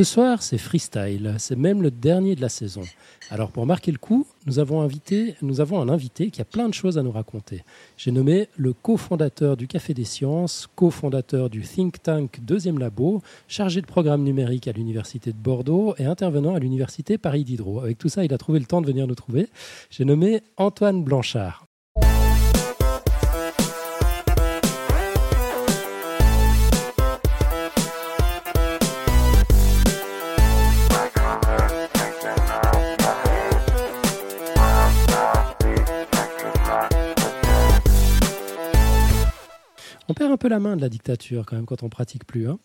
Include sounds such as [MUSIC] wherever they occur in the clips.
Ce soir, c'est freestyle. C'est même le dernier de la saison. Alors, pour marquer le coup, nous avons, invité, un invité qui a plein de choses à nous raconter. J'ai nommé le cofondateur du Café des Sciences, cofondateur du Think Tank Deuxième Labo, chargé de programme numérique à l'Université de Bordeaux et intervenant à l'Université Paris Diderot. Avec tout ça, il a trouvé le temps de venir nous trouver. J'ai nommé Antoine Blanchard. Perd un peu la main de la dictature quand même quand on pratique plus. Hein.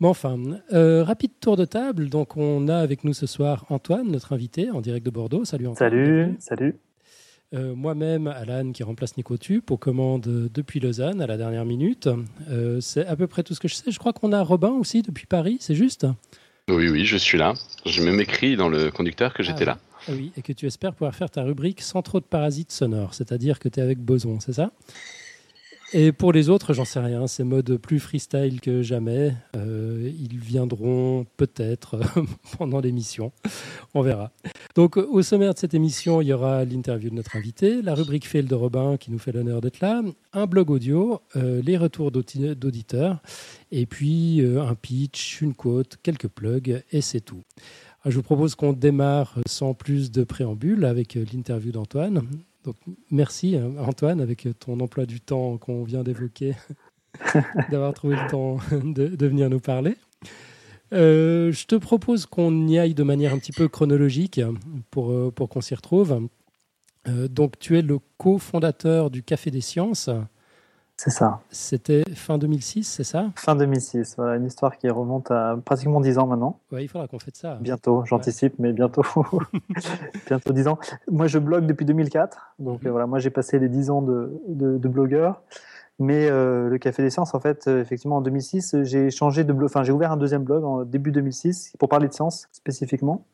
Mais enfin, euh, rapide tour de table. Donc on a avec nous ce soir Antoine, notre invité en direct de Bordeaux. Salut Antoine. Salut, salut. Euh, moi-même, Alan, qui remplace Nico Tup, aux commandes depuis Lausanne à la dernière minute. Euh, c'est à peu près tout ce que je sais. Je crois qu'on a Robin aussi depuis Paris, c'est juste? Oui, oui, je suis là. Je me m'écris dans le conducteur que j'étais Ah là. Ah oui, et que tu espères pouvoir faire ta rubrique sans trop de parasites sonores, c'est-à-dire que tu es avec Boson, c'est ça? Et pour les autres, j'en sais rien, c'est mode plus freestyle que jamais. Euh, ils viendront peut-être [LAUGHS] pendant l'émission, on verra. Donc au sommaire de cette émission, il y aura l'interview de notre invité, la rubrique fail de Robin qui nous fait l'honneur d'être là, un blog audio, euh, les retours d'auditeurs, et puis euh, un pitch, une quote, quelques plugs, et c'est tout. Je vous propose qu'on démarre sans plus de préambule avec l'interview d'Antoine. Donc, merci euh, Antoine, avec ton emploi du temps qu'on vient d'évoquer, [LAUGHS] d'avoir trouvé le temps de, de venir nous parler. Euh, je te propose qu'on y aille de manière un petit peu chronologique pour, euh, pour qu'on s'y retrouve. Euh, donc, tu es le cofondateur du Café des Sciences. C'est ça. C'était fin 2006, c'est ça? Fin 2006. Voilà, une histoire qui remonte à pratiquement 10 ans maintenant. Ouais, il faudra qu'on fasse ça. Bientôt, j'anticipe, mais bientôt. [LAUGHS] [LAUGHS] bientôt 10 ans. Moi, je blogue depuis 2004. Donc, Mhm. euh, voilà, moi, j'ai passé les 10 ans de, de, de blogueur. Mais euh, le Café des Sciences, en fait, euh, effectivement, en 2006, euh, j'ai changé de blog. Enfin, j'ai ouvert un deuxième blog en début 2006 pour parler de sciences spécifiquement.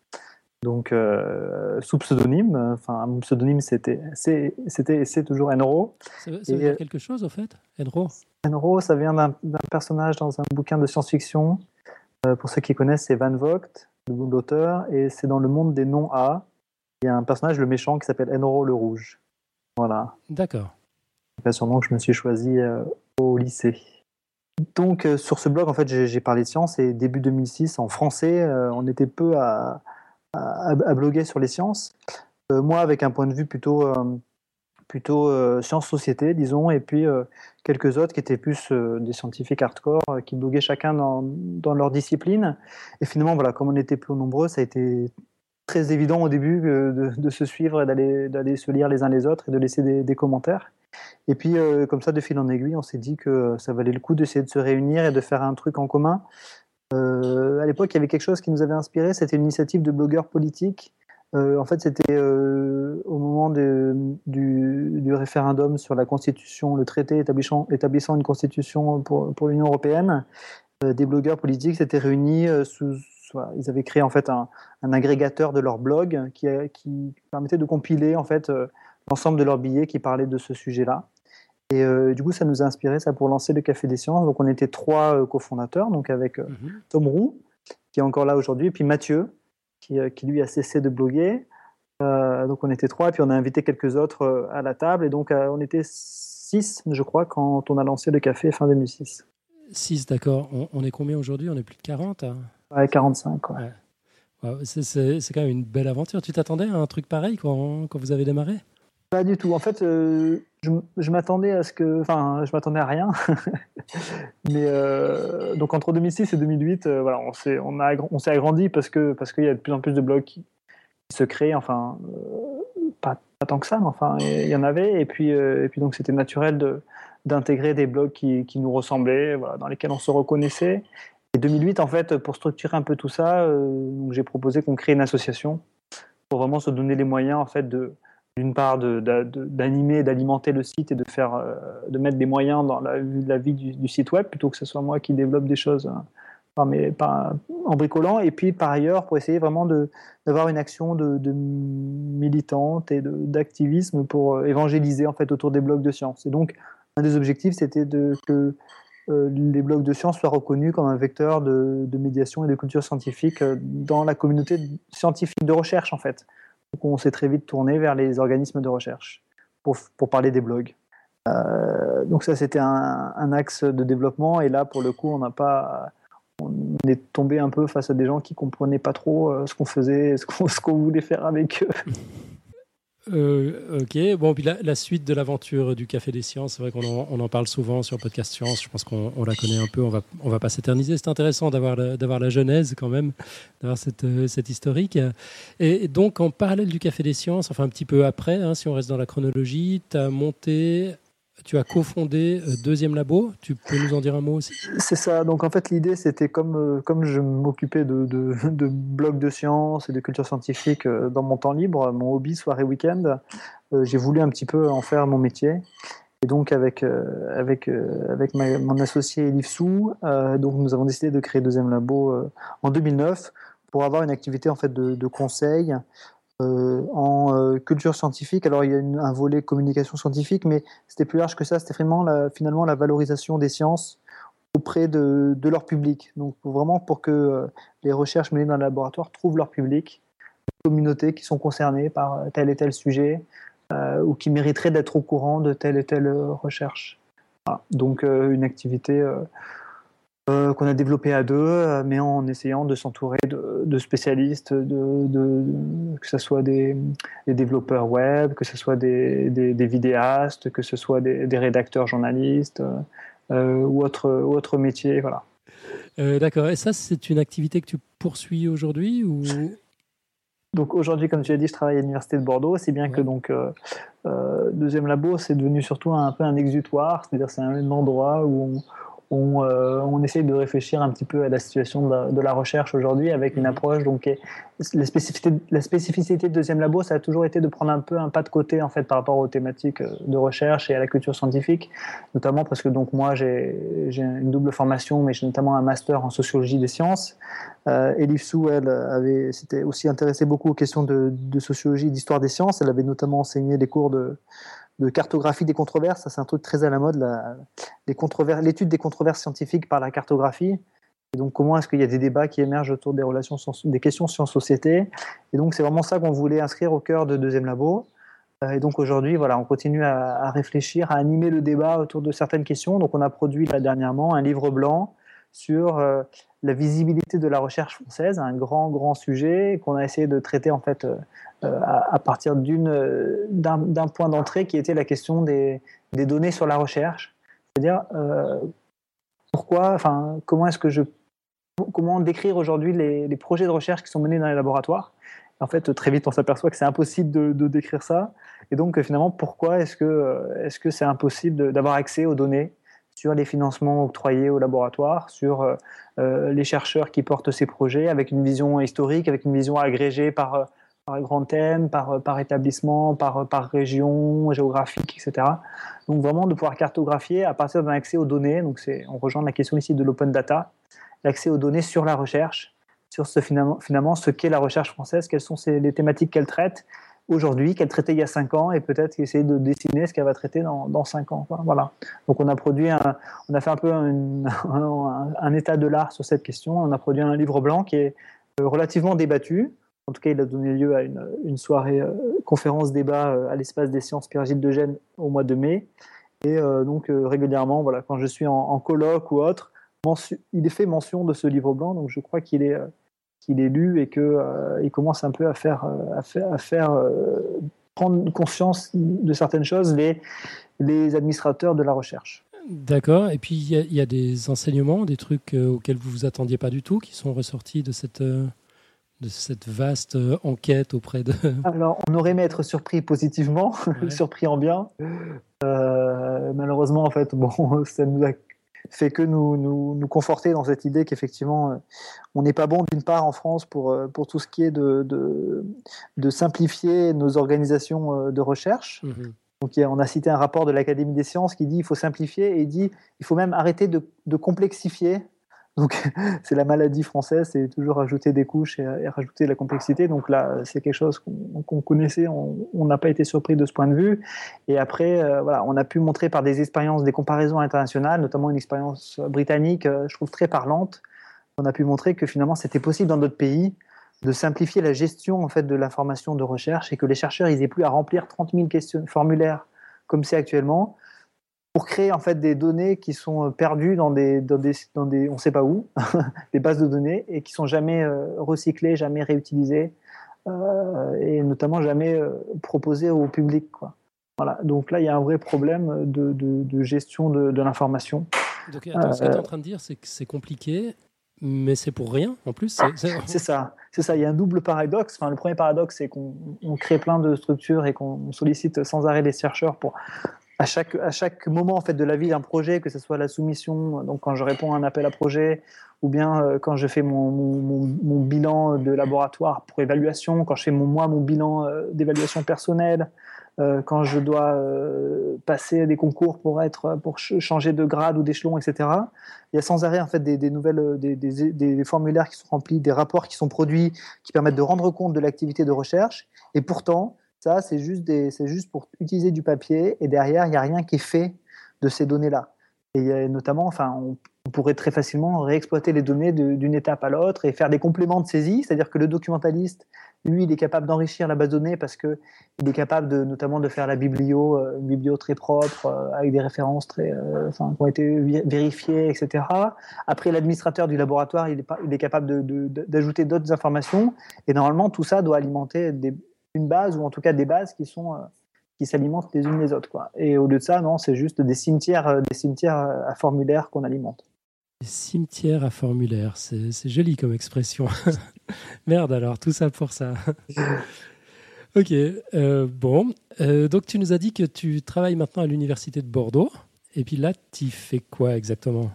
Donc, euh, sous pseudonyme. Enfin, mon pseudonyme, c'était, c'est, c'était, et c'est toujours Enro. Ça, veut- ça veut Et, dire euh, quelque chose, au fait Enro? Enro, ça vient d'un personnage dans un bouquin de science-fiction. Euh, pour ceux qui connaissent, c'est Van Vogt, le nom de l'auteur, et c'est dans le monde des noms A. Il y a un personnage, le méchant, qui s'appelle Enro le Rouge. Voilà. D'accord. C'est un surnom que je me suis choisi euh, au lycée. Donc, sur ce blog, en fait, j'ai parlé de science et début 2006, en français, on était peu à, à, bloguer sur les sciences. Euh, moi, avec un point de vue plutôt, euh, plutôt euh, science-société, disons, et puis euh, quelques autres qui étaient plus euh, des scientifiques hardcore, qui bloguaient chacun dans, dans leur discipline. Et finalement, voilà, comme on était peu nombreux, ça a été très évident au début de, de se suivre et d'aller se lire les uns les autres et de laisser des, commentaires. Et puis, comme ça, de fil en aiguille, on s'est dit que ça valait le coup d'essayer de se réunir et de faire un truc en commun. Euh, à l'époque, il y avait quelque chose qui nous avait inspiré, c'était une initiative de blogueurs politiques. Euh, en fait, c'était euh, au moment du, du référendum sur la Constitution, le traité établissant, une Constitution pour, l'Union européenne. Des blogueurs politiques s'étaient réunis ils avaient créé en fait un, agrégateur de leur blog qui, permettait de compiler l'ensemble de leurs billets qui parlaient de ce sujet-là. Et euh, du coup, ça nous a inspiré ça pour lancer le Café des Sciences. Donc, on était trois euh, cofondateurs, donc avec euh, Mhm. Tom Roux, qui est encore là aujourd'hui, et puis Mathieu, qui, qui lui a cessé de bloguer. Donc, on était trois, et puis on a invité quelques autres à la table. Et donc, on était six, je crois, quand on a lancé le café fin 2006. 6, d'accord. On, on est combien aujourd'hui? On est plus de 40 hein? Ouais, 45, ouais. Ouais, c'est- quand même une belle aventure. Tu t'attendais à un truc pareil quand, quand vous avez démarré? Pas du tout. En fait, euh, je, m'attendais à ce que. Enfin, je m'attendais à rien. [LAUGHS] Mais euh, donc, entre 2006 et 2008, euh, voilà, on s'est on agrandi parce que parce qu'il y a de plus en plus de blogs qui, se créent. Enfin, pas, pas tant que ça, mais enfin, il y en avait. Et puis, et puis donc, c'était naturel de d'intégrer des blogs qui, qui nous ressemblaient, voilà, dans lesquels on se reconnaissait. Et 2008, en fait, pour structurer un peu tout ça, j'ai proposé qu'on crée une association pour vraiment se donner les moyens, en fait, de d'une part de- de- de- d'animer, d'alimenter le site et de faire, euh, de mettre des moyens dans la, vie du, site web plutôt que ce soit moi qui développe des choses hein, en bricolant. Et puis par ailleurs, pour essayer vraiment de- d'avoir une action de, de militante et de- d'activisme pour euh, évangéliser en fait autour des blogs de sciences. Et donc un des objectifs, c'était de que les blogs de sciences soient reconnus comme un vecteur de, médiation et de culture scientifique dans la communauté scientifique de recherche, en fait. Donc, on s'est très vite tourné vers les organismes de recherche pour, pour parler des blogs. donc ça, c'était un, un, axe de développement. Et là, pour le coup, on n'a pas on est tombé un peu face à des gens qui comprenaient pas trop euh, ce qu'on faisait, ce qu'on [LAUGHS] voulait faire avec eux. Euh, ok, bon, puis la, suite de l'aventure du Café des Sciences, c'est vrai qu'on en, parle souvent sur Podcast Science, je pense qu'on la connaît un peu, on va, on va pas s'éterniser. C'est intéressant d'avoir la, la genèse quand même, d'avoir cette, euh, cette historique. Et, donc, en parallèle du Café des Sciences, enfin un petit peu après, hein, si on reste dans la chronologie, tu as monté tu as cofondé euh, Deuxième Labo. Tu peux nous en dire un mot aussi? C'est ça. Donc en fait, l'idée, c'était comme, euh, comme je m'occupais de, de, blogs de sciences et de culture scientifique euh, dans mon temps libre, mon hobby, soirée, week-end, j'ai voulu un petit peu en faire mon métier. Et donc avec, avec, avec mon associé Elif Sou, donc nous avons décidé de créer Deuxième Labo en 2009 pour avoir une activité en fait de, de conseil euh, en euh, culture scientifique. Alors il y a un volet communication scientifique, mais c'était plus large que ça. C'était vraiment finalement la valorisation des sciences auprès de, leur public. Donc vraiment pour que euh, les recherches menées dans le laboratoire trouvent leur public, les communautés qui sont concernées par tel et tel sujet ou qui mériteraient d'être au courant de telle et telle recherche. Donc une activité qu'on a développé à deux, euh, mais en essayant de s'entourer de, spécialistes, de, que ce soit des, développeurs web, que ce soit des, vidéastes, que ce soit des, rédacteurs journalistes euh, ou autres autre métiers. Voilà. D'accord. Et ça, c'est une activité que tu poursuis aujourd'hui ou... Donc aujourd'hui, comme tu l'as dit, je travaille à l'université de Bordeaux, c'est bien que donc deuxième labo, c'est devenu surtout un, peu un exutoire, c'est-à-dire c'est un endroit où on, euh, on, essaye de réfléchir un petit peu à la situation de la, recherche aujourd'hui avec une mhm. approche. Donc, la spécificité, la spécificité de deuxième labo, ça a toujours été de prendre un peu un pas de côté en fait par rapport aux thématiques euh, de recherche et à la culture scientifique, notamment parce que donc moi j'ai une double formation, mais j'ai notamment un master en sociologie des sciences. Euh, Elif Sou, elle avait s'était aussi intéressée beaucoup aux questions de, de sociologie, d'histoire des sciences. Elle avait notamment enseigné des cours de de cartographie des controverses. Ça, c'est un truc très à la mode, l'étude des controverses scientifiques par la cartographie. Et donc, comment est-ce qu'il y a des débats qui émergent autour des relations, des questions sciences-société Et donc, c'est vraiment ça qu'on voulait inscrire au cœur de Deuxième Labo. Euh, et donc, aujourd'hui, voilà, on continue à, réfléchir, à animer le débat autour de certaines questions. Donc, on a produit là dernièrement un livre blanc sur euh, la visibilité de la recherche française, un grand, grand sujet qu'on a essayé de traiter en fait euh, euh, à, partir d'un point d'entrée qui était la question des, des, données sur la recherche. C'est-à-dire, pourquoi, enfin, comment est-ce que je. Comment décrire aujourd'hui les, les, projets de recherche qui sont menés dans les laboratoires? En fait, très vite, on s'aperçoit que c'est impossible de, décrire ça. Et donc, finalement, pourquoi est-ce que est-ce que c'est impossible d'avoir accès aux données sur les financements octroyés aux laboratoires, sur euh, euh, les chercheurs qui portent ces projets, avec une vision historique, avec une vision agrégée par, euh, par grand thème, par, par établissement, par, par région géographique, etc. Donc vraiment de pouvoir cartographier à partir d'un accès aux données. Donc on rejoint la question ici de l'open data, l'accès aux données sur la recherche, sur ce, finalement, finalement ce qu'est la recherche française, quelles sont les thématiques qu'elle traite, aujourd'hui, qu'elle traitait il y a 5 ans, et peut-être essayer de dessiner ce qu'elle va traiter dans, dans 5 ans. Voilà. Donc on a produit, on a fait un peu un, état de l'art sur cette question. On a produit un livre blanc qui est euh, relativement débattu. En tout cas, il a donné lieu à une, une soirée euh, conférence débat euh, à l'espace des sciences Pierre-Gilles de Gênes au mois de mai. Et donc régulièrement, voilà, quand je suis en, en colloque ou autre, il est fait mention de ce livre blanc. Donc je crois qu'il est qu'il est lu et qu'il euh, commence un peu à faire, euh, à faire, à faire euh, prendre conscience de certaines choses les, les administrateurs de la recherche. D'accord. Et puis, il y, a des enseignements, des trucs auxquels vous vous attendiez pas du tout, qui sont ressortis de cette, de cette vaste enquête auprès de... [LAUGHS] Alors, on aurait aimé être surpris positivement, [LAUGHS] surpris en bien. malheureusement, en fait, [LAUGHS] bon, ça nous a fait que nous, nous, conforter dans cette idée qu'effectivement, euh, on n'est pas bon d'une part en France pour, euh, pour tout ce qui est de, de, simplifier nos organisations euh, de recherche. Mhm. Donc, on a cité un rapport de l'Académie des sciences qui dit qu'il faut simplifier et il dit qu'il faut même arrêter de, complexifier Donc [LAUGHS] c'est la maladie française, c'est toujours rajouter des couches et, rajouter de la complexité. Donc là, c'est quelque chose qu'on connaissait, on n'a pas été surpris de ce point de vue. Et après, euh, voilà, on a pu montrer par des expériences, des comparaisons internationales, notamment une expérience britannique, euh, je trouve très parlante. On a pu montrer que finalement, c'était possible dans d'autres pays de simplifier la gestion en fait de l'information de recherche et que les chercheurs ils plus à remplir 30 000 questions, formulaires comme c'est actuellement pour créer en fait des données qui sont euh, perdues dans des, dans des, dans des on sait pas où, [LAUGHS] des bases de données et qui sont jamais euh, recyclées, jamais réutilisées euh, et notamment jamais proposées au public. Quoi. Voilà. Donc là, il y a un vrai problème de, de, gestion de, de l'information. Donc, attends, ce que tu es en train de dire, c'est que c'est compliqué mais c'est pour rien en plus. [LAUGHS] C'est ça, c'est ça. Il y a un double paradoxe. Enfin, le premier paradoxe, c'est qu'on crée plein de structures et qu'on sollicite sans arrêt les chercheurs pour à chaque, à chaque moment en fait de la vie d'un projet, que ce soit la soumission, donc quand je réponds à un appel à projet, ou bien euh, quand je fais mon, mon, mon, bilan de laboratoire pour évaluation, quand je fais mon, moi mon bilan euh, d'évaluation personnelle, euh, quand je dois euh, passer des concours pour être pour changer de grade ou d'échelon, etc. Il y a sans arrêt en fait des, nouvelles, euh, des, des, des, formulaires qui sont remplis, des rapports qui sont produits, qui permettent de rendre compte de l'activité de recherche. Et pourtant, ça c'est juste pour utiliser du papier. Et derrière, il n'y a rien qui est fait de ces données-là. Et notamment, enfin, on, pourrait très facilement réexploiter les données d'une étape à l'autre et faire des compléments de saisie, c'est-à-dire que le documentaliste, lui, il est capable d'enrichir la base de données parce qu'il est capable de, notamment de faire la biblio, euh, une biblio très propre, euh, avec des références très, euh, qui ont été vérifiées, etc. Après, l'administrateur du laboratoire, il est, capable d'ajouter d'autres informations. Et normalement, tout ça doit alimenter une base, ou en tout cas des bases qui sont qui s'alimentent les unes les autres. Quoi. Et au lieu de ça, non, c'est juste des cimetières, des cimetières à formulaire qu'on alimente. Cimetière à formulaire, c'est joli comme expression. [LAUGHS] Merde alors, tout ça pour ça. [LAUGHS] ok, euh, bon. Euh, donc tu nous as dit que tu travailles maintenant à l'université de Bordeaux. Et puis là, tu fais quoi exactement?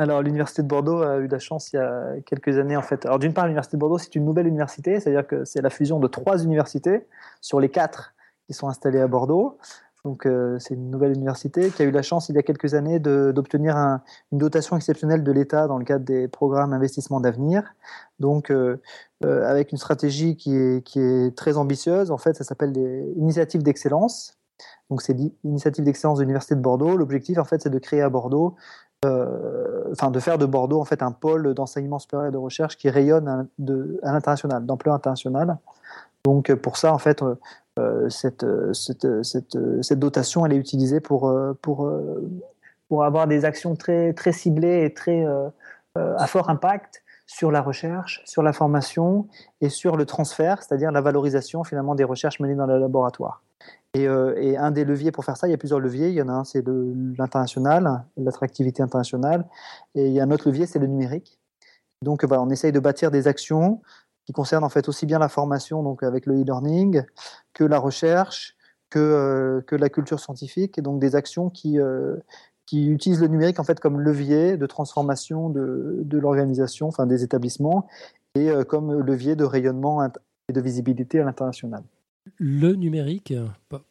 Alors, l'université de Bordeaux a eu la chance il y a quelques années, en fait. Alors, d'une part, l'université de Bordeaux, c'est une nouvelle université, c'est-à-dire que c'est la fusion de trois universités sur les quatre qui sont installées à Bordeaux. Donc, euh, c'est une nouvelle université qui a eu la chance, il y a quelques années, d'obtenir une dotation exceptionnelle de l'État dans le cadre des programmes investissement d'avenir. Donc, euh, euh, avec une stratégie qui est, très ambitieuse. En fait, ça s'appelle des initiatives d'excellence. Donc, c'est l'initiative d'excellence de l'Université de Bordeaux. L'objectif, en fait, c'est de créer à Bordeaux, enfin, de faire de Bordeaux, en fait, un pôle d'enseignement supérieur et de recherche qui rayonne à, l'international, d'ampleur internationale. Donc, pour ça, en fait, euh, cette, cette, dotation, elle est utilisée pour, euh, euh, avoir des actions très, très ciblées et très, à fort impact sur la recherche, sur la formation et sur le transfert, c'est-à-dire la valorisation finalement des recherches menées dans le laboratoire. Et, et, un des leviers pour faire ça, il y a plusieurs leviers. Il y en a un, c'est l'international, l'attractivité internationale, et il y a un autre levier, c'est le numérique. Donc voilà, on essaye de bâtir des actions qui concerne en fait aussi bien la formation, donc avec le e-learning, que la recherche, que, euh, que la culture scientifique, et donc des actions qui, euh, qui utilisent le numérique en fait comme levier de transformation de, de l'organisation, enfin des établissements, et euh, comme levier de rayonnement et de visibilité à l'international. Le numérique,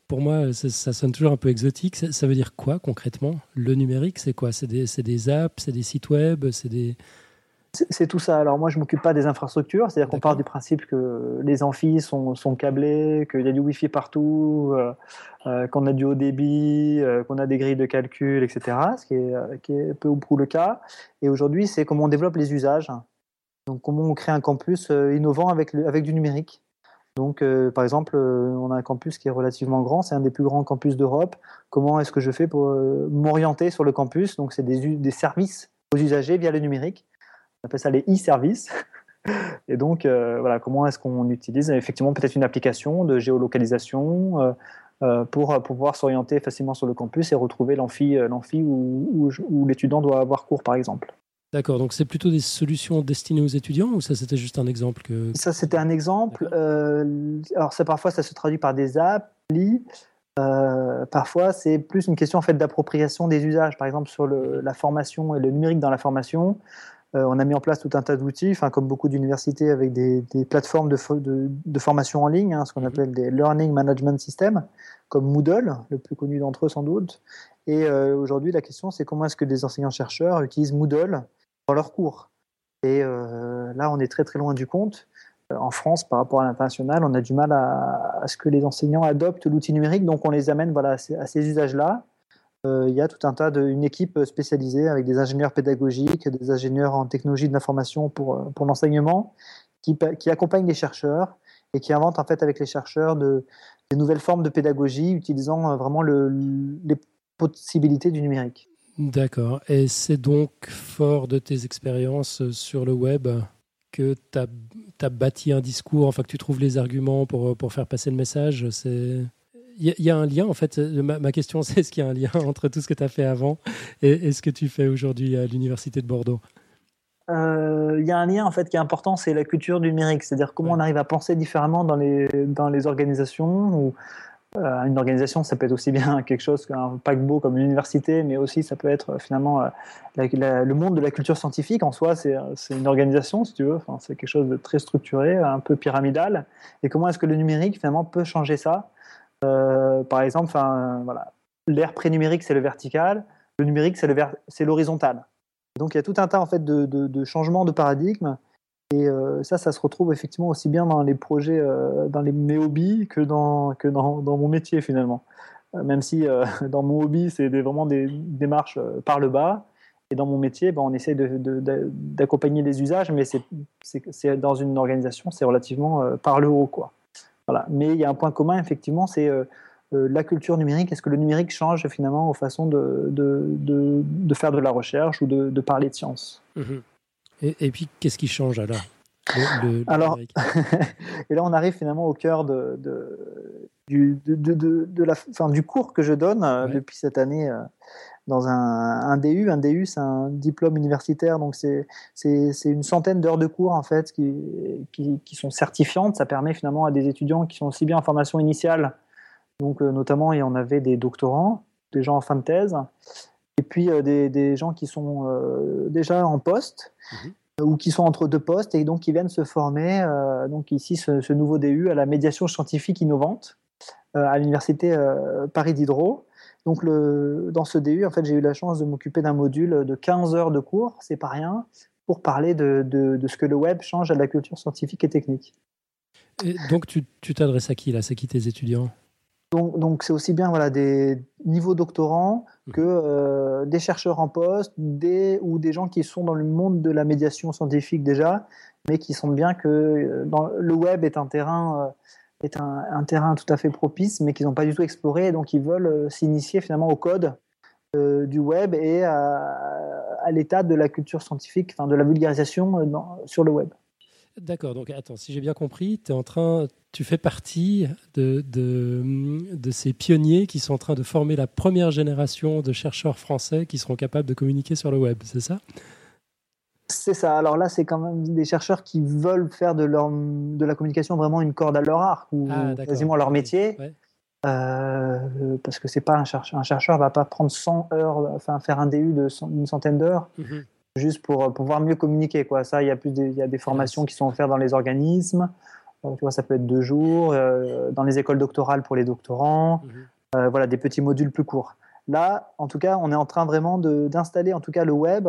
pour moi, ça, sonne toujours un peu exotique. Ça, veut dire quoi concrètement? Le numérique, c'est quoi? C'est des, des, apps, c'est des sites web, c'est des, c'est tout ça. Alors moi, je m'occupe pas des infrastructures, c'est-à-dire qu'on part du principe que les amphis sont, sont câblés, qu'il y a du Wi-Fi partout, euh, euh, qu'on a du haut débit, euh, qu'on a des grilles de calcul, etc. Ce qui est, qui est peu ou prou le cas. Et aujourd'hui, c'est comment on développe les usages. Donc comment on crée un campus innovant avec, avec du numérique. Donc, par exemple, on a un campus qui est relativement grand, c'est un des plus grands campus d'Europe. Comment est-ce que je fais pour m'orienter sur le campus? Donc, c'est des, services aux usagers via le numérique on appelle ça les e-services. Et donc, euh, voilà, comment est-ce qu'on utilise effectivement peut-être une application de géolocalisation euh, euh, pour, pouvoir s'orienter facilement sur le campus et retrouver l'amphi, l'amphi où, où, l'étudiant doit avoir cours, par exemple. D'accord, donc c'est plutôt des solutions destinées aux étudiants ou ça c'était juste un exemple que... Ça c'était un exemple. alors ça parfois ça se traduit par des applis. parfois c'est plus une question en fait d'appropriation des usages. Par exemple sur le, la formation et le numérique dans la formation. Euh, on a mis en place tout un tas d'outils, comme beaucoup d'universités, avec des, plateformes de, formation en ligne, hein, ce qu'on mhm. appelle des Learning Management Systems, comme Moodle, le plus connu d'entre eux sans doute. Et euh, aujourd'hui, la question, c'est comment est-ce que des enseignants-chercheurs utilisent Moodle dans leurs cours. Et là, on est très très loin du compte. En France, par rapport à l'international, on a du mal à, ce que les enseignants adoptent l'outil numérique, donc on les amène voilà, à ces, usages-là. il y a tout un tas d'une équipe spécialisée avec des ingénieurs pédagogiques, des ingénieurs en technologie de l'information pour, pour l'enseignement, qui, qui accompagnent les chercheurs et qui inventent en fait avec les chercheurs de, des nouvelles formes de pédagogie utilisant vraiment le, les possibilités du numérique. D'accord. Et c'est donc fort de tes expériences sur le web que tu as, bâti un discours, enfin que tu trouves les arguments pour, pour faire passer le message. C'est il y, a un lien, en fait. Ma, question, [LAUGHS] c'est est-ce qu'il y a un lien entre tout ce que tu as fait avant et, ce que tu fais aujourd'hui à l'Université de Bordeaux? Euh, il y a un lien en fait qui est important, c'est la culture du numérique, c'est-à-dire comment on arrive à penser différemment dans les, dans les organisations. Ou, euh, une organisation, ça peut être aussi bien [LAUGHS] quelque chose qu'un paquebot comme une université, mais aussi ça peut être euh, finalement le monde de la culture scientifique en soi, c'est une organisation si tu veux, enfin, c'est quelque chose de très structuré, un peu pyramidal. Et comment est-ce que le numérique finalement peut changer ça? Par exemple, enfin, voilà, l'ère pré-numérique c'est le vertical, le numérique c'est l'horizontal. Donc il y a tout un tas en fait de, de, changements de paradigme. Et euh, ça, ça se retrouve effectivement aussi bien dans les projets, euh, dans les, mes hobbies que dans, que dans, mon métier finalement. Euh, même si [LAUGHS] dans mon hobby, c'est vraiment des démarches par le bas. Et dans mon métier, ben, on essaie d'accompagner les usages, mais c'est dans une organisation, c'est relativement par le haut. Quoi. Voilà. Mais il y a un point commun, effectivement, c'est la culture numérique Est-ce que le numérique change finalement aux façons de, de, de, faire de la recherche ou de, parler de science? Mhm. Et, puis, qu'est-ce qui change alors? Alors, [LAUGHS] et là, on arrive finalement au cœur de, du, de, la, fin, du cours que je donne euh, depuis cette année euh, dans un, un, DU. Un DU, c'est un diplôme universitaire, donc c'est une centaine d'heures de cours en fait qui, qui, qui, sont certifiantes. Ça permet finalement à des étudiants qui sont aussi bien en formation initiale donc, euh, notamment, il y en avait des doctorants, des gens en fin de thèse, et puis euh, des, gens qui sont euh, déjà en poste mhm. ou qui sont entre deux postes et donc qui viennent se former. donc ici, ce, nouveau DU à la médiation scientifique innovante à l'université Paris Diderot. Donc le, dans ce DU, en fait, j'ai eu la chance de m'occuper d'un module de 15 heures de cours, c'est pas rien, pour parler de, de, ce que le web change à la culture scientifique et technique. Et donc tu t'adresses à qui là? C'est qui tes étudiants? Donc, c'est aussi bien voilà, des niveaux doctorants mmh. que euh, des chercheurs en poste des, ou des gens qui sont dans le monde de la médiation scientifique déjà, mais qui sentent bien que euh, dans, le web est un terrain, euh, est un, terrain tout à fait propice, mais qu'ils n'ont pas du tout exploré, donc ils veulent s'initier finalement au code du web et à, l'état de la culture scientifique, enfin de la vulgarisation sur le web. D'accord, donc attends, si j'ai bien compris, es en train, tu fais partie de, de, ces pionniers qui sont en train de former la première génération de chercheurs français qui seront capables de communiquer sur le web, c'est ça? C'est ça. Alors là, c'est quand même des chercheurs qui veulent faire de, leur, de la communication vraiment une corde à leur arc ou ah, quasiment leur métier. Euh, parce que c'est pas un chercheur, un chercheur va pas prendre 100 heures, enfin faire un DU de une centaine d'heures. Mhm juste pour euh, pouvoir mieux communiquer. Quoi. Ça, il y a plus des, il y a des formations qui sont offertes dans les organismes. Euh, tu vois, ça peut être deux jours, euh, dans les écoles doctorales pour les doctorants. Mhm. voilà, des petits modules plus courts. Là, en tout cas, on est en train vraiment d'installer en tout cas le web,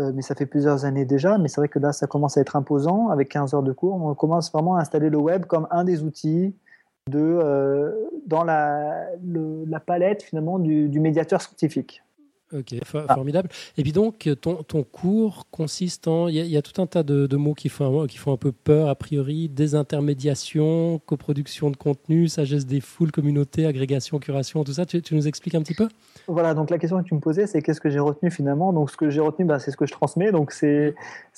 mais ça fait plusieurs années déjà. Mais c'est vrai que là, ça commence à être imposant avec 15 heures de cours. On commence vraiment à installer le web comme un des outils de, dans la, la palette finalement du, du médiateur scientifique. Ok, ah. formidable. Et puis donc, ton, ton cours consiste en. Il y, a tout un tas de, mots qui font, qui font un peu peur, a priori désintermédiation, coproduction de contenu, sagesse des foules, communauté, agrégation, curation, tout ça. Tu, nous expliques un petit peu? Voilà, donc la question que tu me posais, c'est qu'est-ce que j'ai retenu finalement? Donc, ce que j'ai retenu, bah, c'est ce que je transmets. Donc, c'est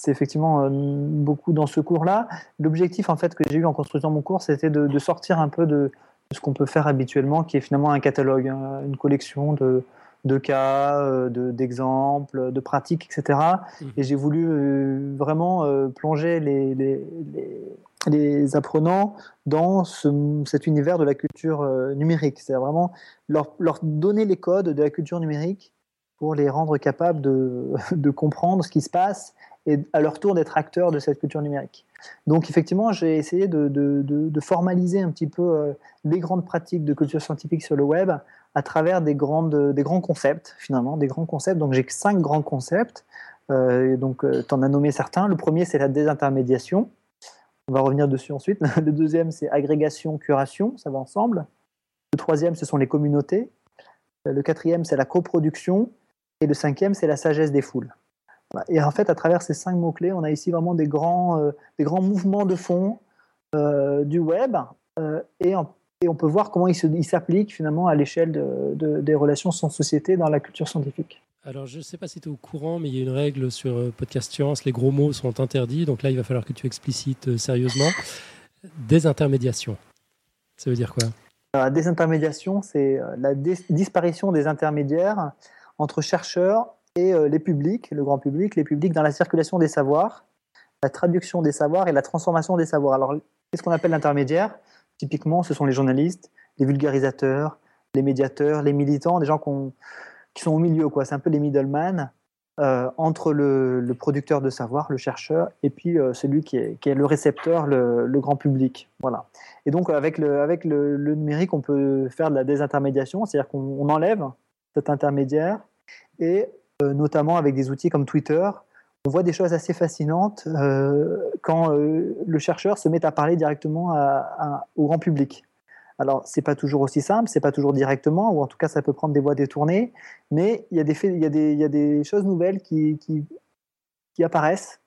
effectivement euh, beaucoup dans ce cours-là. L'objectif, en fait, que j'ai eu en construisant mon cours, c'était de, sortir un peu de, ce qu'on peut faire habituellement, qui est finalement un catalogue, hein, une collection de de cas, euh, d'exemples, de, pratiques, etc. Mmh. Et j'ai voulu euh, vraiment euh, plonger les, les, apprenants dans cet univers de la culture numérique. C'est vraiment leur, leur, donner les codes de la culture numérique pour les rendre capables de, [LAUGHS] de comprendre ce qui se passe et à leur tour d'être acteurs de cette culture numérique. Donc effectivement, j'ai essayé de, de, de, formaliser un petit peu les grandes pratiques de culture scientifique sur le web à travers des, grandes, des grands concepts, finalement, des grands concepts. Donc j'ai cinq grands concepts. donc, tu en as nommé certains. Le premier, c'est la désintermédiation. On va revenir dessus ensuite. [LAUGHS] Le deuxième, c'est agrégation, curation, ça va ensemble. Le troisième, ce sont les communautés. Le quatrième, c'est la coproduction. Et le cinquième, c'est la sagesse des foules. Et en fait, à travers ces cinq mots-clés, on a ici vraiment des grands, euh, des grands mouvements de fond euh, du web. Euh, et, et, on peut voir comment ils s'appliquent finalement à l'échelle de, des relations sans société dans la culture scientifique. Alors, je ne sais pas si tu es au courant, mais il y a une règle sur Podcast Science, les gros mots sont interdits. Donc là, il va falloir que tu explicites sérieusement. Désintermédiation. Ça veut dire quoi? La désintermédiation, c'est la disparition des intermédiaires entre chercheurs et euh, les publics, le grand public, les publics dans la circulation des savoirs, la traduction des savoirs et la transformation des savoirs. Alors, qu'est-ce qu'on appelle l'intermédiaire? Typiquement, ce sont les journalistes, les vulgarisateurs, les médiateurs, les militants, des gens qui sont au milieu. C'est un peu les middlemen euh, entre le, producteur de savoir, le chercheur, et puis euh, celui qui est, le récepteur, le, grand public. Voilà. Et donc, avec, le, avec le, numérique, on peut faire de la désintermédiation, c'est-à-dire qu'on enlève cet intermédiaire et euh, notamment avec des outils comme Twitter, on voit des choses assez fascinantes euh, quand euh, le chercheur se met à parler directement au grand public. Alors, c'est pas toujours aussi simple, c'est pas toujours directement, ou en tout cas, ça peut prendre des voies détournées, mais il y a des, a a choses nouvelles qui, apparaissent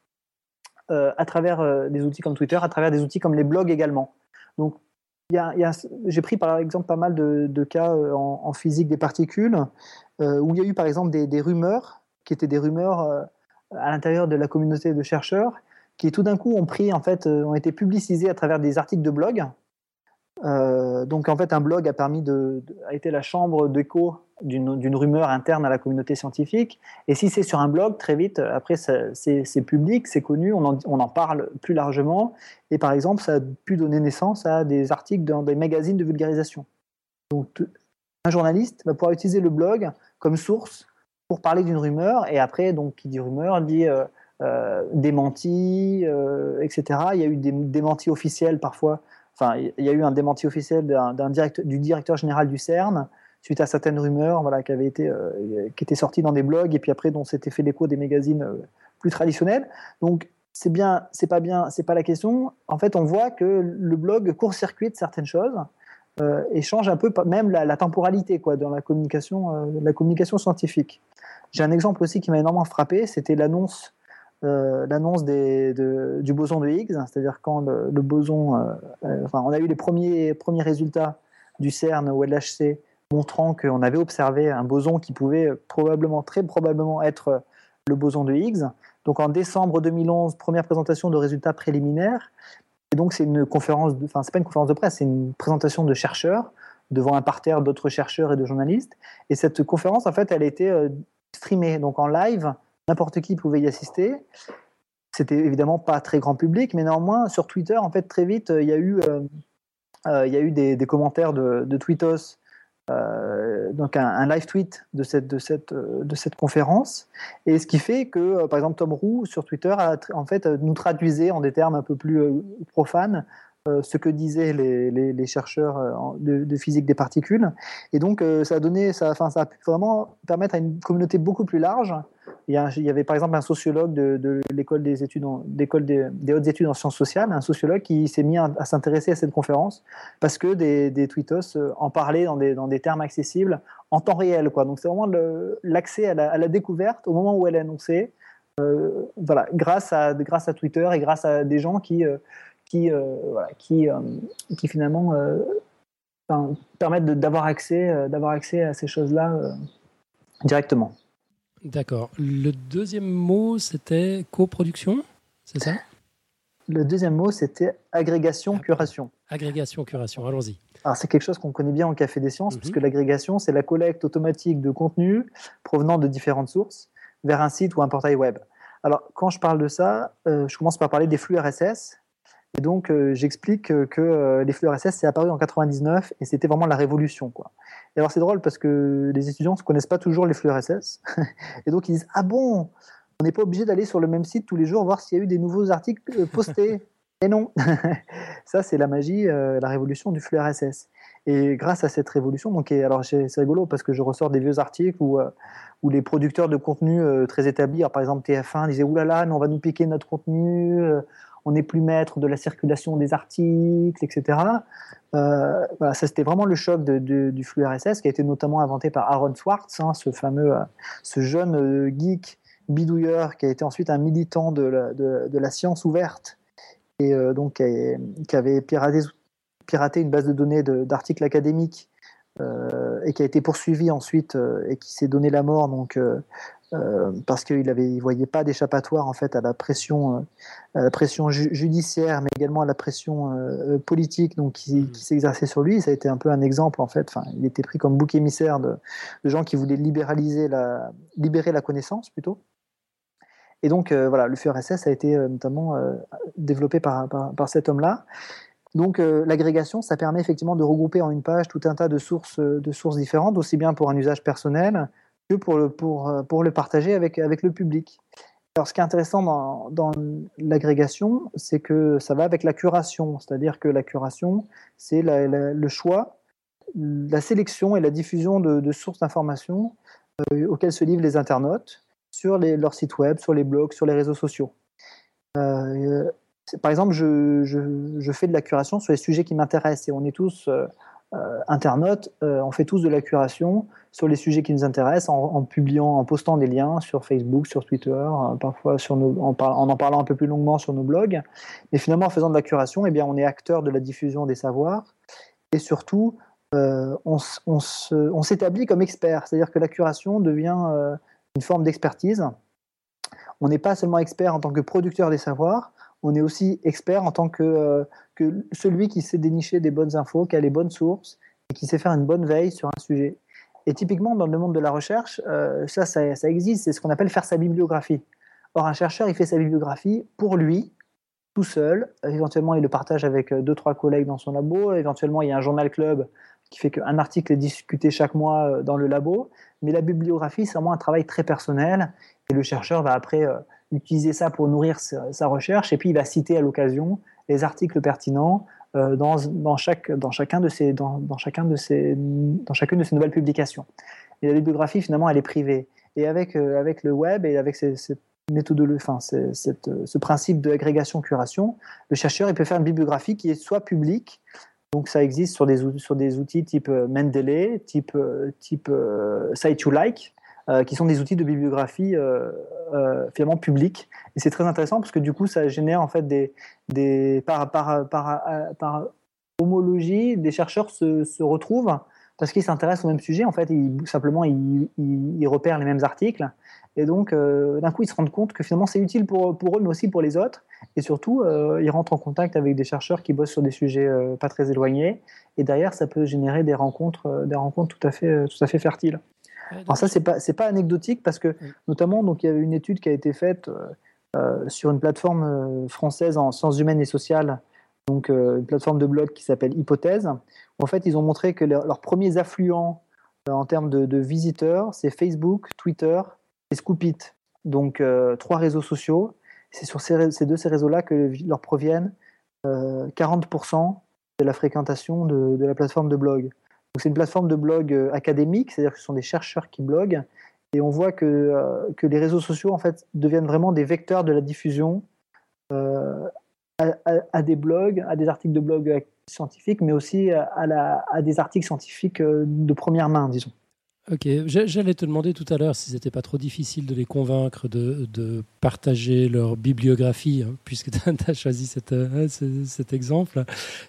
à travers des outils comme Twitter, à travers des outils comme les blogs également. Donc, j'ai pris par exemple pas mal de, cas en, physique des particules euh, où il y a eu par exemple des, rumeurs, qui étaient des rumeurs euh, à l'intérieur de la communauté de chercheurs, qui tout d'un coup ont pris en fait, euh, ont été publicisés à travers des articles de blog. donc en fait, un blog a permis de, été la chambre d'écho d'une rumeur interne à la communauté scientifique. Et si c'est sur un blog, très vite, après, c'est public, c'est connu, on en, on en, parle plus largement. Et par exemple, ça a pu donner naissance à des articles dans des magazines de vulgarisation. Donc un journaliste va pouvoir utiliser le blog comme source parler d'une rumeur, et après, donc, qui dit rumeur, dit euh, euh, démenti, euh, etc. Il y a eu des démentis officiels parfois. Enfin, il y a eu un démenti officiel d'un, du directeur général du CERN suite à certaines rumeurs voilà, qui avaient été qui étaient sorties dans des blogs et puis après dont s'était fait l'écho des magazines plus traditionnels. Donc c'est bien, c'est pas bien, c'est pas la question. En fait, on voit que le blog court-circuite certaines choses euh, et change un peu même la, temporalité quoi, dans la communication, euh, la communication scientifique. J'ai un exemple aussi qui m'a énormément frappé, c'était l'annonce euh, l'annonce du boson de Higgs, c'est-à-dire quand le, boson, enfin, on a eu les premiers, premiers résultats du CERN ou LHC montrant qu'on avait observé un boson qui pouvait probablement, très probablement être le boson de Higgs. Donc en décembre 2011, première présentation de résultats préliminaires. Et donc, c'est une conférence, enfin, c'est pas une conférence de presse, c'est une présentation de chercheurs devant un parterre d'autres chercheurs et de journalistes. Et cette conférence, en fait, elle a été euh, streamée, donc en live, n'importe qui pouvait y assister. C'était évidemment pas très grand public, mais néanmoins, sur Twitter, en fait, très vite, il y a eu, euh, il y a eu des, commentaires de, de tweetos euh, donc un, live tweet de cette, de, cette, euh, de cette conférence. Et ce qui fait que, euh, par exemple, Tom Roux sur Twitter a, en fait, nous traduisait en des termes un peu plus profanes ce que disaient les, les, chercheurs de, physique des particules. Et donc, ça a donné, ça, enfin, ça a pu vraiment permettre à une communauté beaucoup plus large il y, avait par exemple un sociologue de, l'école des études, d'école des, hautes études en sciences sociales, un sociologue qui s'est mis à, s'intéresser à cette conférence parce que des, des tweetos euh, en parlaient dans des, termes accessibles en temps réel. Quoi. Donc c'est vraiment l'accès à, la, découverte au moment où elle est annoncée, euh, voilà, grâce à, grâce à Twitter et grâce à des gens qui, euh, qui, qui finalement permettent d'avoir accès, d'avoir accès à ces choses-là directement. D'accord. Le deuxième mot, c'était coproduction, c'est ça? Le deuxième mot, c'était agrégation-curation. Agrégation-curation, allons-y. Alors, c'est quelque chose qu'on connaît bien au Café des Sciences, mhm. puisque l'agrégation, c'est la collecte automatique de contenu provenant de différentes sources vers un site ou un portail web. Alors, quand je parle de ça, euh, je commence par parler des flux RSS. Et donc, euh, j'explique que, euh, les flux RSS, c'est apparu en 99 et c'était vraiment la révolution. Quoi. Et alors c'est drôle parce que les étudiants ne connaissent pas toujours les flux RSS. [LAUGHS] et donc ils disent Ah bon, on n'est pas obligé d'aller sur le même site tous les jours voir s'il y a eu des nouveaux articles euh, postés. et non [LAUGHS] Ça, c'est la magie, euh, la révolution du flux RSS. Et grâce à cette révolution, donc, alors c'est rigolo parce que je ressors des vieux articles où, euh, où les producteurs de contenu très établis, par exemple TF1, disaient oulala, mais on va nous piquer notre contenu, on n'est plus maître de la circulation des articles, etc. voilà, ça c'était vraiment le choc du flux RSS qui a été notamment inventé par Aaron Swartz, hein, ce fameux, ce jeune geek bidouilleur qui a été ensuite un militant de la, science ouverte et donc qui avait piraté une base de données d'articles académiques euh, et qui a été poursuivi ensuite euh, et qui s'est donné la mort euh, parce qu'il il voyait pas d'échappatoire en fait à la pression à la pression judiciaire mais également à la pression politique donc qui, mmh. qui s'exerçait sur lui. Ça a été un peu un exemple en fait. Enfin il était pris comme bouc émissaire de, de gens qui voulaient libéraliser la libérer la connaissance plutôt. Et donc voilà le FURSS a été notamment développé par, par, par cet homme là donc euh, l'agrégation, ça permet effectivement de regrouper en une page tout un tas de sources, euh, de sources différentes, aussi bien pour un usage personnel pour le, pour, euh, le partager avec, le public. Alors ce qui est intéressant dans, l'agrégation, c'est que ça va avec la curation, c'est-à-dire que la curation, c'est le choix, la sélection et la diffusion de, sources d'informations auxquelles se livrent les internautes sur les, leur site web, sur les blogs, sur les réseaux sociaux. Euh, par exemple, je, fais de la curation sur les sujets qui m'intéressent et on est tous euh, euh, internautes, euh, on fait tous de la curation sur les sujets qui nous intéressent en, publiant, en postant des liens sur Facebook, sur Twitter, parfois sur en, en, parlant un peu plus longuement sur nos blogs. Mais finalement, en faisant de la curation, eh bien, on est acteur de la diffusion des savoirs et surtout, on, on s'établit comme expert. C'est-à-dire que la curation devient une forme d'expertise. On n'est pas seulement expert en tant que producteur des savoirs, on est aussi expert en tant que, euh, que celui qui sait dénicher des bonnes infos, qui a les bonnes sources et qui sait faire une bonne veille sur un sujet. Et typiquement, dans le monde de la recherche, euh, ça, ça, existe, c'est ce qu'on appelle faire sa bibliographie. Or, un chercheur, il fait sa bibliographie pour lui, tout seul. Éventuellement, il le partage avec euh, deux, trois collègues dans son labo. Éventuellement, il y a un journal club qui fait qu'un article est discuté chaque mois dans le labo. Mais la bibliographie, c'est vraiment un travail très personnel. Et le chercheur va après utiliser ça pour nourrir sa, recherche, et puis il va citer à l'occasion les articles pertinents euh, dans, dans, chaque, dans, chacun de ces, dans, dans, chacun de ces, dans chacune de ces nouvelles publications. Et la bibliographie, finalement, elle est privée. Et avec, euh, avec le web et avec cette méthode, enfin, cette, ce principe d'agrégation-curation, le chercheur il peut faire une bibliographie qui est soit publique, donc ça existe sur des, sur des outils type euh, Mendeley, type, type Site You Like, euh, qui sont des outils de bibliographie euh, euh, finalement publics. Et c'est très intéressant parce que du coup, ça génère en fait des, des par, par, par, par homologie, des chercheurs se, se retrouvent parce qu'ils s'intéressent au même sujet. En fait, ils, simplement, ils, ils, repèrent les mêmes articles. Et donc, d'un coup, ils se rendent compte que finalement, c'est utile pour, pour eux, mais aussi pour les autres. Et surtout, ils rentrent en contact avec des chercheurs qui bossent sur des sujets pas très éloignés. Et derrière, ça peut générer des rencontres, des rencontres tout à fait, tout à fait fertiles. Alors ça, c'est pas c'est pas anecdotique parce que notamment donc il y avait une étude qui a été faite euh, euh, sur une plateforme euh, française en sciences humaines et sociales, donc une plateforme de blog qui s'appelle Hypothèse. Où, en fait, ils ont montré que leurs premiers affluents en termes de, visiteurs, c'est Facebook, Twitter et Scoopit, donc trois réseaux sociaux. C'est sur ces, ces, deux ces réseaux-là que leur proviennent 40% de la fréquentation de, de la plateforme de blog c'est une plateforme de blog euh, académique, c'est-à-dire que ce sont des chercheurs qui bloguent, et on voit que, euh, les réseaux sociaux en fait deviennent vraiment des vecteurs de la diffusion euh, à, des blogs, à des articles de blog scientifiques, mais aussi à des articles scientifiques de première main, disons. Ok, j'allais te demander tout à l'heure si c'était pas trop difficile de les convaincre de, de partager leur bibliographie, hein, puisque tu as, choisi cette, euh, cet exemple,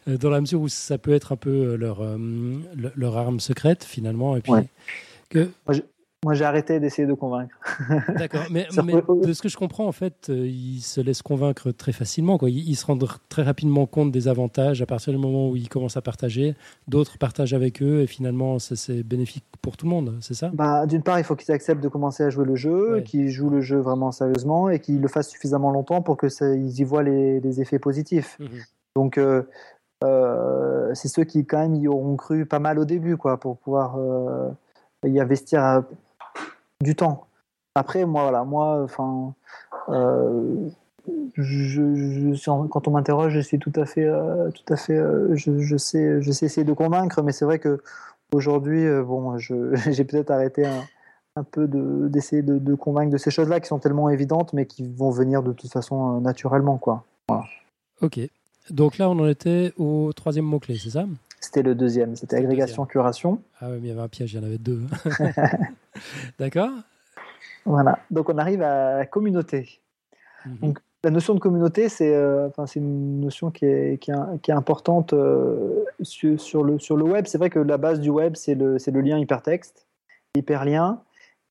euh, dans la mesure où ça peut être un peu euh, leur, leur arme secrète finalement. Et puis, que... Moi, j'ai arrêté d'essayer de convaincre. [LAUGHS] D'accord, mais, de ce que je comprends, en fait, euh, ils se laissent convaincre très facilement. Quoi. Ils, se rendent très rapidement compte des avantages à partir du moment où ils commencent à partager. D'autres partagent avec eux et finalement, c'est bénéfique pour tout le monde, c'est ça? Bah, D'une part, il faut qu'ils acceptent de commencer à jouer le jeu, qu'ils jouent le jeu vraiment sérieusement et qu'ils le fassent suffisamment longtemps pour qu'ils y voient les, effets positifs. Mhm. Donc, euh, euh, c'est ceux qui, quand même, y auront cru pas mal au début, quoi, pour pouvoir y investir du temps. Après, moi, voilà, moi, enfin, euh, quand on m'interroge, je suis tout à fait, tout à fait, je, sais, je sais essayer de convaincre, mais c'est vrai que aujourd'hui, bon, [LAUGHS] j'ai peut-être arrêté un, peu d'essayer de, convaincre de ces choses-là qui sont tellement évidentes, mais qui vont venir de toute façon naturellement, quoi. Ok. Donc là, on en était au troisième mot-clé, c'est ça? C'était le deuxième, c'était agrégation-curation. Ah oui, mais il y avait un piège, il y en avait deux. [LAUGHS] [LAUGHS] D'accord Voilà, donc on arrive à la communauté. Mhm. Donc, la notion de communauté, c'est euh, une notion qui est, qui est, qui est importante euh, sur, sur, le, sur le web. C'est vrai que la base du web, c'est le, le lien hypertexte, hyperlien,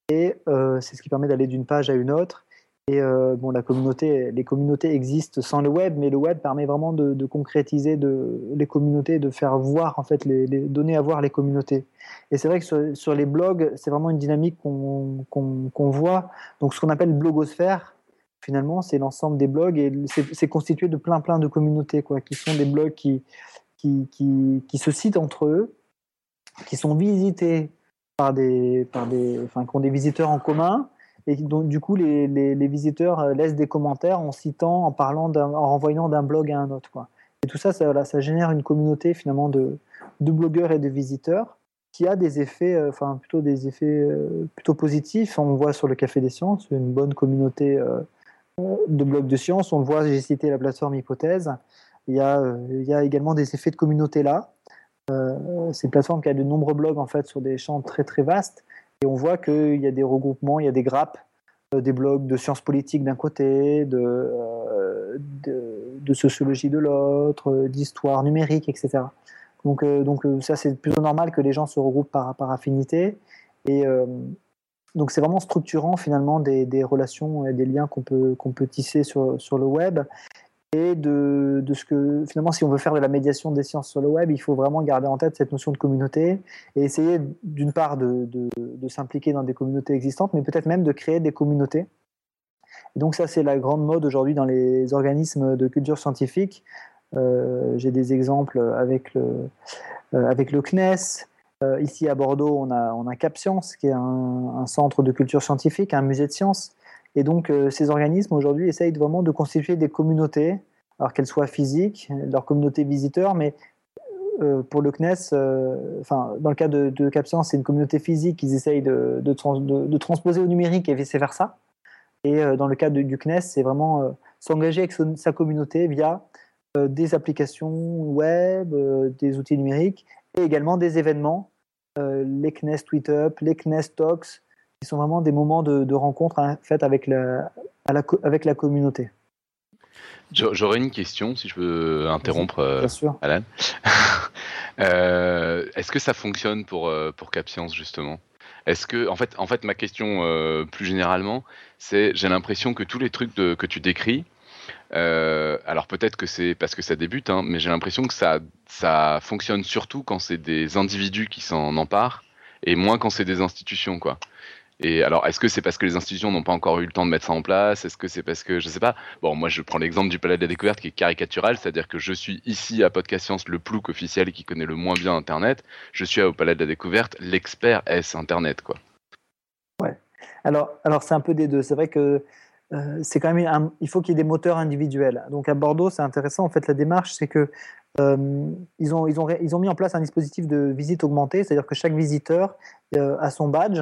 et euh, c'est ce qui permet d'aller d'une page à une autre. Et euh, bon, la communauté, les communautés existent sans le web, mais le web permet vraiment de, concrétiser de, les communautés, de faire voir en fait les, donner à voir les communautés. Et c'est vrai que sur, les blogs, c'est vraiment une dynamique qu'on voit. Donc, ce qu'on appelle blogosphère, finalement, c'est l'ensemble des blogs et c'est constitué de plein plein de communautés, quoi, qui sont des blogs qui, qui, qui, qui se citent entre eux, qui sont visités par des, par des, enfin, qui ont des visiteurs en commun et donc du coup les, les, visiteurs euh, laissent des commentaires en citant, en parlant, en renvoyant d'un blog à un autre. Et tout ça, ça, ça, génère une communauté finalement de, de, blogueurs et de visiteurs qui a des effets, euh, enfin plutôt des effets euh, plutôt positifs. On voit sur le Café des Sciences une bonne communauté de blogs de sciences. On le voit, j'ai cité la plateforme Hypothèse. Il y a, il y a également des effets de communauté là. c'est une plateforme qui a de nombreux blogs en fait sur des champs très très vastes et on voit qu'il y a des regroupements, il y a des grappes, euh, des blogs de sciences politiques d'un côté, de, euh, sociologie de l'autre, euh, d'histoire numérique, etc. Donc, ça, c'est plutôt normal que les gens se regroupent par, affinité. Et donc, c'est vraiment structurant finalement des, relations et des liens qu'on peut, tisser sur le web et de, ce que finalement, si on veut faire de la médiation des sciences sur le web, il faut vraiment garder en tête cette notion de communauté et essayer d'une part de, s'impliquer dans des communautés existantes, mais peut-être même de créer des communautés. donc ça, c'est la grande mode aujourd'hui dans les organismes de culture scientifique. Euh, j'ai des exemples avec le, euh, avec le CNES. Euh, ici à Bordeaux, on a, on a Cap qui est un, centre de culture scientifique, un musée de sciences et donc, euh, ces organismes aujourd'hui essayent vraiment de constituer des communautés, alors qu'elles soient physiques, leur communauté visiteurs, mais euh, pour le CNES, euh, enfin, dans le cas de, de CapScience, c'est une communauté physique qu'ils essayent de, de, transposer au numérique et vice-versa. Et dans le cas du CNES, c'est vraiment s'engager avec sa communauté via des applications web, des outils numériques et également des événements, les CNES Tweet Up, les CNES Talks, qui sont vraiment des moments de, rencontre hein, faites avec la, avec la communauté. J'aurais une question, si je peux interrompre euh, Alan. [LAUGHS] Euh, est-ce que ça fonctionne pour, euh, pour CapScience, justement? Est-ce que, en fait, en fait, ma question plus généralement, c'est j'ai l'impression que tous les trucs que tu décris, alors peut-être que c'est parce que ça débute, hein, mais j'ai l'impression que ça, ça fonctionne surtout quand c'est des individus qui s'en emparent et moins quand c'est des institutions, quoi. Et alors, est-ce que c'est parce que les institutions n'ont pas encore eu le temps de mettre ça en place? Est-ce que c'est parce que, je sais pas, bon, moi je prends l'exemple du Palais de la Découverte qui est caricatural, c'est-à-dire que je suis ici à Podcast Science le plouc officiel qui connaît le moins bien Internet, je suis au Palais de la Découverte l'expert S Internet, quoi. Ouais. Alors, alors c'est un peu des deux. C'est vrai que euh, c'est quand même il faut qu'il y ait des moteurs individuels. Donc à Bordeaux, c'est intéressant. En fait, la démarche, c'est que euh, ils, ont, ils, ont, ils ont mis en place un dispositif de visite augmentée, c'est-à-dire que chaque visiteur euh, a son badge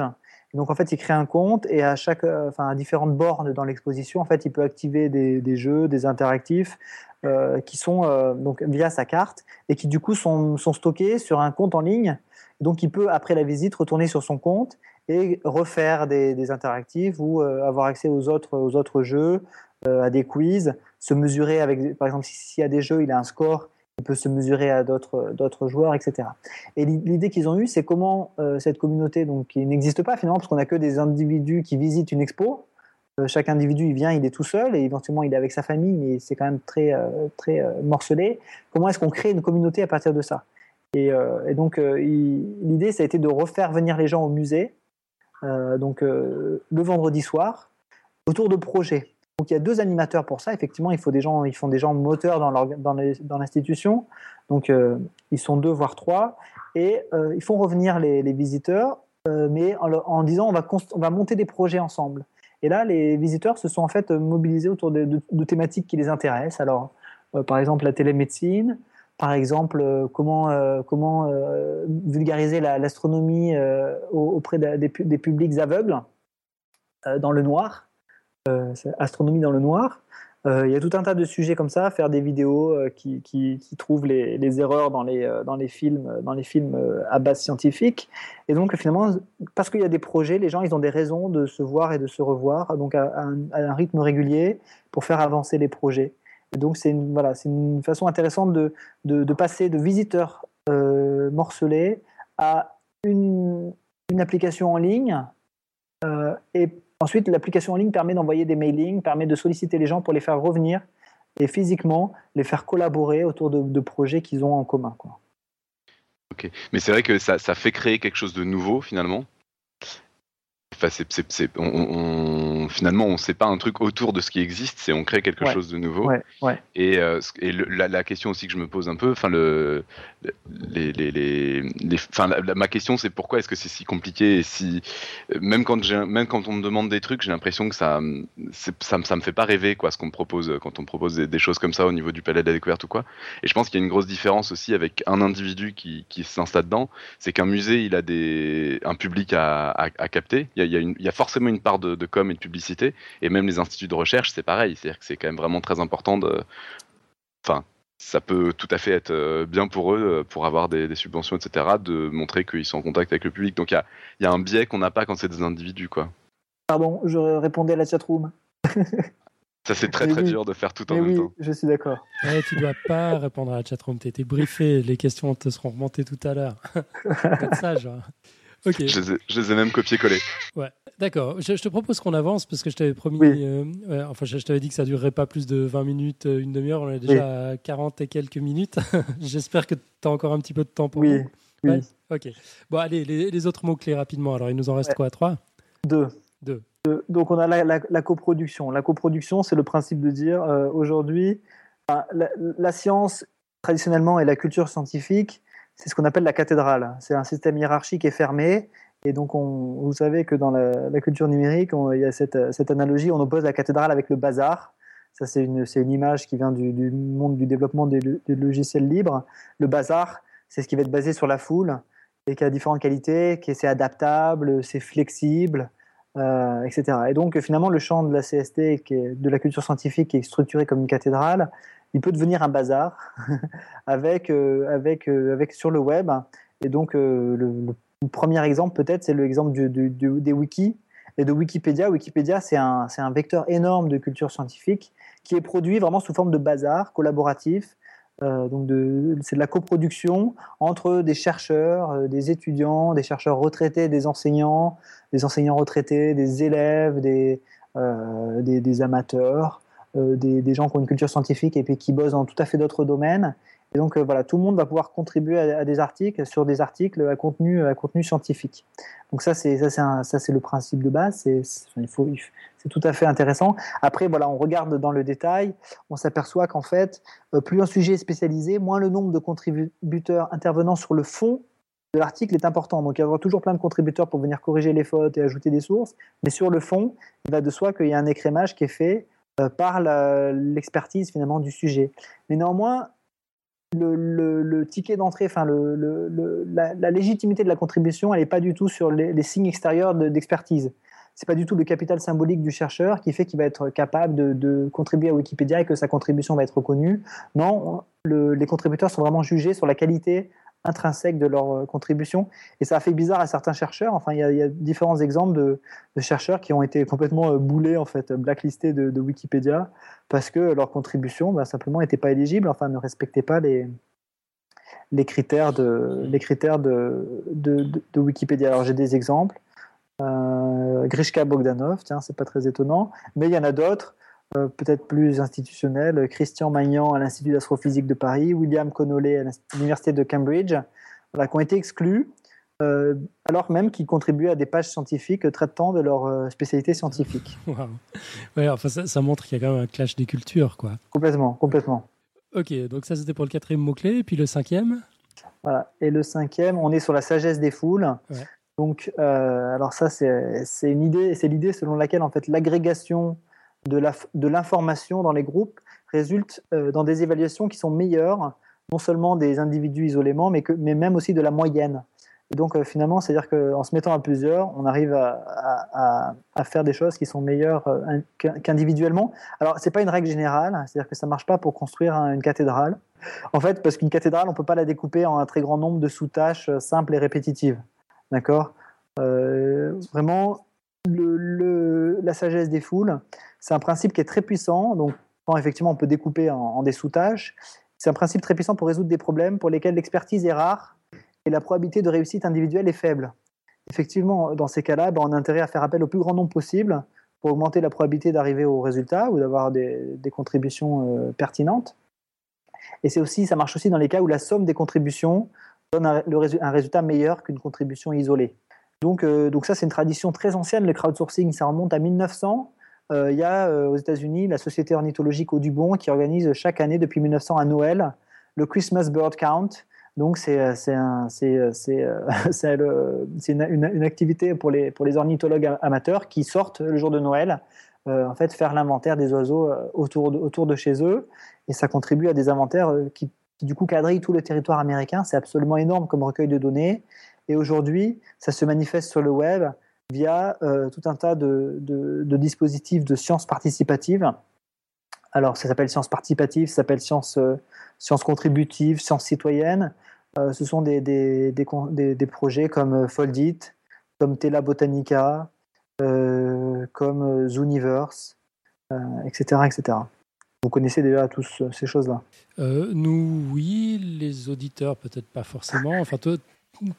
donc en fait, il crée un compte et à chaque, euh, enfin à différentes bornes dans l'exposition, en fait, il peut activer des, jeux, des interactifs euh, qui sont euh, donc via sa carte et qui du coup sont, sont, stockés sur un compte en ligne. Donc il peut après la visite retourner sur son compte et refaire des, interactifs ou avoir accès aux autres, aux autres jeux, à des quiz, se mesurer avec, par exemple, s'il y a des jeux, il a un score il peut se mesurer à d'autres joueurs, etc. Et l'idée qu'ils ont eue, c'est comment euh, cette communauté, donc, qui n'existe pas finalement, parce qu'on n'a que des individus qui visitent une expo, euh, chaque individu, il vient, il est tout seul, et éventuellement, il est avec sa famille, mais c'est quand même très, euh, très morcelé. Comment est-ce qu'on crée une communauté à partir de ça? Et, et, donc, l'idée, ça a été de refaire venir les gens au musée, donc le vendredi soir, autour de projets. Donc il y a deux animateurs pour ça. Effectivement, il faut des gens, ils font des gens moteurs dans l'institution. Donc euh, ils sont deux voire trois et euh, ils font revenir les, visiteurs, euh, mais en, disant on va, on va monter des projets ensemble. Et là, les visiteurs se sont en fait mobilisés autour de, thématiques qui les intéressent. Alors, par exemple, la télémédecine, par exemple, comment, vulgariser l'astronomie auprès des, publics aveugles dans le noir, astronomie dans le noir. Euh, il y a tout un tas de sujets comme ça, faire des vidéos euh, qui, trouvent les, erreurs dans les, euh, films, dans les films à base scientifique. Et donc finalement, parce qu'il y a des projets, les gens ils ont des raisons de se voir et de se revoir, donc à, un, rythme régulier pour faire avancer les projets. Et donc c'est une, voilà, une façon intéressante de, passer de visiteurs morcelés à une application en ligne et Ensuite, l'application en ligne permet d'envoyer des mailings, permet de solliciter les gens pour les faire revenir et physiquement les faire collaborer autour de, projets qu'ils ont en commun. Ok, mais c'est vrai que ça, fait créer quelque chose de nouveau finalement? Enfin, on, finalement, on ne sait pas un truc autour de ce qui existe, c'est on crée quelque chose de nouveau. Et, euh, et la, question aussi que je me pose un peu, enfin le, les, les, les, ma question c'est pourquoi est-ce que c'est si compliqué et si même quand même quand on me demande des trucs, j'ai l'impression que ça, ça, ça me fait pas rêver quoi, ce qu'on me propose quand on me propose des, choses comme ça au niveau du palais de la découverte ou quoi. Et je pense qu'il y a une grosse différence aussi avec un individu qui, qui s'installe dedans, c'est qu'un musée il a des un public à, à, capter. Il y, a, il, y y a forcément une part de, de com et de publicité et même les instituts de recherche, c'est pareil. C'est-à-dire que c'est quand même vraiment très important de. Enfin, ça peut tout à fait être euh, bien pour eux, euh, pour avoir des, subventions, etc., de montrer qu'ils sont en contact avec le public. Donc il y a, un biais qu'on n'a pas quand c'est des individus, quoi. Pardon, je répondais à la chatroom. [LAUGHS] Ça, c'est très très dur de faire tout en même oui, temps. Je suis d'accord. Ouais, tu dois pas [LAUGHS] répondre à la chatroom. Tu été briefé. Les questions te seront remontées tout à l'heure. Faites ça, genre. Je les ai, même copié-collé. Ouais. D'accord. Je, te propose qu'on avance parce que je t'avais promis. Euh, enfin, je, t'avais dit que ça durerait pas plus de 20 minutes, euh, une demi-heure. On est déjà à 40 et quelques minutes. [LAUGHS] J'espère que tu as encore un petit peu de temps pour oui. Oui. Ok. Bon, allez, les, autres mots-clés rapidement. Alors, il nous en reste quoi? Trois? Deux. Deux. Donc, on a la, coproduction. La coproduction, c'est le principe de dire euh, aujourd'hui, la, science, traditionnellement, et la culture scientifique, c'est ce qu'on appelle la cathédrale. C'est un système hiérarchique et fermé et donc, on, vous savez que dans la, culture numérique, il y a cette, analogie, on oppose la cathédrale avec le bazar. Ça, c'est une, image qui vient du, monde du développement des, logiciels libres. Le bazar, c'est ce qui va être basé sur la foule et qui a différentes qualités, qui c'est adaptable, c'est flexible, euh, etc. Et donc, finalement, le champ de la CST, de la culture scientifique, est structuré comme une cathédrale, il peut devenir un bazar [LAUGHS] avec, euh, avec, euh, avec sur le web. Et donc, le, le premier exemple, peut-être, c'est l'exemple des wikis et de Wikipédia. Wikipédia, c'est un, un, vecteur énorme de culture scientifique qui est produit vraiment sous forme de bazar collaboratif. Euh, donc c'est de la coproduction entre des chercheurs, euh, des étudiants, des chercheurs retraités, des enseignants, des enseignants retraités, des élèves, des, euh, des, amateurs, des, des, gens qui ont une culture scientifique et puis qui bossent dans tout à fait d'autres domaines. Et donc euh, voilà, tout le monde va pouvoir contribuer à, des articles sur des articles à contenu, à contenu scientifique. Donc ça c'est ça c'est le principe de base. C'est il faut c'est tout à fait intéressant. Après voilà, on regarde dans le détail, on s'aperçoit qu'en fait euh, plus un sujet est spécialisé, moins le nombre de contributeurs intervenant sur le fond de l'article est important. Donc il y aura toujours plein de contributeurs pour venir corriger les fautes et ajouter des sources, mais sur le fond, il va de soi qu'il y a un écrémage qui est fait euh, par l'expertise finalement du sujet. Mais néanmoins, le, ticket d'entrée, enfin la, légitimité de la contribution, elle n'est pas du tout sur les, signes extérieurs d'expertise. Ce n'est pas du tout le capital symbolique du chercheur qui fait qu'il va être capable de, contribuer à Wikipédia et que sa contribution va être reconnue. Non, les contributeurs sont vraiment jugés sur la qualité intrinsèque de leur euh, contribution. Et ça a fait bizarre à certains chercheurs. Enfin, il y a, différents exemples de, chercheurs qui ont été complètement euh, boulés, en fait, blacklistés de, Wikipédia parce que leur contribution, bah, simplement, n'était pas éligible, enfin, ne respectait pas les, les critères de, les critères de, de, Wikipédia. Alors, j'ai des exemples. Euh, Grishka Bogdanov, tiens, c'est pas très étonnant, mais il y en a d'autres. Euh, peut-être plus institutionnels, Christian Magnan à l'Institut d'astrophysique de Paris, William Connolly à l'Université de Cambridge, qui ont été exclus euh, alors même qu'ils contribuaient à des pages scientifiques traitant de leur euh, spécialité scientifique. [LAUGHS] Ouais, enfin, ça, montre qu'il y a quand même un clash des cultures. Quoi. Complètement, complètement. Ok, donc ça c'était pour le quatrième mot-clé, et puis le cinquième Voilà, et le cinquième, on est sur la sagesse des foules. Donc, alors ça, c'est une idée, c'est l'idée selon laquelle en fait l'agrégation de l'information dans les groupes résulte dans des évaluations qui sont meilleures, non seulement des individus isolément, mais, que, mais même aussi de la moyenne. Et donc euh, finalement, c'est-à-dire qu'en se mettant à plusieurs, on arrive à, faire des choses qui sont meilleures euh, qu'individuellement. Alors c'est pas une règle générale, c'est-à-dire que ça marche pas pour construire une cathédrale. En fait, parce qu'une cathédrale, on peut pas la découper en un très grand nombre de sous-tâches euh, simples et répétitives. D'accord? Vraiment, la sagesse des foules, c'est un principe qui est très puissant. Donc, quand effectivement on peut découper en des sous-tâches, c'est un principe très puissant pour résoudre des problèmes pour lesquels l'expertise est rare et la probabilité de réussite individuelle est faible. Effectivement, dans ces cas-là, ben, on a intérêt à faire appel au plus grand nombre possible pour augmenter la probabilité d'arriver au résultat ou d'avoir des, contributions euh, pertinentes. Et c'est aussi, ça marche aussi dans les cas où la somme des contributions donne un, résultat meilleur qu'une contribution isolée. Donc, euh, donc ça, c'est une tradition très ancienne, le crowdsourcing, ça remonte à 1900. Euh, il y a aux États-Unis la Société ornithologique Audubon qui organise chaque année depuis 1900 à Noël le Christmas Bird Count, donc c'est euh, euh, euh, une, activité pour les, ornithologues amateurs qui sortent le jour de Noël, en fait faire l'inventaire des oiseaux autour de, autour de chez eux, et ça contribue à des inventaires qui, du coup quadrillent tout le territoire américain. C'est absolument énorme comme recueil de données. Et aujourd'hui, ça se manifeste sur le web via tout un tas de, dispositifs de sciences participatives alors, ça s'appelle sciences participatives, ça s'appelle sciences, euh, contributives, sciences citoyennes. Euh, ce sont des, des, des, des, projets comme euh, Foldit, comme Tela Botanica, comme Zooniverse, etc., etc. Vous connaissez déjà tous ces choses-là Nous, oui. Les auditeurs, peut-être pas forcément. Enfin, toi,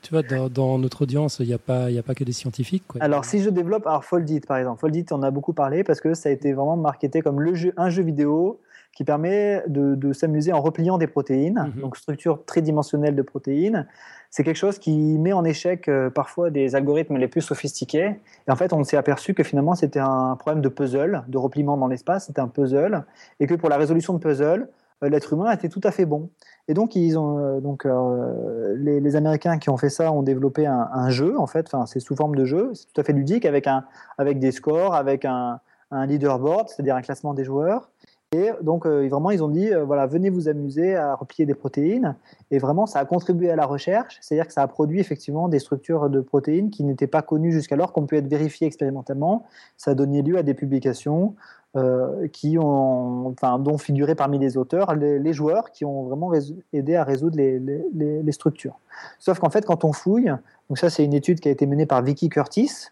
tu vois, dans, notre audience, il n'y a, pas, a pas que des scientifiques. Alors, si je développe, alors Foldit par exemple, Foldit, on a beaucoup parlé parce que ça a été vraiment marketé comme le jeu, un jeu vidéo qui permet de, s'amuser en repliant des protéines, mhm. donc structure tridimensionnelle de protéines. C'est quelque chose qui met en échec euh, parfois des algorithmes les plus sophistiqués. Et en fait, on s'est aperçu que finalement, c'était un problème de puzzle, de repliement dans l'espace, c'était un puzzle, et que pour la résolution de puzzle, euh, l'être humain était tout à fait bon. Et donc, ils ont, euh, donc euh, les, Américains qui ont fait ça ont développé un, jeu, en fait, enfin, c'est sous forme de jeu, c'est tout à fait ludique, avec, un, avec des scores, avec un, un leaderboard, c'est-à-dire un classement des joueurs. Et donc, vraiment, ils ont dit, voilà, venez vous amuser à replier des protéines. Et vraiment, ça a contribué à la recherche, c'est-à-dire que ça a produit effectivement des structures de protéines qui n'étaient pas connues jusqu'alors, qui ont pu être vérifiées expérimentalement. Ça a donné lieu à des publications euh, qui ont, enfin, dont figuraient parmi les auteurs les, joueurs qui ont vraiment aidé à résoudre les, structures. Sauf qu'en fait, quand on fouille, donc ça c'est une étude qui a été menée par Vicky Curtis,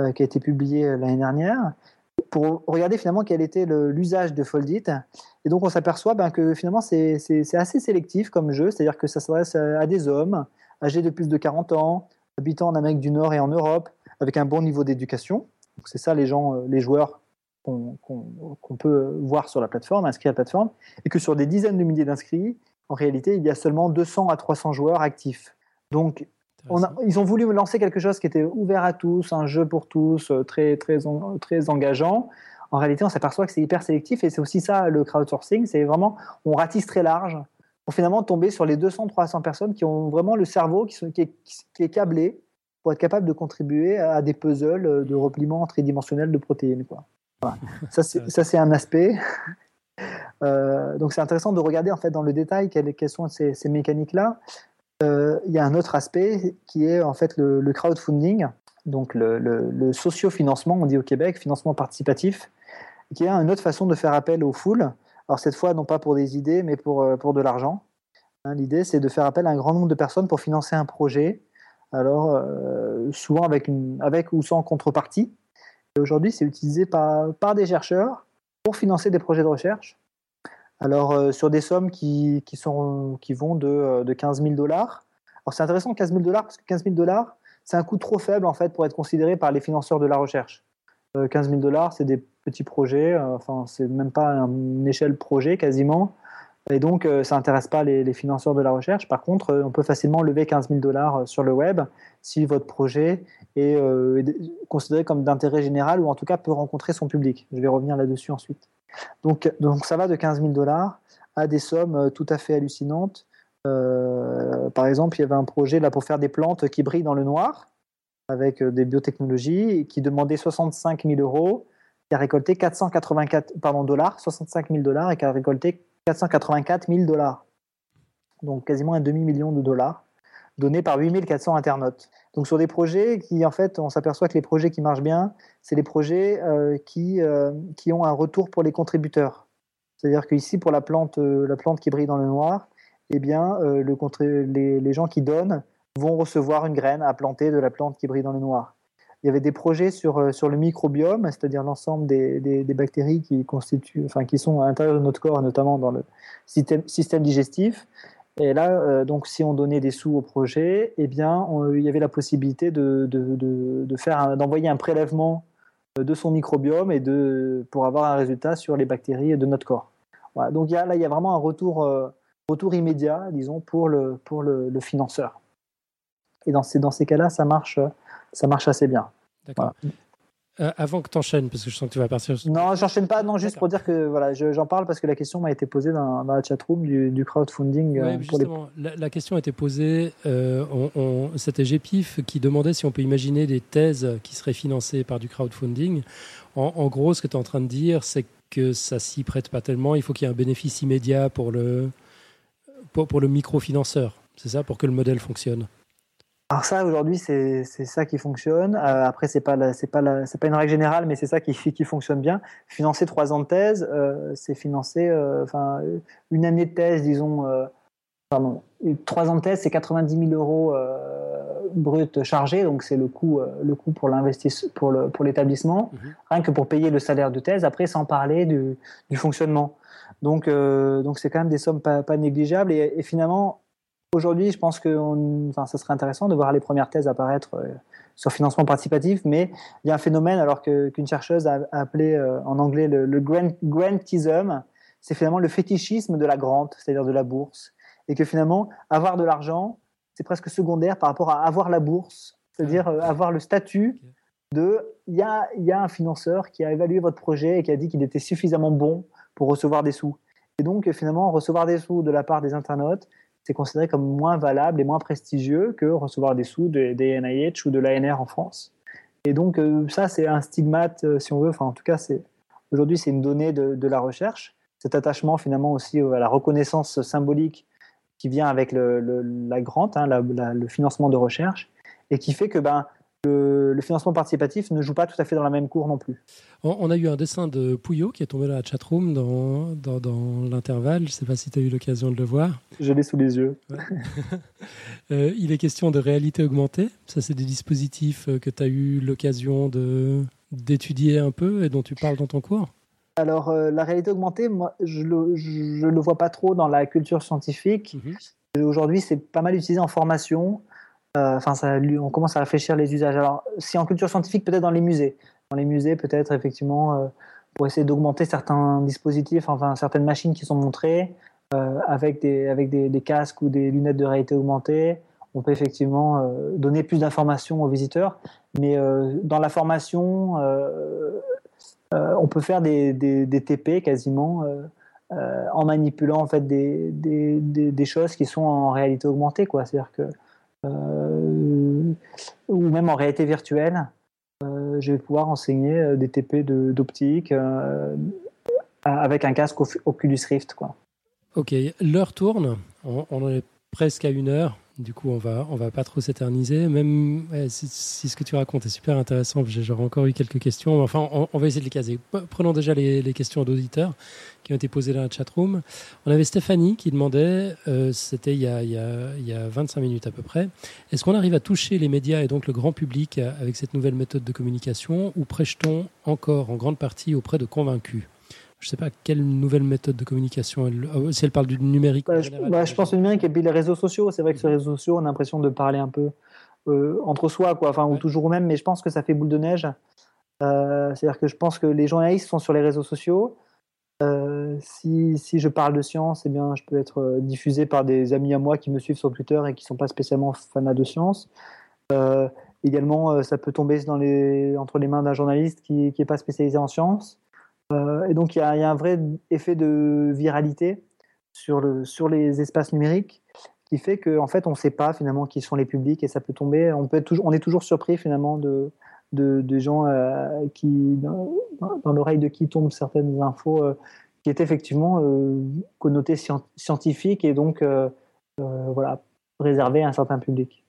euh, qui a été publiée l'année dernière, pour regarder finalement quel était l'usage de Foldit. Et donc on s'aperçoit ben, que finalement c'est assez sélectif comme jeu, c'est-à-dire que ça s'adresse à des hommes âgés de plus de 40 ans, habitant en Amérique du Nord et en Europe, avec un bon niveau d'éducation. C'est ça les gens, les joueurs qu'on peut voir sur la plateforme, inscrits à la plateforme, et que sur des dizaines de milliers d'inscrits, en réalité, il y a seulement 200 à 300 joueurs actifs. Donc, on ils ont voulu lancer quelque chose qui était ouvert à tous, un jeu pour tous, euh, très, très, très engageant. En réalité, on s'aperçoit que c'est hyper sélectif et c'est aussi ça le crowdsourcing. C'est vraiment, on ratisse très large pour finalement tomber sur les 200-300 personnes qui ont vraiment le cerveau qui, sont, qui, est, qui, est, câblé pour être capable de contribuer à des puzzles de repliement tridimensionnel de protéines. Quoi. [LAUGHS] Ça, c'est un aspect. [LAUGHS] Euh, donc, c'est intéressant de regarder en fait dans le détail quelles, sont ces, mécaniques-là. Euh, il y a un autre aspect qui est en fait le, crowdfunding, donc le, le, socio-financement, on dit au Québec, financement participatif, qui est une autre façon de faire appel aux foules. Alors, cette fois, non pas pour des idées, mais pour, euh, pour de l'argent. Hein, l'idée, c'est de faire appel à un grand nombre de personnes pour financer un projet. Alors, souvent avec, une, avec ou sans contrepartie aujourd'hui, c'est utilisé par, par, des chercheurs pour financer des projets de recherche. Alors, euh, sur des sommes qui, qui, sont, qui vont de, euh, de 15 000 dollars. Alors, c'est intéressant, 15 000 dollars, parce que 15 000 dollars, c'est un coût trop faible, en fait, pour être considéré par les financeurs de la recherche. 15 euh, 000 dollars, c'est des petits projets, enfin, c'est même pas une échelle projet quasiment. Et donc, ça n'intéresse pas les, financeurs de la recherche. Par contre, on peut facilement lever 15 000 dollars sur le web si votre projet est euh, considéré comme d'intérêt général ou en tout cas peut rencontrer son public. Je vais revenir là-dessus ensuite. Donc, donc ça va de 15 000 dollars à des sommes euh, tout à fait hallucinantes. Euh, par exemple, il y avait un projet là pour faire des plantes qui brillent dans le noir. avec des biotechnologies qui demandait 65 000 euros, qui a récolté 484 pardon, dollars, 65 000 dollars et qui a récolté 484 000 dollars. Donc quasiment un demi-million de dollars donnés par 8400 internautes. Donc sur des projets qui, en fait, on s'aperçoit que les projets qui marchent bien, c'est les projets qui, qui ont un retour pour les contributeurs. C'est-à-dire qu'ici, pour la plante, euh, qui brille dans le noir, eh bien, euh, le, les, les, gens qui donnent vont recevoir une graine à planter de la plante qui brille dans le noir. Il y avait des projets sur, euh, sur le microbiome, c'est-à-dire l'ensemble des, des, bactéries qui, constituent, enfin, qui sont à l'intérieur de notre corps, notamment dans le système, système digestif. Et là, donc, si on donnait des sous au projet, eh bien, il y avait la possibilité de, de, de, faire d'envoyer un prélèvement de son microbiome et de, pour avoir un résultat sur les bactéries de notre corps. Donc là, il y a vraiment un retour, euh, retour immédiat, disons, pour le, pour le, financeur. Et dans ces, dans ces cas-là, ça marche, ça marche assez bien. D'accord. Euh, avant que tu enchaînes, parce que je sens que tu vas partir. Non, j'enchaîne pas, non, juste pour dire que voilà, j'en parle parce que la question m'a été posée dans, dans la chatroom du, du crowdfunding. Euh, justement, la, question a été posée, euh, c'était GPIF qui demandait si on peut imaginer des thèses qui seraient financées par du crowdfunding. En, gros, ce que tu es en train de dire, c'est que ça s'y prête pas tellement, il faut qu'il y ait un bénéfice immédiat pour le, pour, pour le microfinanceur, c'est ça, pour que le modèle fonctionne alors ça, aujourd'hui, c'est ça qui fonctionne. Euh, après, c'est pas c'est pas c'est pas une règle générale, mais c'est ça qui, [LAUGHS] qui fonctionne bien. Financer trois ans de thèse, euh, c'est financer, euh, une année de thèse, disons, pardon, trois ans de thèse, c'est 90 000 euros brut chargés, donc c'est le coût, le coût pour l'investissement, pour le pour l'établissement, mhm. rien que pour payer le salaire de thèse. Après, sans parler du, du fonctionnement. Donc, donc c'est quand même des sommes pas, pas négligeables et, et finalement Aujourd'hui, je pense que enfin, ça serait intéressant de voir les premières thèses apparaître euh, sur financement participatif, mais il y a un phénomène alors qu'une chercheuse a, appelé euh, en anglais le, le grantism, c'est finalement le fétichisme de la grande, c'est-à-dire de la bourse, et que finalement avoir de l'argent, c'est presque secondaire par rapport à avoir la bourse, c'est-à-dire euh, avoir le statut de il y a, y a un financeur qui a évalué votre projet et qui a dit qu'il était suffisamment bon pour recevoir des sous. Et donc finalement recevoir des sous de la part des internautes, c'est considéré comme moins valable et moins prestigieux que recevoir des sous des NIH ou de l'ANR en France. Et donc euh, ça, c'est un stigmate, euh, si on veut. Enfin, en tout cas, aujourd'hui, c'est une donnée de, la recherche. Cet attachement, finalement, aussi à la reconnaissance symbolique qui vient avec la grante, hein, le financement de recherche, et qui fait que ben, le, financement participatif ne joue pas tout à fait dans la même cour non plus. On, a eu un dessin de Pouillot qui est tombé dans la chatroom dans, dans, dans l'intervalle. Je ne sais pas si tu as eu l'occasion de le voir. Je l'ai sous les yeux. [LAUGHS] Euh, il est question de réalité augmentée. Ça, c'est des dispositifs euh, que tu as eu l'occasion d'étudier un peu et dont tu parles dans ton cours? Alors, euh, la réalité augmentée, moi, je ne le, vois pas trop dans la culture scientifique. Mhm. Aujourd'hui, c'est pas mal utilisé en formation. Euh, on commence à réfléchir les usages. Alors, si en culture scientifique, peut-être dans les musées. Dans les musées, peut-être effectivement, euh, pour essayer d'augmenter certains dispositifs, enfin certaines machines qui sont montrées euh, avec, des, casques ou des lunettes de réalité augmentée. On peut effectivement donner plus d'informations aux visiteurs. Mais dans la formation, on peut faire des, TP quasiment. en manipulant en fait des, choses qui sont en réalité augmentée quoi c'est à dire que ou même en réalité virtuelle, euh, je vais pouvoir enseigner euh, des TP d'optique avec un casque Oculus Rift. Quoi. Ok, l'heure tourne, on, on, est presque à une heure. Du coup, on va, on va pas trop s'éterniser. Même si, ce que tu racontes est super intéressant, j'aurais encore eu quelques questions. Enfin, on, va essayer de les caser. Prenons déjà les, questions d'auditeurs qui ont été posées dans la chatroom. On avait Stéphanie qui demandait, euh, c'était il, il, il, y a 25 minutes à peu près, est-ce qu'on arrive à toucher les médias et donc le grand public avec cette nouvelle méthode de communication ou prêche-t-on encore en grande partie auprès de convaincus? Je ne sais pas quelle nouvelle méthode de communication elle, ah si elle parle du numérique. Bah, je, bah, je, pense au numérique et puis les réseaux sociaux. C'est vrai que sur les réseaux sociaux, on a l'impression de parler un peu euh, entre soi, quoi, enfin, ou toujours au même, mais je pense que ça fait boule de neige. Euh, c'est-à-dire que je pense que les journalistes sont sur les réseaux sociaux. Euh, si, si, je parle de science, eh bien, je peux être diffusé par des amis à moi qui me suivent sur Twitter et qui ne sont pas spécialement fanats de science. également, ça peut tomber dans les, entre les mains d'un journaliste qui n'est pas spécialisé en science. Euh, et donc, il y, a un vrai effet de viralité sur, le, sur les espaces numériques. qui fait qu'en en fait, on ne sait pas finalement qui sont les publics et ça peut tomber. On, est toujours surpris finalement de, gens euh, qui, dans, l'oreille de qui tombent certaines infos euh, qui étaient effectivement euh, connotées scientifiques et donc voilà, réservées à un certain public.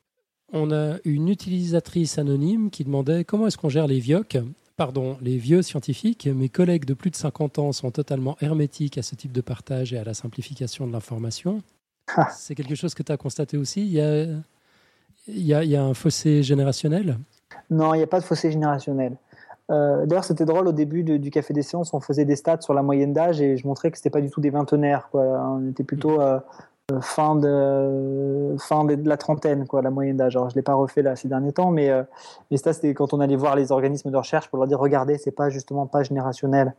On a une utilisatrice anonyme qui demandait comment est-ce qu'on gère les VIOC? Pardon, les vieux scientifiques, mes collègues de plus de 50 ans sont totalement hermétiques à ce type de partage et à la simplification de l'information. Ah. C'est quelque chose que tu as constaté aussi? Il y, a, il, y a, il y a un fossé générationnel? Non, il n'y a pas de fossé générationnel. Euh, D'ailleurs, c'était drôle au début de, du Café des Sciences, on faisait des stats sur la moyenne d'âge et je montrais que c'était pas du tout des vingtenaires. Quoi. On était plutôt euh, euh, fin, de, fin de la trentaine, quoi, la moyenne d'âge. Alors, je l'ai pas refait là ces derniers temps, mais, euh, mais ça, c'était quand on allait voir les organismes de recherche pour leur dire regardez, c'est pas justement pas générationnel.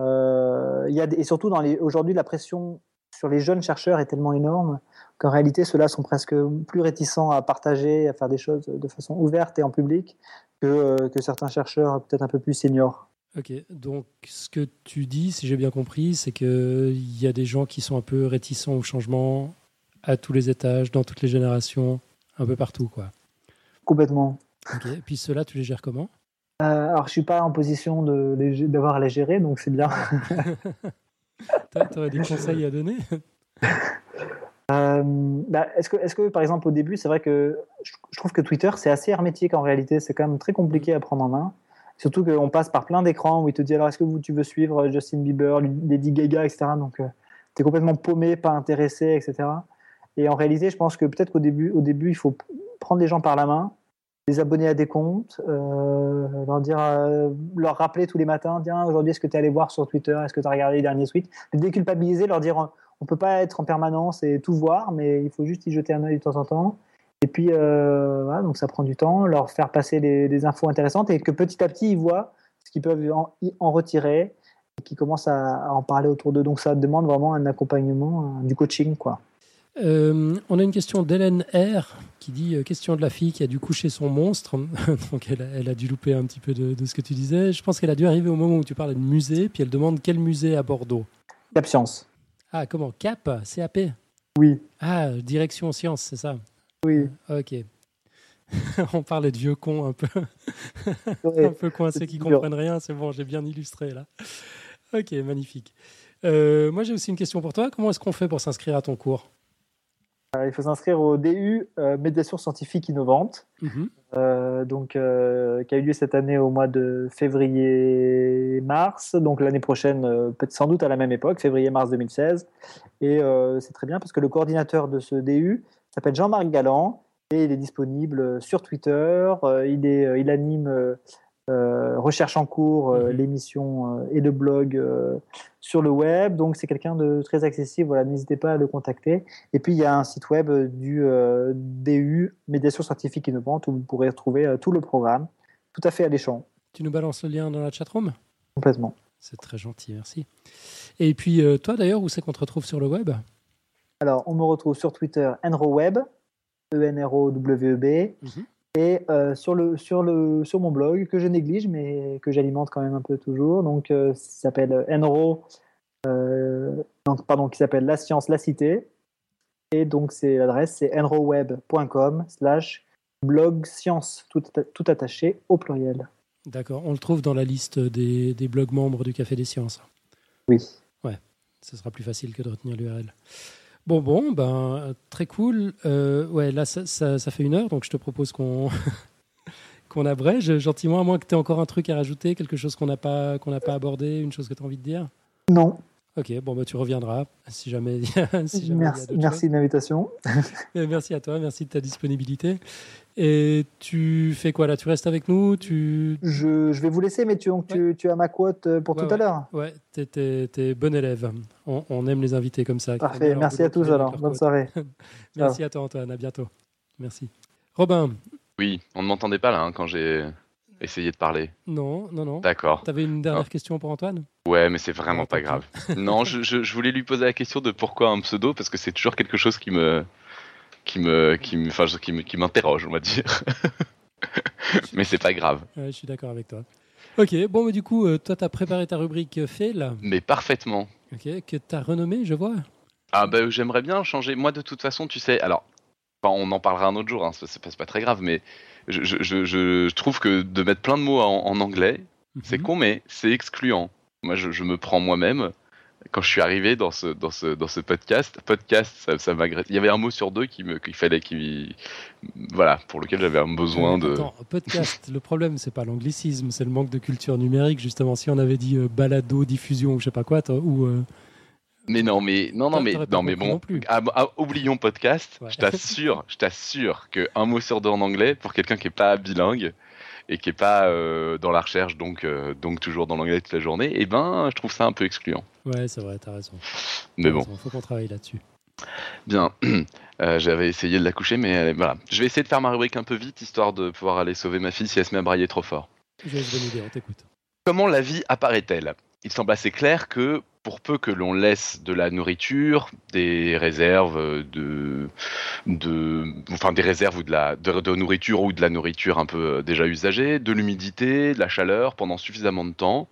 Euh, y a et surtout, aujourd'hui, la pression sur les jeunes chercheurs est tellement énorme qu'en réalité, ceux-là sont presque plus réticents à partager, à faire des choses de façon ouverte et en public que, euh, que certains chercheurs peut-être un peu plus seniors. Ok, donc ce que tu dis, si j'ai bien compris, c'est qu'il y a des gens qui sont un peu réticents au changement à tous les étages, dans toutes les générations, un peu partout, quoi. Complètement. Ok, et puis ceux-là, tu les gères comment? Euh, alors, je suis pas en position de les- d'avoir à les gérer, donc c'est bien. [LAUGHS] Tu aurais des conseils à donner? Euh, bah, est-ce que, est que, par exemple, au début, c'est vrai que je, je trouve que Twitter, c'est assez hermétique en réalité. C'est quand même très compliqué à prendre en main. Surtout qu'on passe par plein d'écrans où il te dit alors est-ce que tu veux suivre Justin Bieber, Lady Gaga, etc. Donc, tu es complètement paumé, pas intéressé, etc. Et en réalité, je pense que peut-être qu'au début, au début, il faut prendre les gens par la main, les abonner à des comptes, euh, leur dire, euh, leur rappeler tous les matins, tiens, aujourd'hui, est-ce que tu es allé voir sur Twitter, est-ce que tu as regardé les derniers tweets, les déculpabiliser, leur dire, on peut pas être en permanence et tout voir, mais il faut juste y jeter un œil de temps en temps. Et puis, euh, voilà, donc ça prend du temps, leur faire passer des, des, infos intéressantes et que petit à petit, ils voient ce qu'ils peuvent en, en, retirer et qu'ils commencent à, à, en parler autour d'eux. Donc ça demande vraiment un accompagnement, un, du coaching, quoi. Euh, on a une question d'Hélène R qui dit euh, question de la fille qui a dû coucher son monstre. [LAUGHS] Donc elle a, elle a, dû louper un petit peu de, de ce que tu disais. Je pense qu'elle a dû arriver au moment où tu parlais de musée, puis elle demande quel musée à Bordeaux? Cap Science. Ah comment? Cap? CAP Oui. Ah direction science, c'est ça. Oui. Ok. [LAUGHS] on parlait de vieux cons un peu, [LAUGHS] ouais, un peu coincés qui comprennent rien. C'est bon, j'ai bien illustré là. Ok, magnifique. Euh, moi j'ai aussi une question pour toi. Comment est-ce qu'on fait pour s'inscrire à ton cours? Euh, il faut s'inscrire au DU euh, Médiation scientifique innovante, mm Mhm. donc qui a eu lieu cette année au mois de février-mars, donc l'année prochaine, peut-être sans doute à la même époque, février-mars 2016. Et c'est très bien parce que le coordinateur de ce DU s'appelle Jean-Marc Galland et il est disponible sur Twitter. il, est, il anime Recherche en cours, Mhm. l'émission et le blog sur le web. Donc, c'est quelqu'un de très accessible. Voilà, n'hésitez pas à le contacter. Et puis, il y a un site web du euh, DU, Médiation Scientifique Innovante, où vous pourrez retrouver euh, tout le programme, tout à fait alléchant. Tu nous balances le lien dans la chatroom? Complètement. C'est très gentil, merci. Et puis, euh, toi d'ailleurs, où c'est qu'on te retrouve sur le web? Alors, on me retrouve sur Twitter, EnroWeb, E-N-R-O-W-E-B. Mm -hmm. Et euh, sur, le, sur, le, sur mon blog, que je néglige, mais que j'alimente quand même un peu toujours, donc euh, s'appelle Enro, euh, pardon, qui s'appelle La Science, la Cité. Et donc c'est l'adresse, c'est enroweb.com slash blog science, tout, tout, attaché au pluriel. D'accord, on le trouve dans la liste des, des blogs membres du Café des Sciences. Oui. Ouais, ce sera plus facile que de retenir l'URL. Bon, bon, ben, très cool. Euh, ouais, là, ça, ça, ça, fait une heure, donc je te propose qu'on [LAUGHS] qu'on abrège gentiment, à moins que tu aies encore un truc à rajouter, quelque chose qu'on n'a pas, qu'on n'a pas abordé, une chose que tu as envie de dire? Non. Ok, bon, bah, tu reviendras si jamais. [LAUGHS] si jamais merci merci de l'invitation. [LAUGHS] merci à toi, merci de ta disponibilité. Et tu fais quoi là? Tu restes avec nous? Tu... Je, je, vais vous laisser, mais tu, ouais. tu, tu, as ma quote pour ouais, tout ouais. à l'heure. Ouais, tu es, es, bon élève. On, on, aime les invités comme ça. Parfait, merci à tous alors. Bonne soirée. [LAUGHS] merci à toi, Antoine. À bientôt. Merci. Robin. Oui, on ne m'entendait pas là hein, quand j'ai essayé de parler. Non, non, non. D'accord. Tu avais une dernière oh. question pour Antoine? Ouais, mais c'est vraiment pas grave. non, je, je, je, voulais lui poser la question de pourquoi un pseudo, parce que c'est toujours quelque chose qui me qui me qui me enfin qui me qui m'interroge on va dire [LAUGHS] mais c'est pas grave ouais, je suis d'accord avec toi ok bon mais du coup euh, toi t'as préparé ta rubrique fail mais parfaitement ok que t'as renommé je vois Ah bah j'aimerais bien changer. Moi de toute façon, tu sais, alors on en parlera un autre jour, hein, c'est pas, pas, très grave, mais je, je, je, trouve que de mettre plein de mots en, anglais, c'est mhm. con, mais c'est excluant. Moi, je, me prends moi-même. Quand je suis arrivé dans ce, dans ce, dans ce podcast, podcast, ça, ça Il y avait un mot sur deux qui me, qu'il fallait, qui, voilà, pour lequel j'avais un besoin de. Attends, podcast. le problème, c'est pas l'anglicisme, c'est le manque de culture numérique. Justement, si on avait dit euh, balado, diffusion ou je sais pas quoi, ou euh, mais non, mais non, non, mais non, mais bon. Ah, ah, oublions podcast. Je t'assure, je t'assure que un mot sur deux en anglais pour quelqu'un qui est pas bilingue et qui est pas euh, dans la recherche, donc euh, donc toujours dans l'anglais toute la journée, et eh ben, je trouve ça un peu excluant. Ouais, c'est vrai, t'as raison. Mais bon, il faut qu'on travaille là-dessus. Bien, [CLEARS THROAT] euh, j'avais essayé de la coucher, mais voilà. Je vais essayer de faire ma rubrique un peu vite, histoire de pouvoir aller sauver ma fille si elle se met à brailler trop fort. J'ai une bonne idée, on t'écoute. Comment la vie apparaît-elle? Il semble assez clair que pour peu que l'on laisse de la nourriture, des réserves de, de des réserves ou de la nourriture ou de la nourriture un peu euh, déjà usagée, de l'humidité, de la chaleur pendant suffisamment de temps,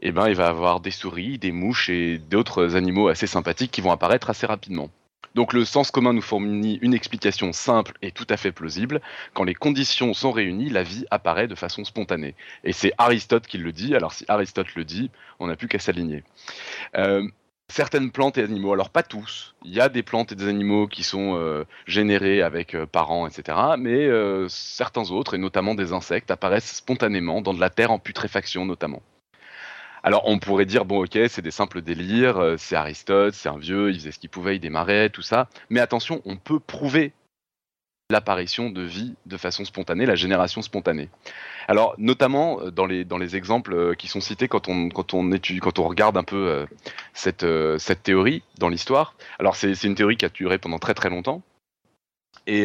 eh ben il va avoir des souris, des mouches et d'autres animaux assez sympathiques qui vont apparaître assez rapidement. Donc le sens commun nous fournit une explication simple et tout à fait plausible. Quand les conditions sont réunies, la vie apparaît de façon spontanée. Et c'est Aristote qui le dit. Alors si Aristote le dit, on n'a plus qu'à s'aligner. Euh, certaines plantes et animaux, alors pas tous, il y a des plantes et des animaux qui sont euh, générés avec euh, parents, etc. Mais certains autres, et notamment des insectes, apparaissent spontanément dans de la terre en putréfaction notamment. Alors on pourrait dire, bon ok, c'est des simples délires, euh, c'est Aristote, c'est un vieux, il faisait ce qu'il pouvait, il démarrait, tout ça. Mais attention, on peut prouver l'apparition de vie de façon spontanée, la génération spontanée. Alors, notamment euh, dans les, dans les exemples euh, qui sont cités quand on, quand on, étudie, quand on regarde un peu cette, cette théorie dans l'histoire. Alors, c'est une théorie qui a duré pendant très très longtemps. Et,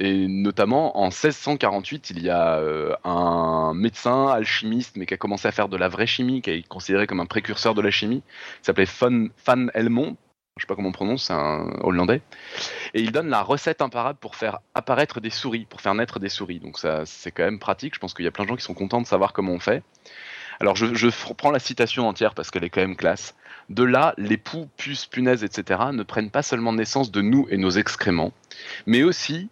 et notamment en 1648, il y a euh, un médecin alchimiste, mais qui a commencé à faire de la vraie chimie, qui est considéré comme un précurseur de la chimie, qui s'appelait Van, Van Helmont. Je sais pas comment on prononce, c'est un hollandais. Et il donne la recette imparable pour faire apparaître des souris, pour faire naître des souris. Donc ça, c'est quand même pratique. Je pense qu'il y a plein de gens qui sont contents de savoir comment on fait. Alors je, je prends la citation entière parce qu'elle est quand même classe. De là, les poux, puces, punaises, etc. ne prennent pas seulement naissance de nous et nos excréments, mais aussi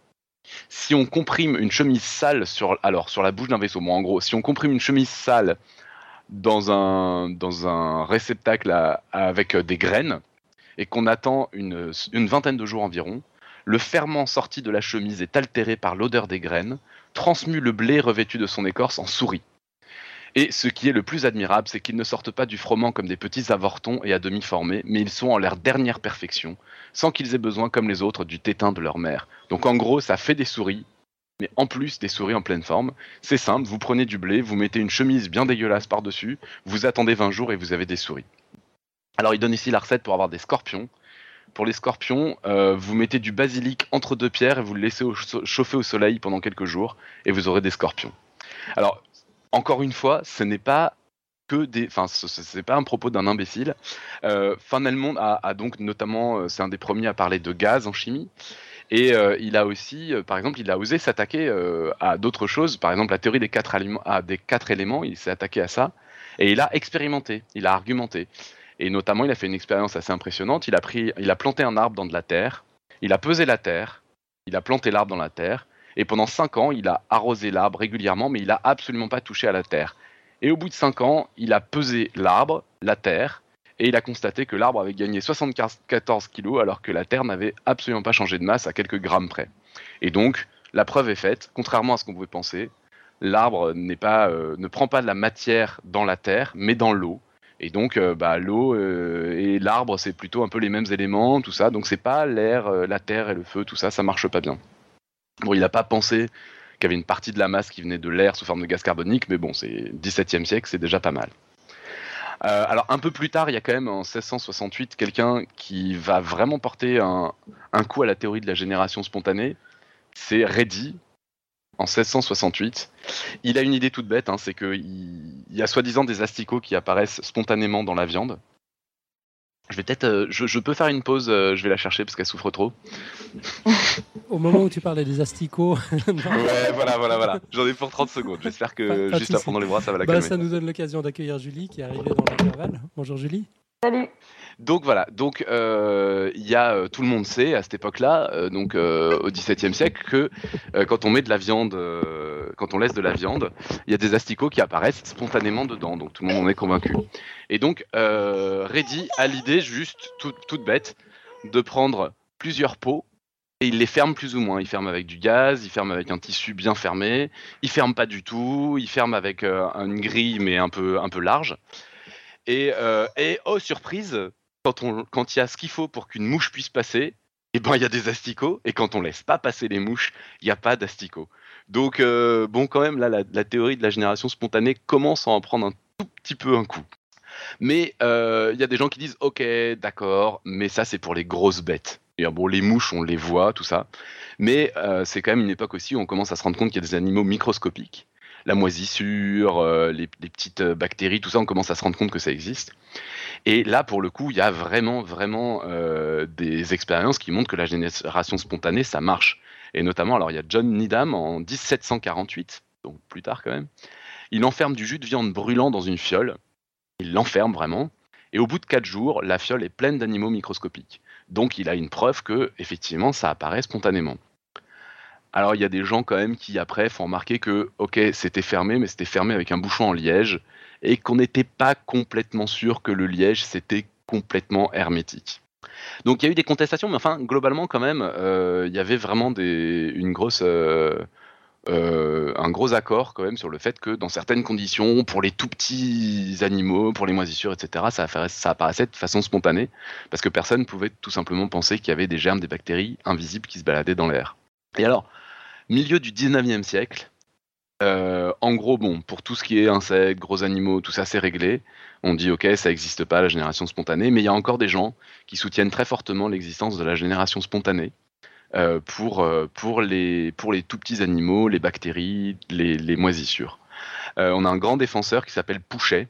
si on comprime une chemise sale sur, alors, sur la bouche d'un vaisseau, bon, en gros, si on comprime une chemise sale dans un, dans un réceptacle avec des graines et qu'on attend une, une vingtaine de jours environ, le ferment sorti de la chemise est altéré par l'odeur des graines, transmue le blé revêtu de son écorce en souris. Et ce qui est le plus admirable, c'est qu'ils ne sortent pas du froment comme des petits avortons et à demi formés, mais ils sont en leur dernière perfection, sans qu'ils aient besoin, comme les autres, du tétin de leur mère. Donc en gros, ça fait des souris, mais en plus des souris en pleine forme. C'est simple, vous prenez du blé, vous mettez une chemise bien dégueulasse par-dessus, vous attendez 20 jours et vous avez des souris. Alors il donne ici la recette pour avoir des scorpions. Pour les scorpions, euh, vous mettez du basilic entre deux pierres et vous le laissez chauffer au soleil pendant quelques jours et vous aurez des scorpions. Alors encore une fois, ce n'est pas que des, enfin, pas un propos d'un imbécile. Euh, a, donc notamment, euh, c'est un des premiers à parler de gaz en chimie. Et euh, il a aussi, euh, par exemple, il a osé s'attaquer à d'autres choses. Par exemple, la théorie des quatre, des quatre éléments, il s'est attaqué à ça. Et il a expérimenté, il a argumenté. Et notamment, il a fait une expérience assez impressionnante. Il a, pris, il a planté un arbre dans de la terre, il a pesé la terre, il a planté l'arbre dans la terre, et pendant 5 ans, il a arrosé l'arbre régulièrement, mais il n'a absolument pas touché à la terre. Et au bout de 5 ans, il a pesé l'arbre, la terre, et il a constaté que l'arbre avait gagné 74 kilos alors que la terre n'avait absolument pas changé de masse à quelques grammes près. Et donc, la preuve est faite, contrairement à ce qu'on pouvait penser, l'arbre euh, ne prend pas de la matière dans la terre, mais dans l'eau. Et donc, euh, bah, l'eau euh, et l'arbre, c'est plutôt un peu les mêmes éléments, tout ça. Donc, c'est pas l'air, la terre et le feu, tout ça, ça marche pas bien. Bon, il n'a pas pensé qu'il y avait une partie de la masse qui venait de l'air sous forme de gaz carbonique, mais bon, c'est 17e siècle, c'est déjà pas mal. Euh, alors un peu plus tard, il y a quand même en 1668 quelqu'un qui va vraiment porter un, coup à la théorie de la génération spontanée. C'est Reddy, en 1668. Il a une idée toute bête, hein, c'est qu'il y a soi-disant des asticots qui apparaissent spontanément dans la viande. Je vais peut-être, euh, je, peux faire une pause, euh, je vais la chercher parce qu'elle souffre trop. Au moment où tu parlais des asticots. [LAUGHS] ouais, voilà, voilà, voilà. J'en ai pour 30 secondes. J'espère que juste à prendre les bras, ça va la bah, calmer. Ça nous donne l'occasion d'accueillir Julie qui est arrivée dans l'intervalle. Bonjour Julie. Salut. Donc voilà, donc euh, il y a euh, tout le monde sait à cette époque-là, euh, donc au XVIIe siècle, que quand on met de la viande, quand on laisse de la viande, il y a des asticots qui apparaissent spontanément dedans. Donc tout le monde en est convaincu. Et donc Reddy a l'idée juste toute bête de prendre plusieurs pots et il les ferme plus ou moins. Il ferme avec du gaz, il ferme avec un tissu bien fermé, il ferme pas du tout, il ferme avec une grille mais un peu un peu large. Et, et oh surprise, quand il y a ce qu'il faut pour qu'une mouche puisse passer, eh ben il y a des asticots, et quand on laisse pas passer les mouches, il n'y a pas d'asticots. Donc euh, bon, quand même là, la, théorie de la génération spontanée commence à en prendre un tout petit peu un coup. Mais euh, il y a des gens qui disent ok, d'accord, mais ça c'est pour les grosses bêtes. Et bon, les mouches, on les voit, tout ça. Mais euh, c'est quand même une époque aussi où on commence à se rendre compte qu'il y a des animaux microscopiques la moisissure, les, les, petites bactéries, tout ça, on commence à se rendre compte que ça existe. Et là, pour le coup, il y a vraiment, vraiment euh, des expériences qui montrent que la génération spontanée, ça marche. Et notamment, alors il y a John Needham en 1748, donc plus tard quand même. Il enferme du jus de viande brûlant dans une fiole. Il l'enferme vraiment. Et au bout de quatre jours, la fiole est pleine d'animaux microscopiques. Donc il a une preuve que, effectivement, ça apparaît spontanément. Alors il y a des gens quand même qui après font remarquer que, ok, c'était fermé, mais c'était fermé avec un bouchon en liège et qu'on n'était pas complètement sûr que le liège c'était complètement hermétique. Donc il y a eu des contestations, mais enfin globalement quand même, euh, il y avait vraiment une grosse, euh, euh, un gros accord quand même sur le fait que dans certaines conditions, pour les tout petits animaux, pour les moisissures, etc., ça, ça apparaissait de façon spontanée, parce que personne pouvait tout simplement penser qu'il y avait des germes, des bactéries invisibles qui se baladaient dans l'air. Et alors, milieu du 19e siècle, euh, en gros, bon, pour tout ce qui est insectes, gros animaux, tout ça, c'est réglé. On dit, ok, ça n'existe pas, la génération spontanée, mais il y a encore des gens qui soutiennent très fortement l'existence de la génération spontanée euh, pour, euh, pour, les, pour les tout petits animaux, les bactéries, les, moisissures. on a un grand défenseur qui s'appelle Pouchet,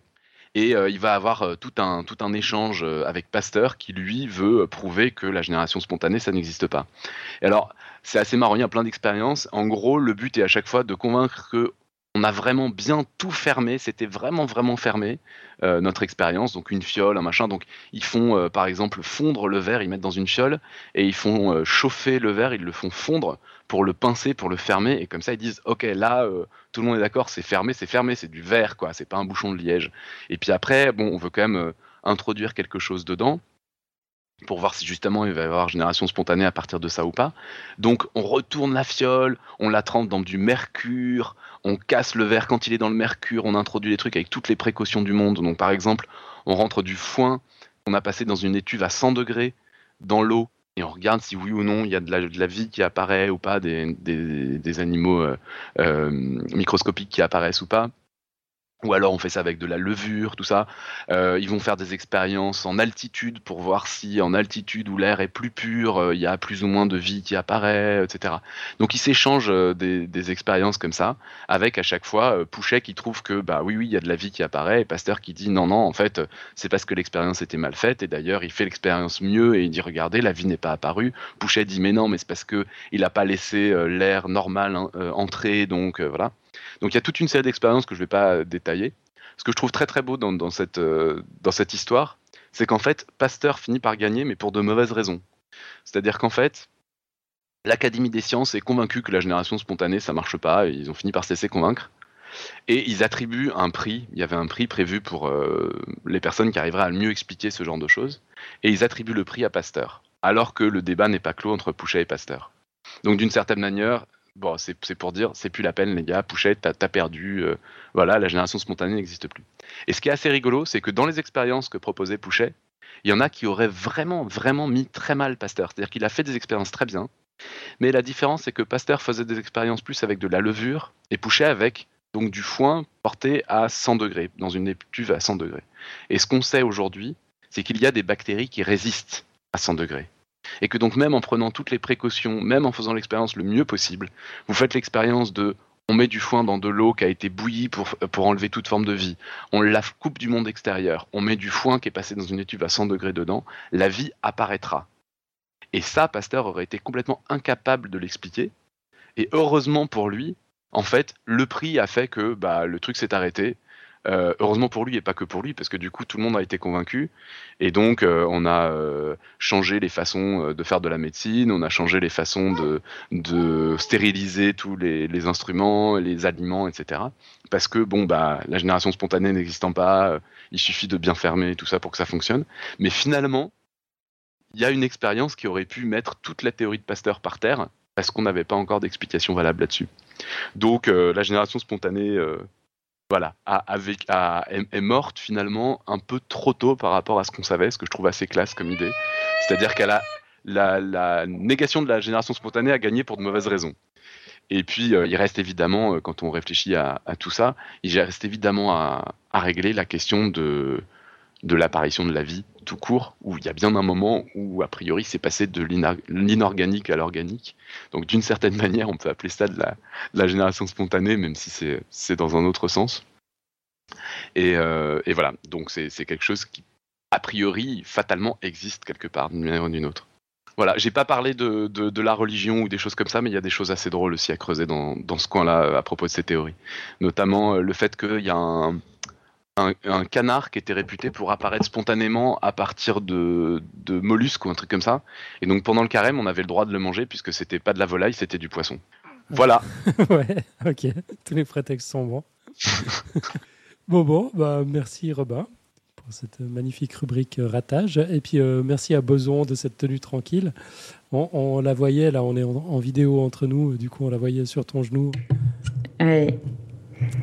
et il va avoir tout, un, tout un échange avec Pasteur qui, lui, veut prouver que la génération spontanée, ça n'existe pas. Et alors, c'est assez marrant, il y a plein d'expériences. En gros, le but est à chaque fois de convaincre que on a vraiment bien tout fermé, c'était vraiment vraiment fermé euh, notre expérience, donc une fiole, un machin. Donc ils font euh, par exemple fondre le verre, ils mettent dans une fiole et ils font euh, chauffer le verre, ils le font fondre pour le pincer, pour le fermer et comme ça ils disent ok là tout le monde est d'accord, c'est fermé, c'est fermé, c'est du verre quoi, c'est pas un bouchon de liège. Et puis après bon on veut quand même introduire quelque chose dedans pour voir si justement il va y avoir génération spontanée à partir de ça ou pas. Donc on retourne la fiole, on la trempe dans du mercure, on casse le verre quand il est dans le mercure, on introduit les trucs avec toutes les précautions du monde. Donc par exemple, on rentre du foin qu'on a passé dans une étuve à 100 degrés dans l'eau et on regarde si oui ou non il y a de la, vie qui apparaît ou pas, des, animaux euh, euh, microscopiques qui apparaissent ou pas ou alors on fait ça avec de la levure, tout ça. Euh, ils vont faire des expériences en altitude pour voir si en altitude où l'air est plus pur, euh, il y a plus ou moins de vie qui apparaît, etc. Donc ils s'échangent euh, des, expériences comme ça, avec à chaque fois Pouchet qui trouve que bah oui oui il y a de la vie qui apparaît, et Pasteur qui dit non non en fait c'est parce que l'expérience était mal faite, et d'ailleurs il fait l'expérience mieux et il dit regardez la vie n'est pas apparue. Pouchet dit mais non mais c'est parce que il n'a pas laissé l'air normal hein, entrer donc voilà. Donc il y a toute une série d'expériences que je ne vais pas détailler. Ce que je trouve très très beau dans, cette, euh, dans cette histoire, c'est qu'en fait, Pasteur finit par gagner, mais pour de mauvaises raisons. C'est-à-dire qu'en fait, l'Académie des sciences est convaincue que la génération spontanée, ça marche pas, et ils ont fini par se laisser convaincre. Et ils attribuent un prix, il y avait un prix prévu pour euh, les personnes qui arriveraient à mieux expliquer ce genre de choses, et ils attribuent le prix à Pasteur, alors que le débat n'est pas clos entre Pouchet et Pasteur. Donc d'une certaine manière, bon, c'est pour dire, c'est plus la peine, les gars, Pouchette, t'as perdu, euh, voilà, la génération spontanée n'existe plus. Et ce qui est assez rigolo, c'est que dans les expériences que proposait Pouchet, il y en a qui auraient vraiment, vraiment mis très mal Pasteur. C'est-à-dire qu'il a fait des expériences très bien, mais la différence, c'est que Pasteur faisait des expériences plus avec de la levure et Pouchet avec donc du foin porté à 100 degrés, dans une étuve à 100 degrés. Et ce qu'on sait aujourd'hui, c'est qu'il y a des bactéries qui résistent à 100 degrés et que donc même en prenant toutes les précautions, même en faisant l'expérience le mieux possible, vous faites l'expérience de on met du foin dans de l'eau qui a été bouillie pour, pour enlever toute forme de vie, on la coupe du monde extérieur, on met du foin qui est passé dans une étuve à 100 degrés dedans, la vie apparaîtra. Et ça, Pasteur aurait été complètement incapable de l'expliquer. Et heureusement pour lui, en fait, le prix a fait que bah, le truc s'est arrêté. Euh, heureusement pour lui et pas que pour lui, parce que du coup tout le monde a été convaincu. Et donc euh, on a euh, changé les façons de faire de la médecine, on a changé les façons de, stériliser tous les, les, instruments, les aliments, etc. Parce que bon bah la génération spontanée n'existant pas, il suffit de bien fermer tout ça pour que ça fonctionne. Mais finalement, il y a une expérience qui aurait pu mettre toute la théorie de Pasteur par terre parce qu'on n'avait pas encore d'explication valable là-dessus. Donc la génération spontanée voilà, est, morte finalement un peu trop tôt par rapport à ce qu'on savait, ce que je trouve assez classe comme idée. C'est-à-dire qu'elle a la, négation de la génération spontanée a gagné pour de mauvaises raisons. Et puis, euh, il reste évidemment, euh, quand on réfléchit à, tout ça, il reste évidemment à, régler la question de, de l'apparition de la vie tout court, où il y a bien un moment où, a priori, c'est passé de l'inorganique à l'organique. Donc, d'une certaine [LAUGHS] manière, on peut appeler ça de la, génération spontanée, même si c'est dans un autre sens. Et, euh, voilà, donc c'est quelque chose qui, a priori, fatalement existe quelque part, d'une manière ou d'une autre. Voilà, j'ai pas parlé de, la religion ou des choses comme ça, mais il y a des choses assez drôles aussi à creuser dans, dans ce coin-là à propos de ces théories. Notamment euh, le fait qu'il y a un, un, canard qui était réputé pour apparaître spontanément à partir de, de, mollusques ou un truc comme ça. Et donc pendant le carême, on avait le droit de le manger puisque c'était pas de la volaille, c'était du poisson. Voilà. [LAUGHS] ouais, ok. Tous les prétextes sont bons. [LAUGHS] bon, bon, bah merci Robin pour cette magnifique rubrique ratage. Et puis euh, merci à Boson de cette tenue tranquille. On, la voyait, là, on est en, vidéo entre nous, du coup on la voyait sur ton genou. Elle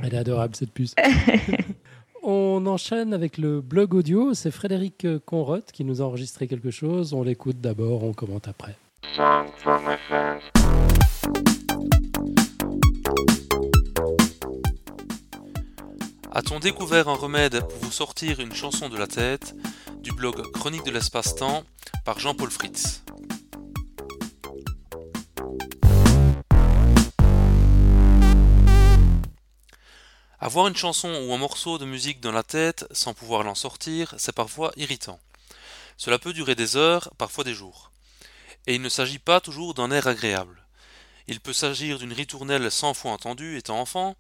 est adorable cette puce. [LAUGHS] On enchaîne avec le blog audio. C'est Frédéric Conroth qui nous a enregistré quelque chose. On l'écoute d'abord, on commente après. A-t-on découvert un remède pour vous sortir une chanson de la tête? Du blog Chronique de l'espace-temps par Jean-Paul Fritz. Avoir une chanson ou un morceau de musique dans la tête sans pouvoir l'en sortir, c'est parfois irritant. Cela peut durer des heures, parfois des jours. Et il ne s'agit pas toujours d'un air agréable. Il peut s'agir d'une ritournelle cent fois entendue étant enfant,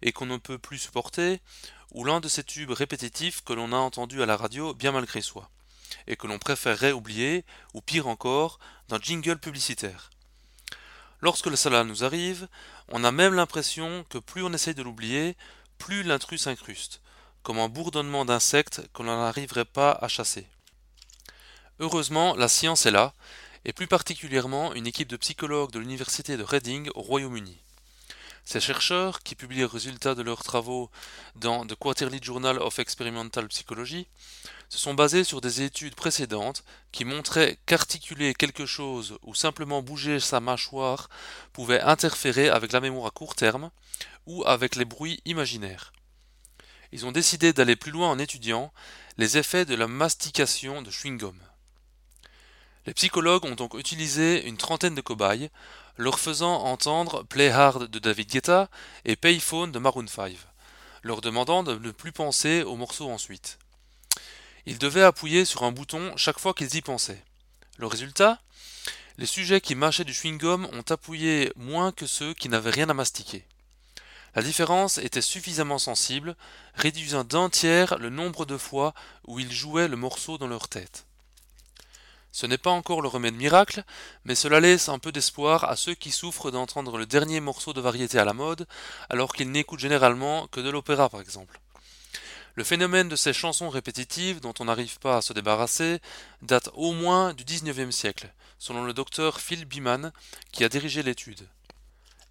et qu'on ne peut plus supporter, ou l'un de ces tubes répétitifs que l'on a entendus à la radio bien malgré soi, et que l'on préférerait oublier, ou pire encore, d'un jingle publicitaire. Lorsque cela nous arrive, on a même l'impression que plus on essaye de l'oublier, plus l'intrus s'incruste, comme un bourdonnement d'insectes qu'on n'arriverait pas à chasser. Heureusement, la science est là, et plus particulièrement une équipe de psychologues de l'université de Reading au Royaume-Uni. Ces chercheurs, qui publient les résultats de leurs travaux dans The Quarterly Journal of Experimental Psychology, sont basés sur des études précédentes qui montraient qu'articuler quelque chose ou simplement bouger sa mâchoire pouvait interférer avec la mémoire à court terme ou avec les bruits imaginaires. Ils ont décidé d'aller plus loin en étudiant les effets de la mastication de chewing-gum. Les psychologues ont donc utilisé une trentaine de cobayes, leur faisant entendre Play Hard de David Guetta et Payphone de Maroon 5, leur demandant de ne plus penser au morceau ensuite. Ils devaient appuyer sur un bouton chaque fois qu'ils y pensaient. Le résultat? Les sujets qui mâchaient du chewing-gum ont appuyé moins que ceux qui n'avaient rien à mastiquer. La différence était suffisamment sensible, réduisant d'un tiers le nombre de fois où ils jouaient le morceau dans leur tête. Ce n'est pas encore le remède miracle, mais cela laisse un peu d'espoir à ceux qui souffrent d'entendre le dernier morceau de variété à la mode, alors qu'ils n'écoutent généralement que de l'opéra par exemple. Le phénomène de ces chansons répétitives dont on n'arrive pas à se débarrasser date au moins du XIXe siècle, selon le docteur Phil Beeman qui a dirigé l'étude.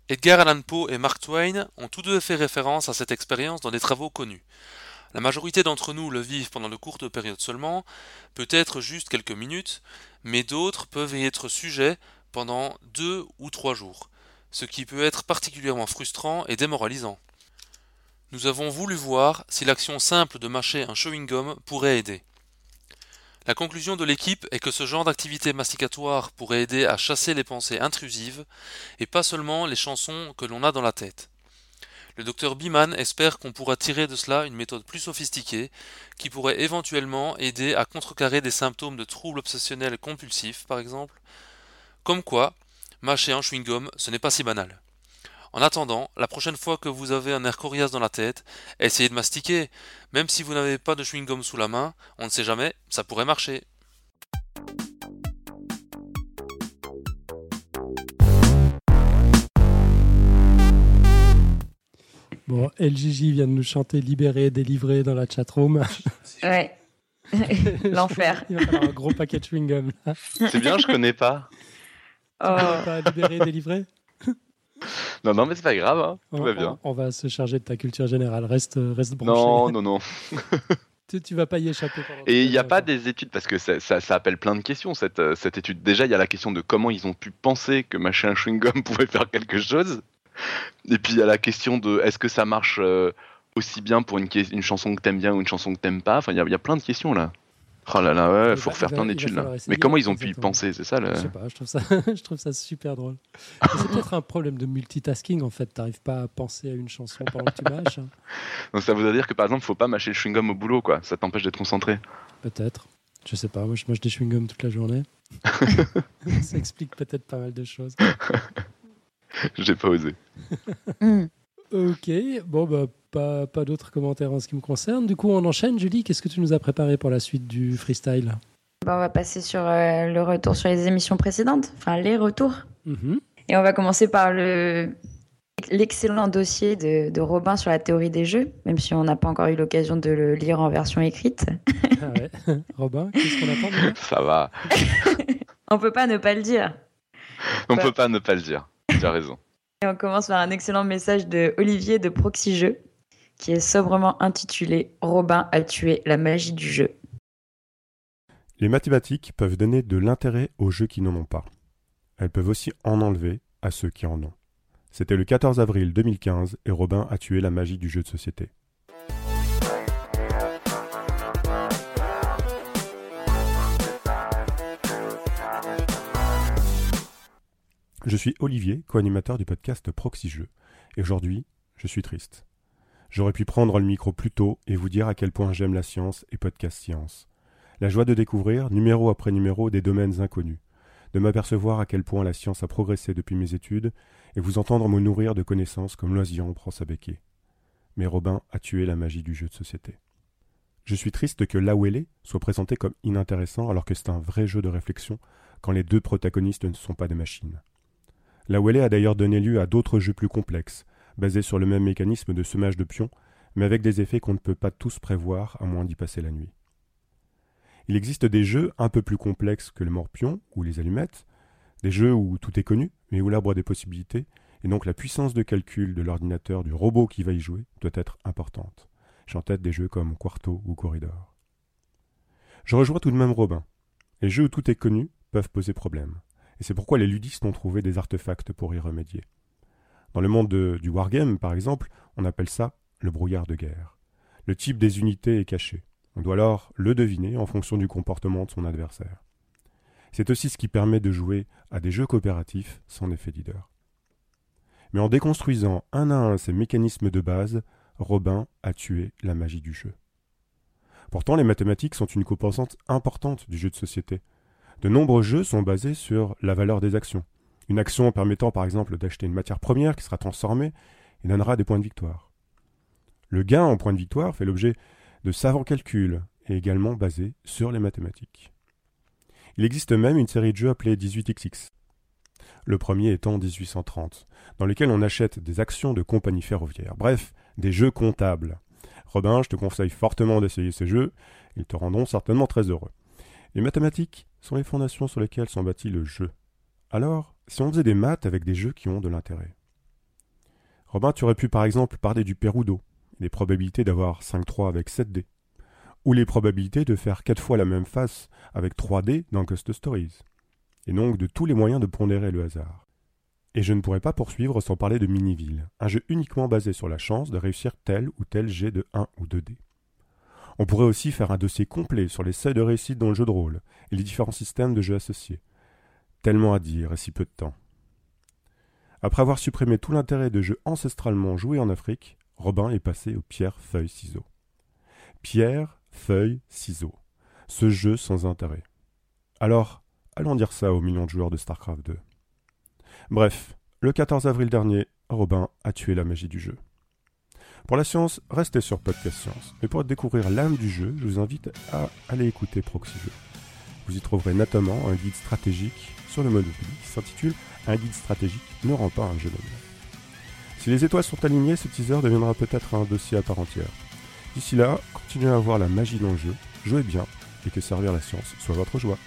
Edgar Allan Poe et Mark Twain ont tous deux fait référence à cette expérience dans des travaux connus. La majorité d'entre nous le vivent pendant de courtes périodes seulement, peut-être juste quelques minutes, mais d'autres peuvent y être sujets pendant deux ou trois jours, ce qui peut être particulièrement frustrant et démoralisant. Nous avons voulu voir si l'action simple de mâcher un chewing-gum pourrait aider. La conclusion de l'équipe est que ce genre d'activité masticatoire pourrait aider à chasser les pensées intrusives et pas seulement les chansons que l'on a dans la tête. Le docteur Biman espère qu'on pourra tirer de cela une méthode plus sophistiquée qui pourrait éventuellement aider à contrecarrer des symptômes de troubles obsessionnels compulsifs, par exemple. Comme quoi, mâcher un chewing-gum, ce n'est pas si banal. En attendant, la prochaine fois que vous avez un air coriace dans la tête, essayez de mastiquer. Même si vous n'avez pas de chewing-gum sous la main, on ne sait jamais, ça pourrait marcher. Bon, LGJ vient de nous chanter Libéré, délivré dans la chatroom. [LAUGHS] Ouais. [LAUGHS] L'enfer. Il va falloir un gros paquet de chewing-gum. C'est bien, je connais pas. Oh. Pas libéré, délivré Non, non, mais c'est pas grave, hein. on, tout va bien. on- on va se charger de ta culture générale. Reste, reste branché. Non, [LAUGHS] non, non. Tu, tu vas pas y échapper. Et il n'y a pas des études, parce que ça, ça, ça appelle plein de questions, cette, euh, cette étude. Déjà, il y a la question de comment ils ont pu penser que machin chewing-gum [LAUGHS] pouvait faire quelque chose. Et puis, il y a la question de est-ce que ça marche euh, aussi bien pour une, chanson que t'aimes bien ou une chanson que t'aimes pas? Enfin, il y, a- il y a plein de questions là. Oh là là, ouais, Il faut va- refaire va- plein d'études là. essayer, Mais comment ils ont pu y penser C'est ça le. Je sais pas, je trouve ça, [LAUGHS] je trouve ça super drôle. C'est peut-être un problème de multitasking en fait. T'arrives pas à penser à une chanson pendant que tu mâches. hein. Donc, ça veut dire que par exemple, faut pas mâcher le chewing-gum au boulot, quoi. Ça t'empêche d'être concentré. Peut-être. Je sais pas. Moi, je mange des chewing-gums toute la journée. [LAUGHS] ça explique peut-être pas mal de choses. J'ai pas osé. Ok. Bon, bah, pas, pas d'autres commentaires en ce qui me concerne. Du coup, on enchaîne. Julie, qu'est-ce que tu nous as préparé pour la suite du freestyle Bah, on va passer sur euh, le retour sur les émissions précédentes, enfin les retours. Mhm. Et on va commencer par le l'excellent dossier de, de Robin sur la théorie des jeux, même si on n'a pas encore eu l'occasion de le lire en version écrite. Ah ouais. [LAUGHS] Robin, qu'est-ce qu'on attend Ça va. [LAUGHS] On peut pas ne pas le dire. On Ouais. peut pas ne pas le dire. Tu as raison. Et on commence par un excellent message de Olivier de Proxy Jeux, qui est sobrement intitulé Robin a tué la magie du jeu. Les mathématiques peuvent donner de l'intérêt aux jeux qui n'en ont pas. Elles peuvent aussi en enlever à ceux qui en ont. C'était le 14 avril 2015 et Robin a tué la magie du jeu de société. Je suis Olivier, co-animateur du podcast Proxy et aujourd'hui, je suis triste. J'aurais pu prendre le micro plus tôt et vous dire à quel point j'aime la science et podcast science. La joie de découvrir, numéro après numéro, des domaines inconnus, de m'apercevoir à quel point la science a progressé depuis mes études, et vous entendre me nourrir de connaissances comme l'oisillon prend sa béquille. Mais Robin a tué la magie du jeu de société. Je suis triste que l'Awele soit présenté comme inintéressant alors que c'est un vrai jeu de réflexion quand les deux protagonistes ne sont pas des machines. L'Awele a d'ailleurs donné lieu à d'autres jeux plus complexes, basés sur le même mécanisme de semage de pions, mais avec des effets qu'on ne peut pas tous prévoir à moins d'y passer la nuit. Il existe des jeux un peu plus complexes que le morpion ou les allumettes, des jeux où tout est connu, mais où l'arbre des possibilités, et donc la puissance de calcul de l'ordinateur du robot qui va y jouer, doit être importante. J'ai en tête des jeux comme Quarto ou Corridor. Je rejoins tout de même Robin. Les jeux où tout est connu peuvent poser problème, et c'est pourquoi les ludistes ont trouvé des artefacts pour y remédier. Dans le monde de- du wargame, par exemple, on appelle ça le brouillard de guerre. Le type des unités est caché. On doit alors le deviner en fonction du comportement de son adversaire. C'est aussi ce qui permet de jouer à des jeux coopératifs sans effet leader. Mais en déconstruisant un à un ces mécanismes de base, Robin a tué la magie du jeu. Pourtant, les mathématiques sont une composante importante du jeu de société. De nombreux jeux sont basés sur la valeur des actions. Une action permettant par exemple d'acheter une matière première qui sera transformée et donnera des points de victoire. Le gain en points de victoire fait l'objet de savants calculs et également basé sur les mathématiques. Il existe même une série de jeux appelés 18XX. Le premier étant 1830, dans lequel on achète des actions de compagnies ferroviaires. Bref, des jeux comptables. Robin, je te conseille fortement d'essayer ces jeux, ils te rendront certainement très heureux. Les mathématiques sont les fondations sur lesquelles sont bâtis le jeu. Alors, si on faisait des maths avec des jeux qui ont de l'intérêt? Robin, tu aurais pu par exemple parler du Perudo, les probabilités d'avoir 5-3 avec 7 dés, ou les probabilités de faire 4 fois la même face avec 3 dés dans Ghost Stories, et donc de tous les moyens de pondérer le hasard. Et je ne pourrais pas poursuivre sans parler de Miniville, un jeu uniquement basé sur la chance de réussir tel ou tel jet de 1 ou 2 dés. On pourrait aussi faire un dossier complet sur les seuils de réussite dans le jeu de rôle et les différents systèmes de jeux associés. Tellement à dire et si peu de temps. Après avoir supprimé tout l'intérêt de jeux ancestralement joués en Afrique, Robin est passé au pierre, feuille, ciseaux. Pierre, feuille, ciseaux. Ce jeu sans intérêt. Alors, allons dire ça aux millions de joueurs de StarCraft 2. Bref, le 14 avril dernier, Robin a tué la magie du jeu. Pour la science, restez sur Podcast Science. Mais pour découvrir l'âme du jeu, je vous invite à aller écouter Proxy. Vous y trouverez notamment un guide stratégique sur le Monopoly qui s'intitule Un guide stratégique ne rend pas un jeu noble. Si les étoiles sont alignées, ce teaser deviendra peut-être un dossier à part entière. D'ici là, continuez à voir la magie dans le jeu, jouez bien et que servir la science soit votre joie.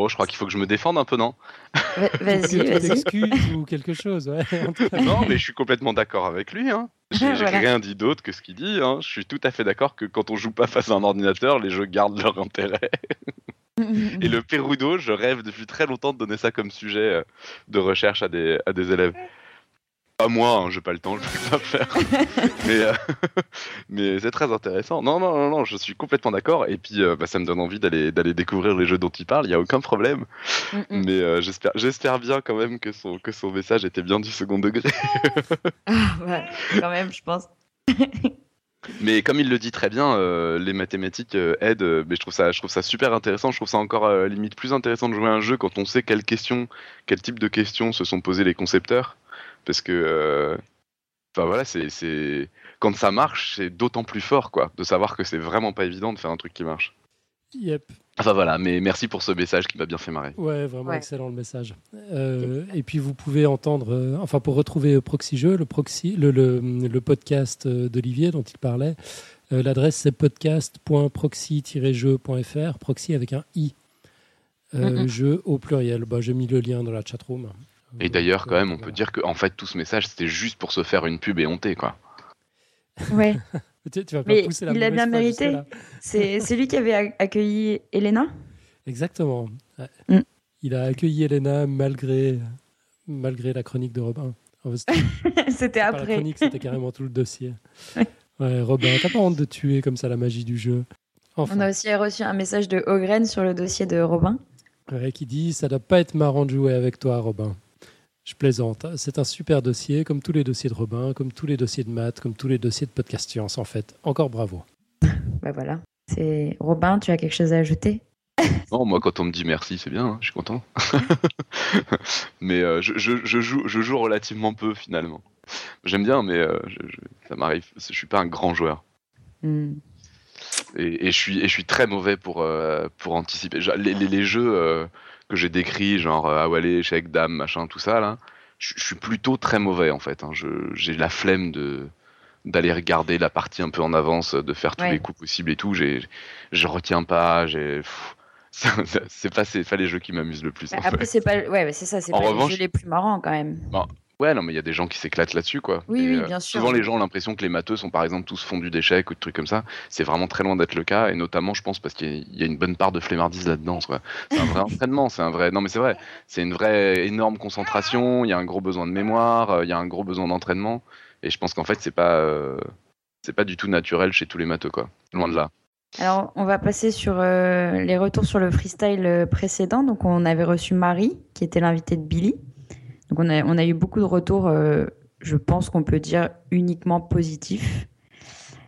Bon, je crois qu'il faut que je me défende un peu, non Va- Vas-y, vas-y. ou quelque chose, ouais. [LAUGHS] Non, mais je suis complètement d'accord avec lui. Hein. J'ai Voilà. rien dit d'autre que ce qu'il dit. Hein. Je suis tout à fait d'accord que quand on joue pas face à un ordinateur, les jeux gardent leur intérêt. [LAUGHS] Et le Perudo, je rêve depuis très longtemps de donner ça comme sujet euh, de recherche à des, à des élèves. Pas moi, hein, j'ai pas le temps, je peux pas faire. [LAUGHS] mais euh, [LAUGHS] mais c'est très intéressant. Non, non, non, non, je suis complètement d'accord. Et puis, euh, bah, ça me donne envie d'aller d'aller découvrir les jeux dont il parle. Il y a aucun problème. Mm, mm. Mais euh, j'espère j'espère bien quand même que son, que son message était bien du second degré. [LAUGHS] Ah, ouais, quand même, je pense. Mais comme il le dit très bien, euh, les mathématiques euh, aident. euh, mais je trouve ça, je trouve ça super intéressant. Je trouve ça encore limite plus intéressant de jouer à un jeu quand on sait quelles questions, quel type de questions se sont posées les concepteurs, parce que, euh, enfin voilà, c'est, c'est quand ça marche, c'est d'autant plus fort, quoi, de savoir que c'est vraiment pas évident de faire un truc qui marche. Yep. Enfin voilà, mais merci pour ce message qui m'a bien fait marrer. Ouais, vraiment Ouais. excellent le message. Euh, et puis vous pouvez entendre, euh, enfin pour retrouver Proxy Jeux, le, proxy, le, le, le podcast d'Olivier dont il parlait, euh, l'adresse c'est podcast.proxy-jeu.fr, proxy avec un i, jeu au pluriel. Bah, J'ai mis le lien dans la chatroom. Et d'ailleurs, quand même, on peut dire que en fait, tout ce message, c'était juste pour se faire une pub et honter, quoi. Ouais, [LAUGHS] Tu, tu vas pas Mais pousser la il l'a bien mérité. c'est c'est lui qui avait ac- accueilli Elena? Exactement. Mm. Il a accueilli Elena malgré, malgré la chronique de Robin. [LAUGHS] C'était pas la après. chronique, c'était carrément tout le dossier. Ouais. Ouais, Robin, t'as pas honte de tuer comme ça la magie du jeu? Enfin, On a aussi reçu un message de Ogren sur le dossier de Robin. ouais, qui dit ça doit pas être marrant de jouer avec toi, Robin. Je plaisante. C'est un super dossier, comme tous les dossiers de Robin, comme tous les dossiers de maths, comme tous les dossiers de podcast science, en fait. Encore bravo. [LAUGHS] Bah voilà. C'est Robin, tu as quelque chose à ajouter? [LAUGHS] Non, moi, quand on me dit merci, c'est bien, hein, je suis content. [LAUGHS] mais euh, je, je- je joue, je joue relativement peu finalement. J'aime bien, mais euh, je, je- ça m'arrive. Je suis pas un grand joueur. Hmm. Et, et je, suis, et je suis très mauvais pour, euh, pour anticiper. Les, les- les jeux euh, que j'ai décrits, genre euh, Awale, échec, dame, machin, tout ça, là, je, suis plutôt très mauvais en fait. hein. J'ai la flemme de d'aller regarder la partie un peu en avance, de faire tous Ouais. les coups possibles et tout. J'ai, je retiens pas. J'ai, [LAUGHS] c'est pas, c'est pas les jeux qui m'amusent le plus. Bah, en après, c'est pas, ouais, bah, c'est ça, c'est pas revanche- les jeux les plus marrants quand même. Ouais, non, mais il y a des gens qui s'éclatent là-dessus, quoi. Oui, Et, oui, euh, bien sûr. Souvent, les gens ont l'impression que les matheux sont, par exemple, tous fondus d'échecs ou de trucs comme ça. C'est vraiment très loin d'être le cas, et notamment, je pense, parce qu'il y, a- il y a une bonne part de flemmardise là-dedans. C'est un vrai [LAUGHS] entraînement, c'est un vrai. Non, mais c'est vrai. C'est une vraie énorme concentration. Il y a un gros besoin de mémoire. euh, Il y a un gros besoin d'entraînement. Et je pense qu'en fait, c'est pas, euh, c'est pas du tout naturel chez tous les matheux, quoi. Loin de là. Alors, on va passer sur euh, les retours sur le freestyle précédent. Donc, on avait reçu Marie, qui était l'invitée de Billy. Donc, on a, eu beaucoup de retours, euh, je pense qu'on peut dire uniquement positifs.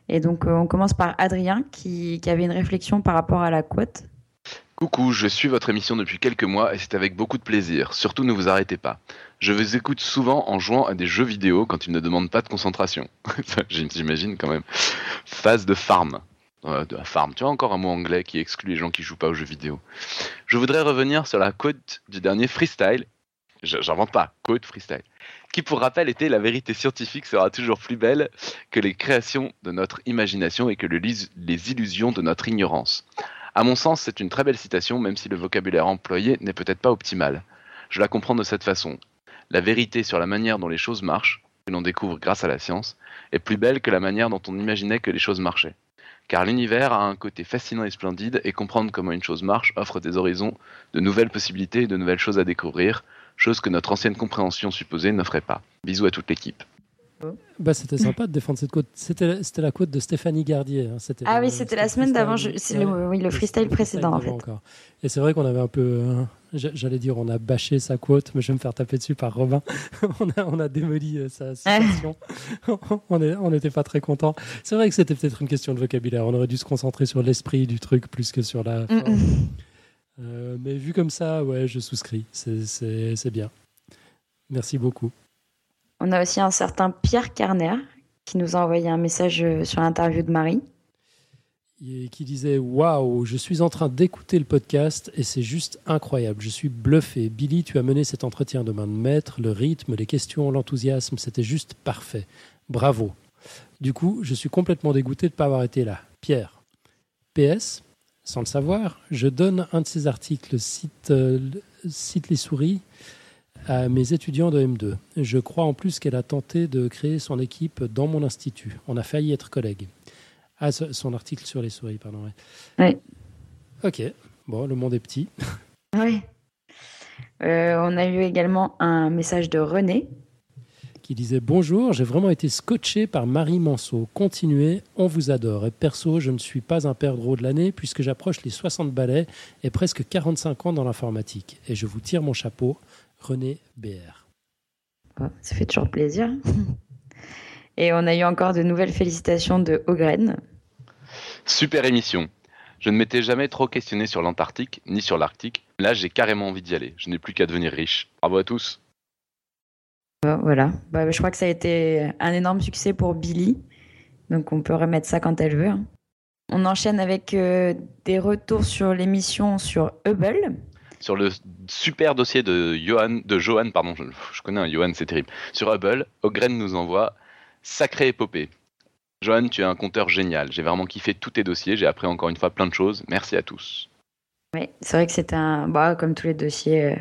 Et donc, euh, on commence par Adrien, qui, avait une réflexion par rapport à la quote. Coucou, je suis votre émission depuis quelques mois et c'est avec beaucoup de plaisir. Surtout ne vous arrêtez pas. Je vous écoute souvent en jouant à des jeux vidéo quand ils ne demandent pas de concentration. [LAUGHS] J'imagine quand même. Phase de farm. Euh, de farm. Tu vois encore un mot anglais qui exclut les gens qui jouent pas aux jeux vidéo. Je voudrais revenir sur la quote du dernier freestyle. J'invente pas, quote freestyle. Qui pour rappel était la vérité scientifique sera toujours plus belle que les créations de notre imagination et que les illusions de notre ignorance. À mon sens, c'est une très belle citation, même si le vocabulaire employé n'est peut-être pas optimal. Je la comprends de cette façon. La vérité sur la manière dont les choses marchent, que l'on découvre grâce à la science, est plus belle que la manière dont on imaginait que les choses marchaient. Car l'univers a un côté fascinant et splendide, et comprendre comment une chose marche offre des horizons, de nouvelles possibilités et de nouvelles choses à découvrir, chose que notre ancienne compréhension supposée n'offrait pas. Bisous à toute l'équipe. Bah, c'était sympa de défendre cette côte. C'était, c'était la côte de Stéphanie Gardier. hein. C'était Ah oui, c'était c'était la semaine d'avant. je- C'est le, oui, le freestyle précédent en fait. encore. Et c'est vrai qu'on avait un peu. euh, j'a- J'allais dire, on a bâché sa quote, mais je vais me faire taper dessus par Robin. [LAUGHS] on, a, on a démoli euh, sa citation. [LAUGHS] on n'était pas très content. C'est vrai que c'était peut-être une question de vocabulaire. On aurait dû se concentrer sur l'esprit du truc plus que sur la. Mm, mm. Euh, mais vu comme ça, ouais, je souscris. C'est- bien. Merci beaucoup. On a aussi un certain Pierre Carner qui nous a envoyé un message euh, sur l'interview de Marie. et qui disait Waouh, je suis en train d'écouter le podcast et c'est juste incroyable. Je suis bluffé. Billy, tu as mené cet entretien de main de maître. Le rythme, les questions, l'enthousiasme, c'était juste parfait. Bravo. Du coup, je suis complètement dégoûté de ne pas avoir été là. Pierre. PS, sans le savoir, je donne un de ces articles, cite, euh, cite les souris, à mes étudiants de M2. Je crois en plus qu'elle a tenté de créer son équipe dans mon institut. On a failli être collègues. Ah, son article sur les souris, pardon. Ouais. Ok, bon, le monde est petit. Oui. Euh, on a eu également un message de René. Qui disait Bonjour, j'ai vraiment été scotché par Marie Manceau. Continuez, on vous adore. Et perso, je ne suis pas un perdreau de l'année puisque j'approche les 60 balais et presque 45 ans dans l'informatique. Et je vous tire mon chapeau, René BR. Ça fait toujours plaisir. [LAUGHS] Et on a eu encore de nouvelles félicitations de Ogren. Super émission. Je ne m'étais jamais trop questionné sur l'Antarctique ni sur l'Arctique. Là, j'ai carrément envie d'y aller. Je n'ai plus qu'à devenir riche. Bravo à tous. Voilà. Bah, je crois que ça a été un énorme succès pour Billy. Donc on peut remettre ça quand elle veut. hein. On enchaîne avec euh, des retours sur l'émission sur Hubble. Sur le super dossier de Johan, de Johan, pardon, je, je connais un Johan, c'est terrible. Sur Hubble, Ogren nous envoie sacrée épopée. Johan, tu es un compteur génial. J'ai vraiment kiffé tous tes dossiers. J'ai appris encore une fois plein de choses. Merci à tous. Oui, c'est vrai que c'était un. Bah, comme tous les dossiers euh,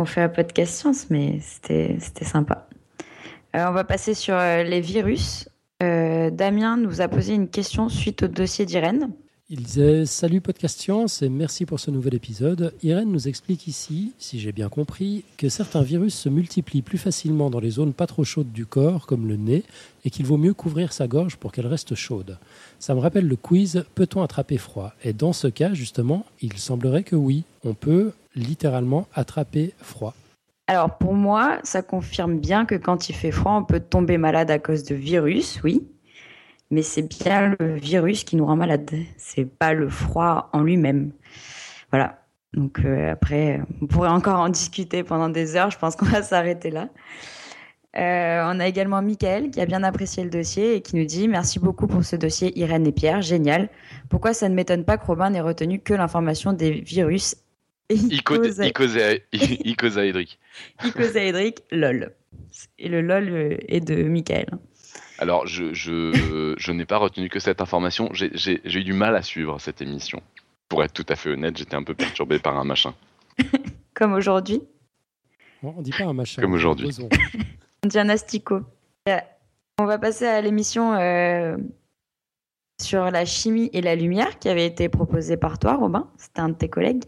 qu'on fait à Podcast Science, mais c'était sympa. Euh, on va passer sur euh, les virus. Euh, Damien nous a posé une question suite au dossier d'Irène. Il disait Salut Podcast Science et merci pour ce nouvel épisode. Irène nous explique ici, si j'ai bien compris, que certains virus se multiplient plus facilement dans les zones pas trop chaudes du corps, comme le nez, et qu'il vaut mieux couvrir sa gorge pour qu'elle reste chaude. Ça me rappelle le quiz Peut-on attraper froid? Et dans ce cas, justement, il semblerait que oui, on peut littéralement attraper froid. Alors pour moi, ça confirme bien que quand il fait froid, on peut tomber malade à cause de virus, oui. Mais c'est bien le virus qui nous rend malade. C'est pas le froid en lui-même. Voilà. Donc euh, après, on pourrait encore en discuter pendant des heures. Je pense qu'on va [LAUGHS] s'arrêter là. Euh, on a également Michael qui a bien apprécié le dossier et qui nous dit merci beaucoup pour ce dossier Irène et Pierre, génial. Pourquoi ça ne m'étonne pas que Robin n'ait retenu que l'information des virus Icosaédrique. [LAUGHS] [LAUGHS] Icosaédrique, lol. Et le lol euh, est de Michael. Alors, je, je, [LAUGHS] je n'ai pas retenu que cette information. J'ai- J'ai j'ai eu du mal à suivre cette émission. Pour être tout à fait honnête, j'étais un peu perturbé par un machin. Comme aujourd'hui, Bon, on dit pas un machin. Comme aujourd'hui. On dit un asticot. Euh, On va passer à l'émission euh, sur la chimie et la lumière qui avait été proposée par toi, Robin. C'était un de tes collègues.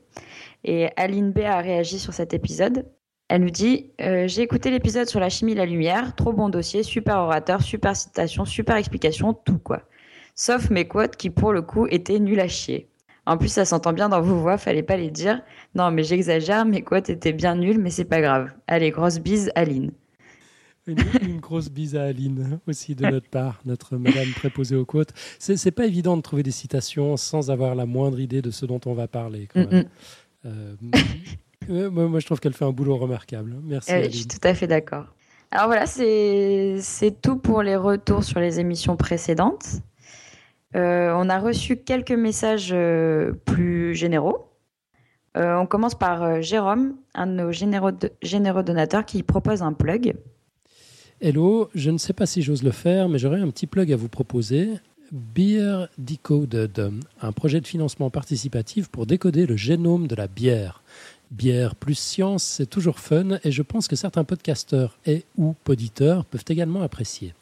Et Aline B a réagi sur cet épisode. Elle nous dit euh, J'ai écouté l'épisode sur la chimie et la lumière. Trop bon dossier, super orateur, super citation, super explication, tout quoi. Sauf mes quotes qui, pour le coup, étaient nuls à chier. En plus, ça s'entend bien dans vos voix, fallait pas les dire. Non, mais j'exagère, mes quotes étaient bien nulles, mais c'est pas grave. Allez, grosse bise, Aline. Une, une grosse bise à Aline aussi de notre part, notre madame préposée aux côtes. C'est c'est pas évident de trouver des citations sans avoir la moindre idée de ce dont on va parler. Quand Mm, même. mm. Euh, [LAUGHS] moi, je trouve qu'elle fait un boulot remarquable. Merci Euh, je suis tout à fait d'accord. Alors voilà, c'est tout pour les retours sur les émissions précédentes. Euh, on a reçu quelques messages euh, plus généraux. Euh, on commence par Jérôme, un de nos généreux, généreux donateurs qui propose un plug. Hello, je ne sais pas si j'ose le faire, mais j'aurais un petit plug à vous proposer. Beer Decoded, un projet de financement participatif pour décoder le génome de la bière. Bière plus science, c'est toujours fun et je pense que certains podcasteurs et ou poditeurs peuvent également apprécier.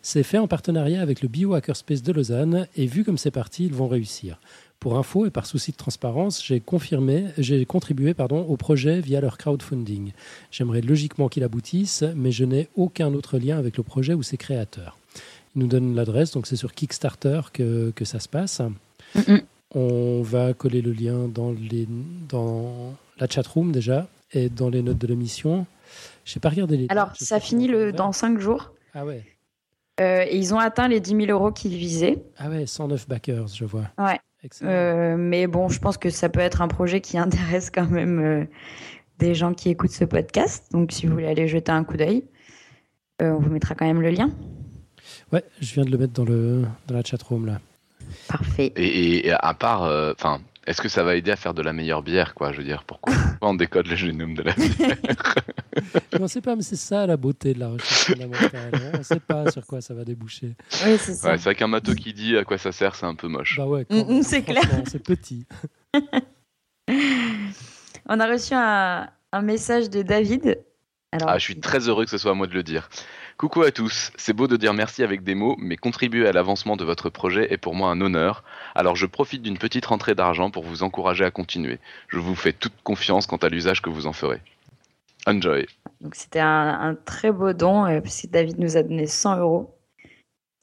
C'est fait en partenariat avec le Biohackerspace de Lausanne et vu comme c'est parti, ils vont réussir. Pour info et par souci de transparence, j'ai confirmé, j'ai contribué au projet via leur crowdfunding. J'aimerais logiquement qu'il aboutisse, mais je n'ai aucun autre lien avec le projet ou ses créateurs. Nous donnent l'adresse, donc c'est sur Kickstarter que, que ça se passe. Mm. On va coller le lien dans, les, dans la chatroom déjà et dans les notes de l'émission. Je n'ai pas regardé les. Alors, ça finit le, dans 5 jours. Ah ouais. Euh, et ils ont atteint les 10 000 euros qu'ils visaient. Ah ouais, 109 backers, je vois. Ouais. Euh, mais bon, je pense que ça peut être un projet qui [LAUGHS] intéresse quand même euh, des gens qui écoutent ce podcast. Donc, si vous voulez aller jeter un coup d'œil, on vous mettra quand même le lien. Ouais, je viens de le mettre dans, le, dans la chatroom là. Parfait. Et, à part, euh, enfin, est-ce que ça va aider à faire de la meilleure bière, quoi Je veux dire, pourquoi [LAUGHS] on décode le génome de la bière [LAUGHS] on ne sait pas, mais c'est ça la beauté de la recherche fondamentale. hein. On ne sait pas sur quoi ça va déboucher. Oui, c'est ça. Ouais, c'est vrai qu'un matos qui dit à quoi ça sert, c'est un peu moche. Bah ouais, Mm, mm, c'est franchement, C'est petit. [LAUGHS] On a reçu un, un message de David. Alors, Ah, je suis très heureux que ce soit à moi de le dire. Coucou à tous, c'est beau de dire merci avec des mots, mais contribuer à l'avancement de votre projet est pour moi un honneur. Alors je profite d'une petite rentrée d'argent pour vous encourager à continuer. Je vous fais toute confiance quant à l'usage que vous en ferez. Enjoy. Donc c'était un, un très beau don, euh, puisque David nous a donné 100 euros,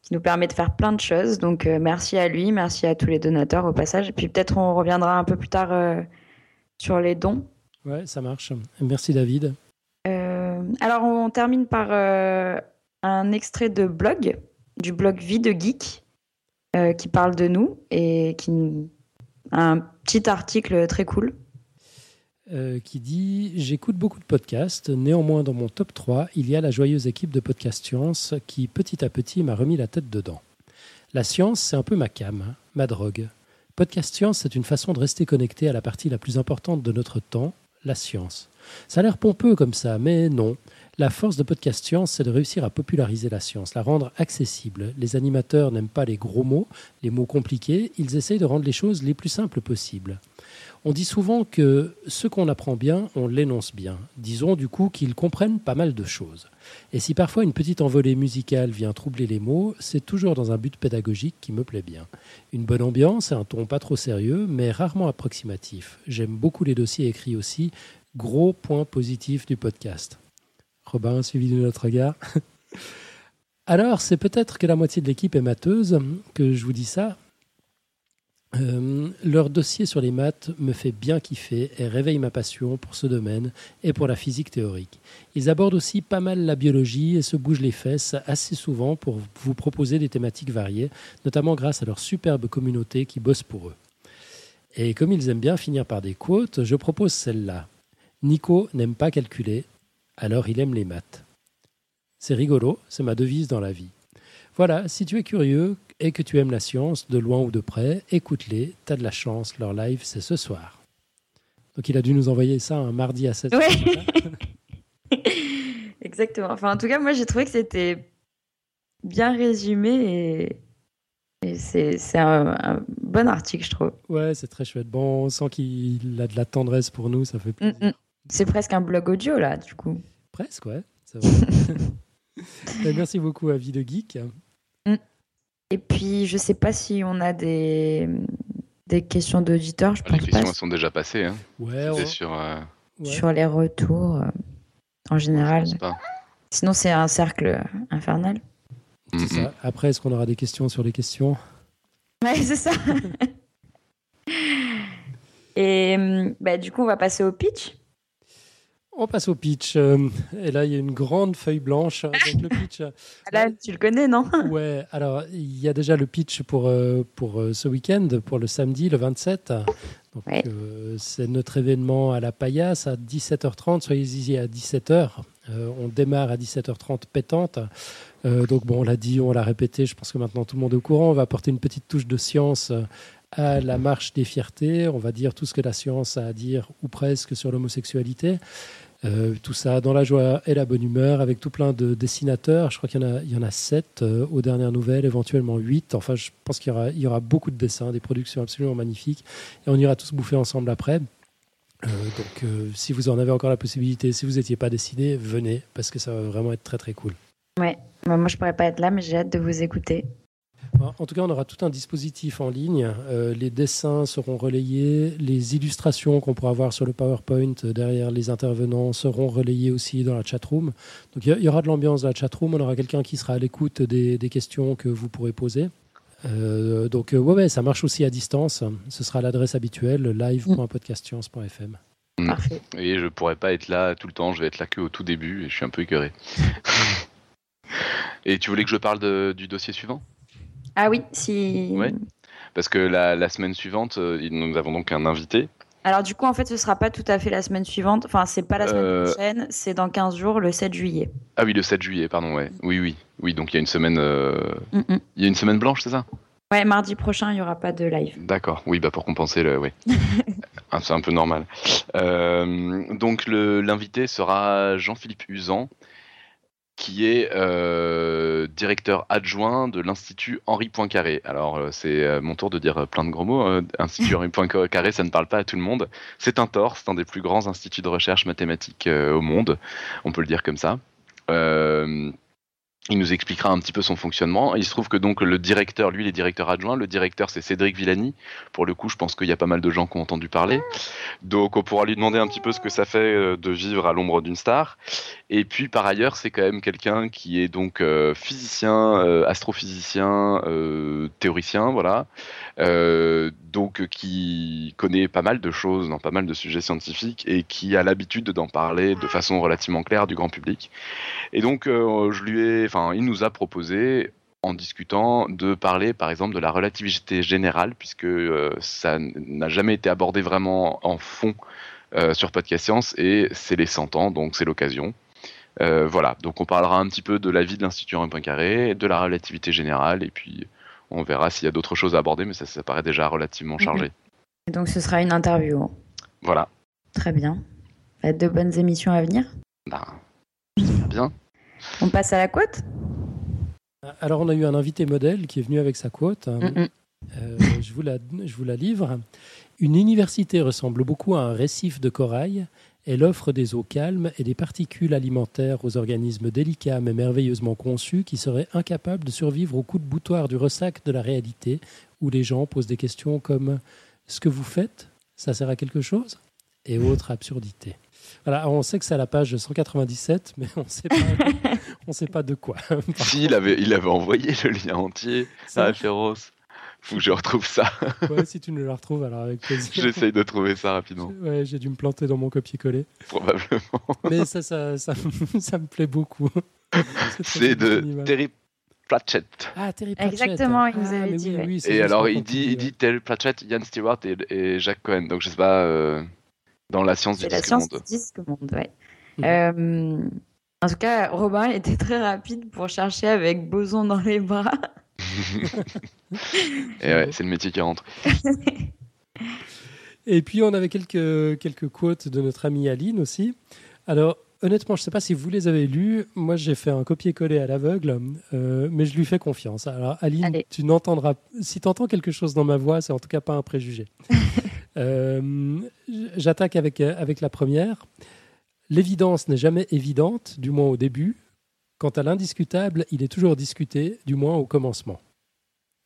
qui nous permet de faire plein de choses. Donc euh, merci à lui, merci à tous les donateurs au passage. Et puis peut-être on reviendra un peu plus tard euh, sur les dons. Ouais, ça marche. Merci David. Euh, alors on termine par euh, un extrait de blog, du blog Vie de Geek, euh, qui parle de nous et qui un petit article très cool. qui dit J'écoute beaucoup de podcasts. Néanmoins, dans mon top 3, il y a la joyeuse équipe de Podcast Science qui, petit à petit, m'a remis la tête dedans. La science, c'est un peu ma cam, hein, ma drogue. Podcast Science, c'est une façon de rester connecté à la partie la plus importante de notre temps, la science. Ça a l'air pompeux comme ça, mais non. La force de Podcast Science, c'est de réussir à populariser la science, la rendre accessible. Les animateurs n'aiment pas les gros mots, les mots compliqués, ils essayent de rendre les choses les plus simples possibles. On dit souvent que ce qu'on apprend bien, on l'énonce bien. Disons du coup qu'ils comprennent pas mal de choses. Et si parfois une petite envolée musicale vient troubler les mots, c'est toujours dans un but pédagogique qui me plaît bien. Une bonne ambiance et un ton pas trop sérieux, mais rarement approximatif. J'aime beaucoup les dossiers écrits aussi. Gros point positif du podcast. Robin, suivi de notre regard. [LAUGHS] Alors, c'est peut-être que la moitié de l'équipe est mateuse que je vous dis ça, euh, leur dossier sur les maths me fait bien kiffer et réveille ma passion pour ce domaine et pour la physique théorique. Ils abordent aussi pas mal la biologie et se bougent les fesses assez souvent pour vous proposer des thématiques variées, notamment grâce à leur superbe communauté qui bosse pour eux. Et comme ils aiment bien finir par des quotes, je propose celle-là. Nico n'aime pas calculer, alors il aime les maths. C'est rigolo, c'est ma devise dans la vie. Voilà, si tu es curieux et que tu aimes la science, de loin ou de près, écoute-les, t'as de la chance, leur live c'est ce soir. Donc il a dû nous envoyer ça un mardi à 7 Ouais. [LAUGHS] Exactement. Enfin, en tout cas, moi, j'ai trouvé que c'était bien résumé et, et c'est un, un bon article, je trouve. Ouais, c'est très chouette. Bon, on sent qu'il a de la tendresse pour nous, ça fait Mm, plaisir. mm. C'est presque un blog audio, là, du coup. Presque, ouais. c'est vrai. Ben, [LAUGHS] Merci beaucoup à Vie de Geek. Et puis, je sais pas si on a des, des questions d'auditeurs, je Les pense questions pas. elles sont déjà passées. Hein. Ouais, C'est ouais, sur. euh, ouais. Sur les retours, euh, en je général. pense pas. Sinon, c'est un cercle infernal. c'est Mm, mm. ça. Après, est-ce qu'on aura des questions sur les questions? Ouais, c'est ça. [LAUGHS] Et hum, bah, du coup, on va passer au pitch. On passe au pitch. euh, Et là, il y a une grande feuille blanche. Donc [LAUGHS] le pitch. euh, Là, tu le connais, non? [LAUGHS] Ouais, alors il y a déjà le pitch pour, euh, pour euh, ce week-end, pour le samedi, le 27. Donc, Ouais. euh, c'est notre événement à la Paillasse à 17h30. Soyez-y à 17h. Euh, on démarre à 17h30 pétante. Euh, donc bon, on l'a dit, on l'a répété. Je pense que maintenant tout le monde est au courant. On va apporter une petite touche de science à la marche des fiertés. On va dire tout ce que la science a à dire, ou presque, sur l'homosexualité. Euh, tout ça dans la joie et la bonne humeur, avec tout plein de dessinateurs. Je crois qu'il y en a, il y en a sept euh, aux dernières nouvelles, éventuellement huit. Enfin, je pense qu'il y aura, il y aura beaucoup de dessins, des productions absolument magnifiques. Et on ira tous bouffer ensemble après. Euh, donc, si vous en avez encore la possibilité, si vous n'étiez pas dessiné, venez, parce que ça va vraiment être très très cool. Ouais. Moi, je pourrais pas être là, mais j'ai hâte de vous écouter. En tout cas, on aura tout un dispositif en ligne. Euh, les dessins seront relayés, les illustrations qu'on pourra voir sur le PowerPoint euh, derrière les intervenants seront relayées aussi dans la chatroom. Donc il y, y aura de l'ambiance dans la chatroom, on aura quelqu'un qui sera à l'écoute des, des questions que vous pourrez poser. Euh, donc euh, ouais, ouais, ça marche aussi à distance. Ce sera l'adresse habituelle live.podcastscience.fm. Mm. Parfait. Et je pourrais pas être là tout le temps, je vais être là que au tout début et je suis un peu écœuré. [LAUGHS] et tu voulais que je parle de- du dossier suivant? Ah oui, si. Ouais. Parce que la, la semaine suivante, euh, nous avons donc un invité. Alors du coup, en fait, ce sera pas tout à fait la semaine suivante. Enfin, c'est pas la semaine Euh, prochaine, c'est dans 15 jours, le 7 juillet. Ah oui, le 7 juillet, pardon, ouais. Oui, oui. Oui, donc il y a une semaine. euh, Mm, mm. Il y a une semaine blanche, c'est ça? Ouais, mardi prochain, il y aura pas de live. D'accord, oui, bah pour compenser, le, oui. [LAUGHS] Ah, c'est un peu normal. Euh, donc l'invité sera Jean-Philippe Usan, qui est euh, directeur adjoint de l'Institut Henri Poincaré. Alors euh, c'est euh, mon tour de dire plein de gros mots. euh, Institut Henri Poincaré, ça ne parle pas à tout le monde. C'est un tort, c'est un des plus grands instituts de recherche mathématique au monde, on peut le dire comme ça. Il nous expliquera un petit peu son fonctionnement. Il se trouve que donc le directeur, lui, il est directeur adjoint. Le directeur, c'est Cédric Villani. Pour le coup, je pense qu'il y a pas mal de gens qui ont entendu parler. Donc, on pourra lui demander un petit peu ce que ça fait euh, de vivre à l'ombre d'une star. Et puis, par ailleurs, c'est quand même quelqu'un qui est donc euh, physicien, euh, astrophysicien, théoricien, voilà. Donc, qui connaît pas mal de choses dans pas mal de sujets scientifiques et qui a l'habitude d'en parler de façon relativement claire du grand public. Et donc, je lui ai, enfin, il nous a proposé, en discutant, de parler, par exemple, de la relativité générale, puisque euh, ça n'a jamais été abordé vraiment en fond euh, sur Podcast Science, et c'est les 100 ans, donc c'est l'occasion. Euh, voilà, donc on parlera un petit peu de la vie de l'Institut Henri Poincaré, de la relativité générale, et puis on verra s'il y a d'autres choses à aborder, mais ça, ça paraît déjà relativement chargé. Et donc ce sera une interview. Voilà. Très bien. De bonnes émissions à venir. Ben, bien. On passe à la côte Alors on a eu un invité modèle qui est venu avec sa quote. Mm, mm. Euh, je, vous la, je vous la livre. Une université ressemble beaucoup à un récif de corail. Elle offre des eaux calmes et des particules alimentaires aux organismes délicats mais merveilleusement conçus qui seraient incapables de survivre au coup de boutoir du ressac de la réalité où les gens posent des questions comme Ce que vous faites, ça sert à quelque chose? et autres absurdités. Voilà, on sait que c'est à la page 197, mais on ne sait pas, [LAUGHS] on sait pas de quoi. Si, il avait, il avait envoyé le lien entier Ça, à Féroce. Faut que je retrouve ça. ouais, si tu nous la retrouves, alors avec plaisir. J'essaye de trouver ça rapidement, [LAUGHS] Ouais, j'ai dû me planter dans mon copier-coller. probablement. Mais ça, ça, ça, [LAUGHS] ça me plaît beaucoup. C'est de. Terry Pratchett. Ah, Terry Pratchett. Exactement, il nous Ah, avait dit, oui, oui, Et alors, il dit, il dit Terry Pratchett, Ian Stewart et, et Jacques Cohen. Donc, je sais pas, euh, dans la science du la disque science monde. du disque monde, ouais. Mhm. Euh, en tout cas, Robin était très rapide pour chercher avec boson dans les bras. [LAUGHS] Et ouais, c'est le métier qui rentre. [LAUGHS] Et puis, on avait quelques, quelques quotes de notre amie Aline aussi. Alors, honnêtement, je ne sais pas si vous les avez lus. Moi, j'ai fait un copier-coller à l'aveugle, euh, mais je lui fais confiance. Alors, Aline, Allez. tu n'entendras... Si tu entends quelque chose dans ma voix, c'est en tout cas pas un préjugé. [LAUGHS] Euh, J'attaque avec, euh, avec la première. L'évidence n'est jamais évidente, du moins au début. Quant à l'indiscutable, il est toujours discuté, du moins au commencement.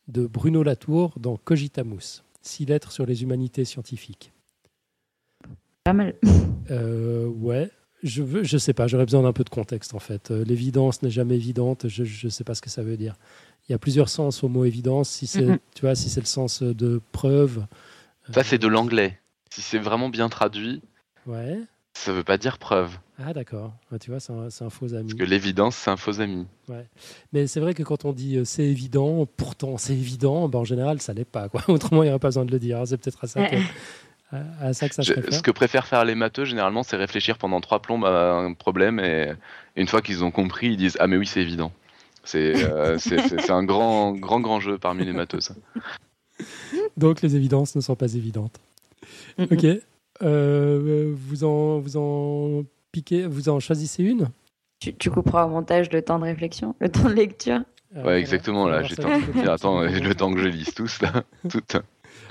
De Bruno Latour dans Cogitamus. Six lettres sur les humanités scientifiques. Pas mal. Euh, ouais, je veux, je sais pas, j'aurais besoin d'un peu de contexte en fait. Euh, L'évidence n'est jamais évidente, je ne sais pas ce que ça veut dire. Il y a plusieurs sens au mot évidence. Si c'est, tu vois, si c'est le sens de preuve. Ça, c'est de l'anglais. Si c'est vraiment bien traduit, Ouais. ça veut pas dire preuve. Ah d'accord. Ouais, tu vois, c'est un, faux ami. Parce que l'évidence, c'est un faux ami. Mais c'est vrai que quand on dit euh, c'est évident, pourtant c'est évident, ben, en général ça l'est pas. Quoi. [LAUGHS] Autrement, il n'y aurait pas besoin de le dire. hein. C'est peut-être à ça que, [LAUGHS] à, à ça, que ça Je- ce que préfèrent faire les matheux, généralement, c'est réfléchir pendant trois plombes à un problème et une fois qu'ils ont compris, ils disent Ah, mais oui, c'est évident. C'est euh, un grand, grand, grand jeu parmi les matheux, ça. [LAUGHS] Donc les évidences ne sont pas évidentes. Ok. Euh, vous en vous en piquez, vous en choisissez une? Tu, tu couperas au montage le temps de réflexion, le temps de lecture. Euh, Ouais, exactement, là. J'étais en train de dire. Attends, [LAUGHS] le temps que je lise tous, là. [LAUGHS] Tout.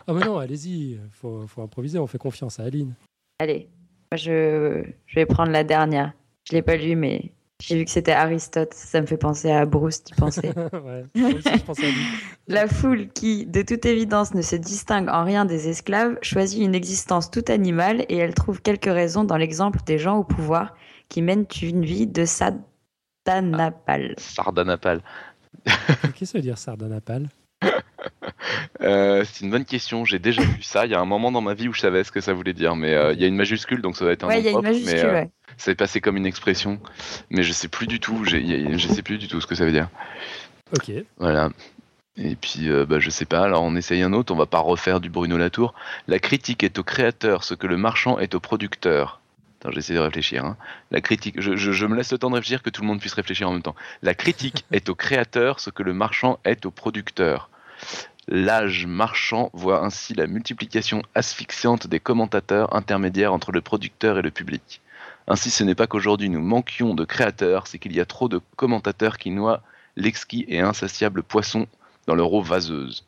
Ah mais non, allez-y. Faut, faut improviser. On fait confiance à Aline. Allez, je, je vais prendre la dernière. Je l'ai pas lu, mais J'ai vu que c'était Aristote, ça me fait penser à Bruce, tu pensais. [LAUGHS] Ouais, moi aussi, je pensais à lui. [LAUGHS] La foule qui, de toute évidence, ne se distingue en rien des esclaves, choisit une existence toute animale et elle trouve quelques raisons dans l'exemple des gens au pouvoir qui mènent une vie de sadanapale. Sardanapale. Qu'est-ce que ça veut dire sardanapale? [LAUGHS] [LAUGHS] Euh, c'est une bonne question. J'ai déjà vu ça. Il y a un moment dans ma vie où je savais ce que ça voulait dire, mais euh, il y a une majuscule, donc ça doit être un Ouais, nom il y a une majuscule, mais euh, ouais. c'est passé comme une expression. Mais je sais plus du tout. j'ai- y a- Je sais plus du tout ce que ça veut dire. Ok. Voilà. Et puis, euh, bah, je sais pas. Alors, on essaye un autre. On va pas refaire du Bruno Latour. La critique est au créateur, ce que le marchand est au producteur. Attends, j'essaie de réfléchir. hein. La critique. Je, je- je me laisse le temps de réfléchir que tout le monde puisse réfléchir en même temps. La critique [LAUGHS] est au créateur, ce que le marchand est au producteur. L'âge marchand voit ainsi la multiplication asphyxiante des commentateurs intermédiaires entre le producteur et le public. Ainsi, ce n'est pas qu'aujourd'hui nous manquions de créateurs, c'est qu'il y a trop de commentateurs qui noient l'exquis et insatiable poisson dans leur eau vaseuse.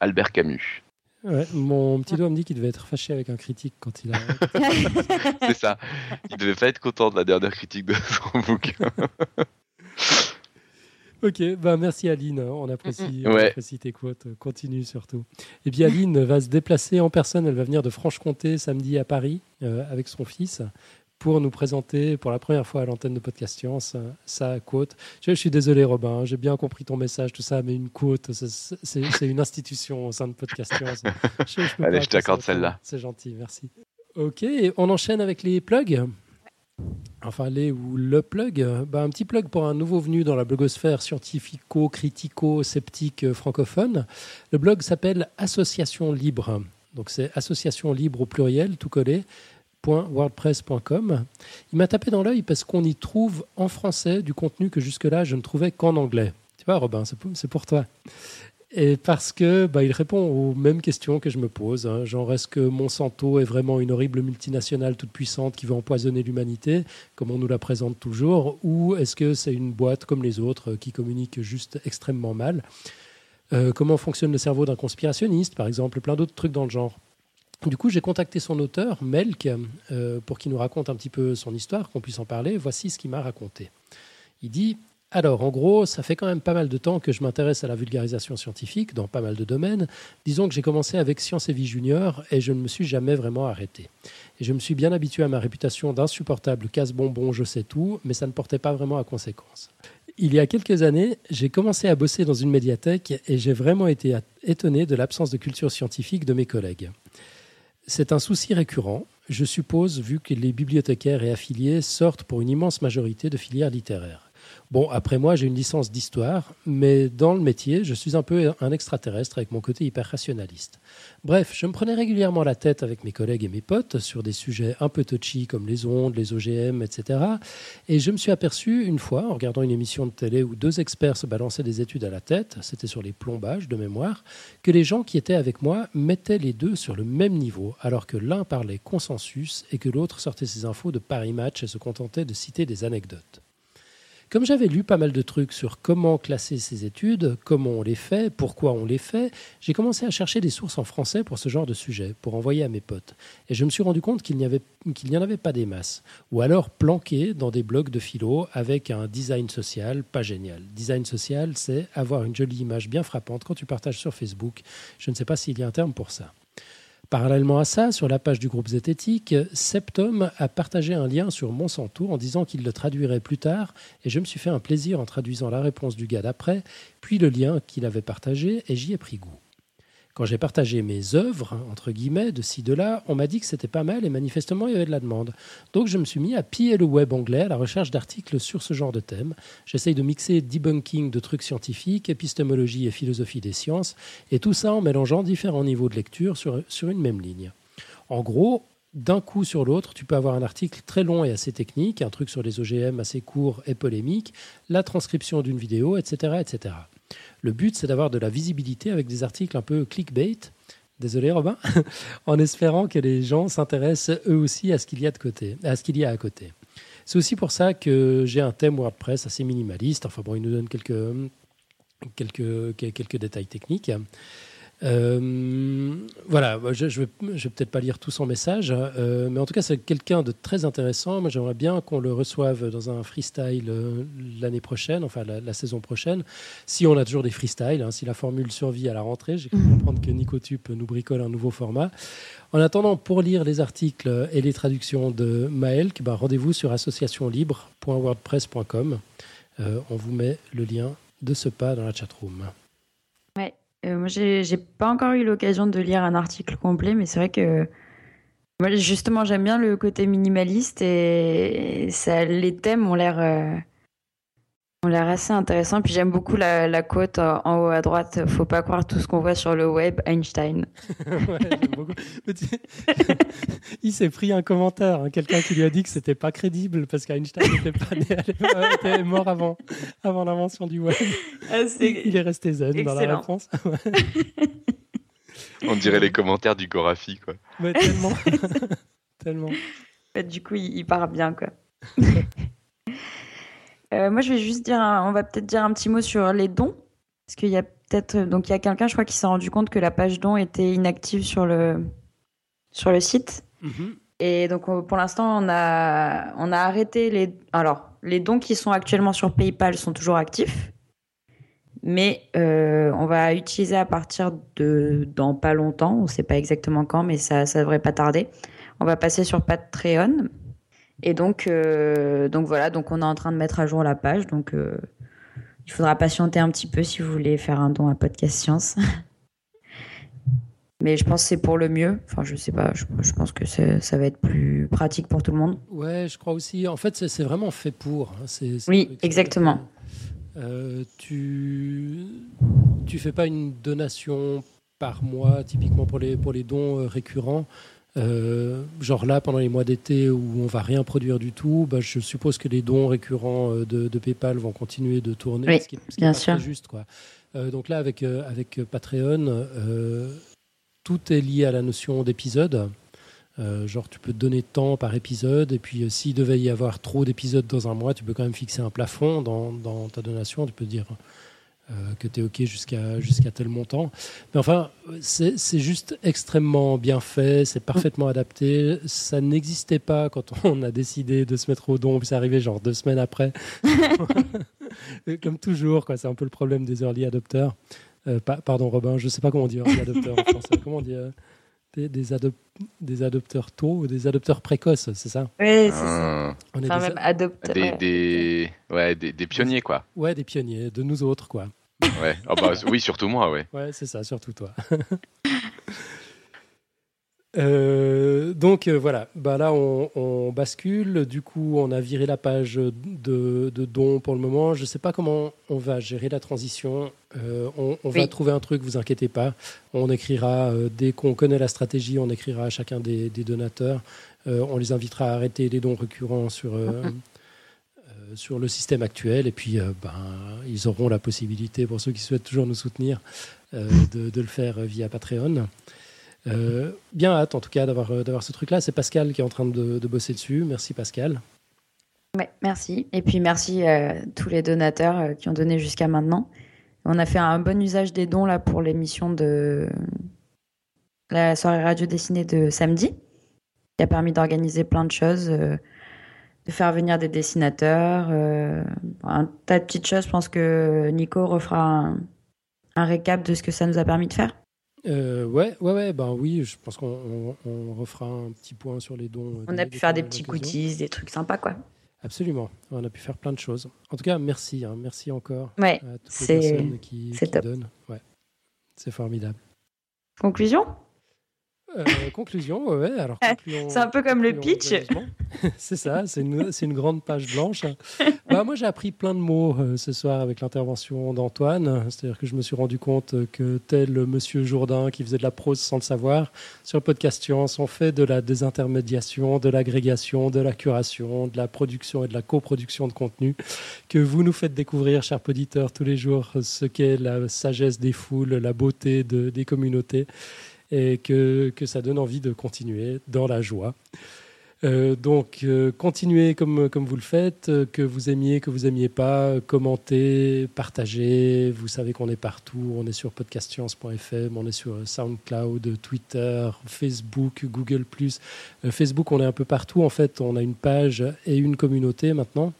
Albert Camus. Ouais, mon petit doigt me dit qu'il devait être fâché avec un critique quand il a. [LAUGHS] C'est ça. Il devait pas être content de la dernière critique de son bouquin. [LAUGHS] ok, bah merci Aline, on apprécie, on Ouais. apprécie tes quotes, continue surtout. Et puis Aline va se déplacer en personne, elle va venir de Franche-Comté samedi à Paris euh, avec son fils pour nous présenter pour la première fois à l'antenne de Podcast Science euh, sa quote. Je, je suis désolé Robin, hein, j'ai bien compris ton message, tout ça, mais une quote, c'est- une institution au sein de Podcast Science. Je- je peux Allez, je t'accorde celle-là. C'est gentil, merci. Ok, on enchaîne avec les plugs. Enfin, les ou le plug. Bah, un petit plug pour un nouveau venu dans la blogosphère scientifico-critico-sceptique euh, francophone. Le blog s'appelle Association Libre. Donc c'est Association Libre au pluriel, tout collé. .wordpress.com. Il m'a tapé dans l'œil parce qu'on y trouve en français du contenu que jusque-là je ne trouvais qu'en anglais. Tu vois, Robin, c'est pour, c'est pour toi. Et parce que bah, il répond aux mêmes questions que je me pose. hein. Genre, est-ce que Monsanto est vraiment une horrible multinationale toute puissante qui veut empoisonner l'humanité, comme on nous la présente toujours, ou est-ce que c'est une boîte comme les autres euh, qui communique juste extrêmement mal? Euh, Comment fonctionne le cerveau d'un conspirationniste, par exemple, plein d'autres trucs dans le genre. Du coup, j'ai contacté son auteur, Melk, euh, pour qu'il nous raconte un petit peu son histoire, qu'on puisse en parler. Voici ce qu'il m'a raconté. Il dit Alors, en gros, ça fait quand même pas mal de temps que je m'intéresse à la vulgarisation scientifique dans pas mal de domaines. Disons que j'ai commencé avec Science et Vie Junior et je ne me suis jamais vraiment arrêté. Je me suis bien habitué à ma réputation d'insupportable casse-bonbon, je sais tout, mais ça ne portait pas vraiment à conséquence. Il y a quelques années, j'ai commencé à bosser dans une médiathèque et j'ai vraiment été étonné de l'absence de culture scientifique de mes collègues. C'est un souci récurrent, je suppose, vu que les bibliothécaires et affiliés sortent pour une immense majorité de filières littéraires. Bon, après moi, j'ai une licence d'histoire, mais dans le métier, je suis un peu un extraterrestre avec mon côté hyper rationaliste. Bref, je me prenais régulièrement la tête avec mes collègues et mes potes sur des sujets un peu touchy comme les ondes, les OGM, etc. Et je me suis aperçu une fois, en regardant une émission de télé où deux experts se balançaient des études à la tête, c'était sur les plombages de mémoire, que les gens qui étaient avec moi mettaient les deux sur le même niveau, alors que l'un parlait consensus et que l'autre sortait ses infos de Paris Match et se contentait de citer des anecdotes. Comme j'avais lu pas mal de trucs sur comment classer ces études, comment on les fait, pourquoi on les fait, j'ai commencé à chercher des sources en français pour ce genre de sujet, pour envoyer à mes potes. Et je me suis rendu compte qu'il n'y, en avait pas des masses. Ou alors planqués dans des blogs de philo avec un design social pas génial. Design social, c'est avoir une jolie image bien frappante quand tu partages sur Facebook. Je ne sais pas s'il y a un terme pour ça. Parallèlement à ça, sur la page du groupe Zététique, Septum a partagé un lien sur Monsanto en disant qu'il le traduirait plus tard, et je me suis fait un plaisir en traduisant la réponse du gars d'après, puis le lien qu'il avait partagé, et j'y ai pris goût. Quand j'ai partagé mes œuvres, entre guillemets, de ci, de là, on m'a dit que c'était pas mal et manifestement il y avait de la demande. Donc je me suis mis à piller le web anglais à la recherche d'articles sur ce genre de thème. J'essaye de mixer debunking de trucs scientifiques, épistémologie et philosophie des sciences, et tout ça en mélangeant différents niveaux de lecture sur, sur une même ligne. En gros, d'un coup sur l'autre, tu peux avoir un article très long et assez technique, un truc sur les OGM assez court et polémique, la transcription d'une vidéo, etc., etc. Le but, c'est d'avoir de la visibilité avec des articles un peu clickbait. Désolé Robin, [LAUGHS] en espérant que les gens s'intéressent eux aussi à ce qu'il y a de côté, à ce qu'il y a à côté. C'est aussi pour ça que j'ai un thème WordPress assez minimaliste. Enfin bon, il nous donne quelques quelques quelques détails techniques. Euh, voilà, je ne vais, peut-être pas lire tout son message, euh, mais en tout cas, c'est quelqu'un de très intéressant. Moi, j'aimerais bien qu'on le reçoive dans un freestyle euh, l'année prochaine, enfin la, la saison prochaine, si on a toujours des freestyles, hein, si la formule survit à la rentrée. J'ai cru comprendre que Nicotube nous bricole un nouveau format. En attendant, pour lire les articles et les traductions de Maël, bah, rendez-vous sur associationlibre.wordpress.com. On vous met le lien de ce pas dans la chatroom. Ouais. Euh, moi, j'ai pas encore eu l'occasion de lire un article complet, mais c'est vrai que moi, justement, j'aime bien le côté minimaliste et ça, les thèmes ont l'air euh, ont l'air assez intéressants. Puis j'aime beaucoup la, la quote en, en haut à droite. Faut pas croire tout ce qu'on voit sur le web, Einstein. [LAUGHS] Ouais, j'aime beaucoup. [LAUGHS] Il s'est pris un commentaire, hein, quelqu'un qui lui a dit que c'était pas crédible parce qu'Einstein n'était pas né à l'époque, euh, était mort avant, avant l'invention du web. Il est resté zen dans la réponse. [LAUGHS] On dirait les commentaires du Gorafi, quoi. Mais tellement, tellement. En fait, du coup, il, il part bien, quoi. Euh, moi, je vais juste dire, un- on va peut-être dire un petit mot sur les dons, parce qu'il y a peut-être, donc il y a quelqu'un, je crois, qui s'est rendu compte que la page dons était inactive sur le sur le site. Mhm. Et donc, on- pour l'instant, on a on a arrêté les, alors les dons qui sont actuellement sur PayPal sont toujours actifs, mais euh, on va utiliser à partir de dans pas longtemps, on sait pas exactement quand, mais ça ça devrait pas tarder. On va passer sur Patreon. Et donc, euh, donc voilà, donc on est en train de mettre à jour la page. Donc, euh, il faudra patienter un petit peu si vous voulez faire un don à Podcast Science. [LAUGHS] Mais je pense que c'est pour le mieux. Enfin, je sais pas, je, je pense que ça va être plus pratique pour tout le monde. Ouais, je crois aussi. En fait, c'est vraiment fait pour. hein. Oui, exactement. Euh, tu tu fais pas une donation par mois, typiquement pour les pour les dons récurrents. Euh, genre là, pendant les mois d'été où on va rien produire du tout, bah, je suppose que les dons récurrents euh, de, de PayPal vont continuer de tourner, Oui, ce qui, ce qui est bien pas sûr. très juste, quoi. Euh, donc là, avec avec Patreon, euh, tout est lié à la notion d'épisode. Genre, tu peux te donner temps par épisode, et puis s'il devait y avoir trop d'épisodes dans un mois, tu peux quand même fixer un plafond dans, dans ta donation. Tu peux dire que tu es OK jusqu'à jusqu'à tel montant. Mais enfin, c'est c'est juste extrêmement bien fait, c'est parfaitement adapté. Ça n'existait pas quand on a décidé de se mettre au don, puis c'est arrivé genre deux semaines après. [LAUGHS] Comme toujours, quoi. c'est un peu le problème des early adopters. Euh, pa- pardon, Robin, je ne sais pas comment on dit early adopter en français. Comment on dit euh, des, des, adop- des adopteurs tôt ou des adopteurs précoces, c'est ça? Oui, c'est ça. Ah, On est Enfin, des- même adopte. des, ouais. des, ouais, des, des pionniers, quoi. Ouais, des pionniers, de nous autres, quoi. Ouais. Ah bah, oui, surtout moi, ouais. Ouais, c'est ça, surtout toi. [LAUGHS] Euh, donc euh, voilà, bah là on, on bascule. Du coup, on a viré la page de, de dons pour le moment. Je ne sais pas comment on va gérer la transition. Euh, on on va trouver un truc, vous inquiétez pas. On écrira euh, dès qu'on connaît la stratégie, on écrira à chacun des, des donateurs. Euh, on les invitera à arrêter les dons récurrents sur [LAUGHS] sur le système actuel. Et puis, euh, ben, ils auront la possibilité, pour ceux qui souhaitent toujours nous soutenir, euh, de, le faire via Patreon. Euh, bien hâte en tout cas d'avoir euh, ce truc-là. C'est Pascal qui est en train de, bosser dessus. Merci Pascal. Merci. Et puis merci à tous les donateurs euh, qui ont donné jusqu'à maintenant. On a fait un bon usage des dons là pour l'émission de la soirée radio dessinée de samedi, qui a permis d'organiser plein de choses, euh, de faire venir des dessinateurs, euh, un tas de petites choses. Je pense que Nico refera un, un récap de ce que ça nous a permis de faire. Euh, ouais, ouais, ouais, ben oui, je pense qu'on on, on refera un petit point sur les dons. euh, On a pu faire des petits cookies, des trucs sympas quoi. Absolument, on a pu faire plein de choses. En tout cas, merci, hein, merci encore Ouais, à toutes les personnes qui, qui donnent. Ouais, c'est formidable. Conclusion? Euh, conclusion, ouais, alors [LAUGHS] C'est un peu comme le pitch. [LAUGHS] c'est ça, c'est une, grande page blanche. [LAUGHS] Bah, moi, j'ai appris plein de mots euh, ce soir avec l'intervention d'Antoine. C'est-à-dire que je me suis rendu compte que tel monsieur Jourdain qui faisait de la prose sans le savoir, sur Podcast Science, on fait de la désintermédiation, de l'agrégation, de la curation, de la production et de la coproduction de contenu, que vous nous faites découvrir, chers auditeurs, tous les jours, ce qu'est la sagesse des foules, la beauté de- des communautés et que, que ça donne envie de continuer dans la joie. Euh, donc, euh, continuez comme, comme vous le faites, euh, que vous aimiez, que vous aimiez pas, commentez, partagez. Vous savez qu'on est partout. On est sur podcastscience.fm, on est sur SoundCloud, Twitter, Facebook, Google+. Facebook, on est un peu partout. En fait, on a une page et une communauté maintenant.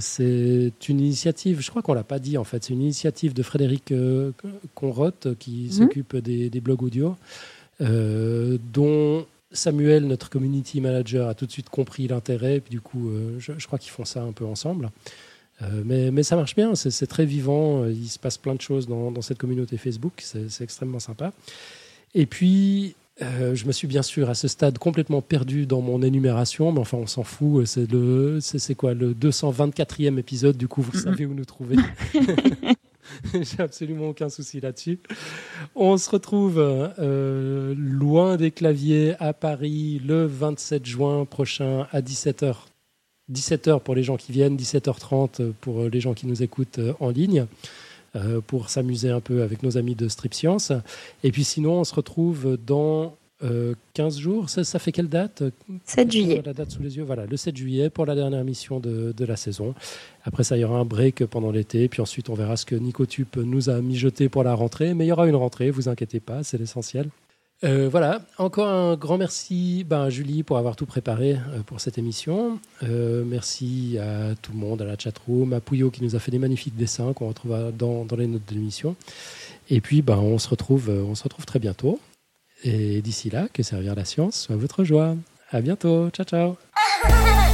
C'est une initiative, je crois qu'on l'a pas dit en fait, c'est une initiative de Frédéric Conrotte qui Mhm. s'occupe des, des blogs audio, dont Samuel, notre community manager, a tout de suite compris l'intérêt. Puis du coup, euh, je, je crois qu'ils font ça un peu ensemble. Euh, mais, mais ça marche bien, c'est très vivant. Il se passe plein de choses dans, dans cette communauté Facebook. C'est c'est extrêmement sympa. Et puis, euh, je me suis bien sûr à ce stade complètement perdu dans mon énumération, mais enfin, on s'en fout. C'est le, c'est quoi, le 224e épisode. Du coup, vous Mhm. savez où nous trouver. [LAUGHS] [LAUGHS] J'ai absolument aucun souci là-dessus. On se retrouve euh, loin des claviers à Paris le 27 juin prochain à 17h. 17h pour les gens qui viennent, 17h30 pour les gens qui nous écoutent euh, en ligne, euh, pour s'amuser un peu avec nos amis de Strip Science. Et puis sinon, on se retrouve dans euh, 15 jours. Ça, ça fait quelle date? 7 juillet. la date sous les yeux, voilà, le 7 juillet pour la dernière mission de, de la saison. Après ça, il y aura un break pendant l'été, puis ensuite on verra ce que Nicotube nous a mijoté pour la rentrée. Mais il y aura une rentrée, vous inquiétez pas, c'est l'essentiel. Euh, voilà, encore un grand merci ben, à Julie pour avoir tout préparé euh, pour cette émission. Euh, merci à tout le monde, à la chatroom, à Pouillot qui nous a fait des magnifiques dessins qu'on retrouvera dans, dans les notes de l'émission. Et puis, ben, on, se retrouve, euh, on se retrouve très bientôt. Et d'ici là, que servir la science soit votre joie. À bientôt. Ciao, ciao. [LAUGHS]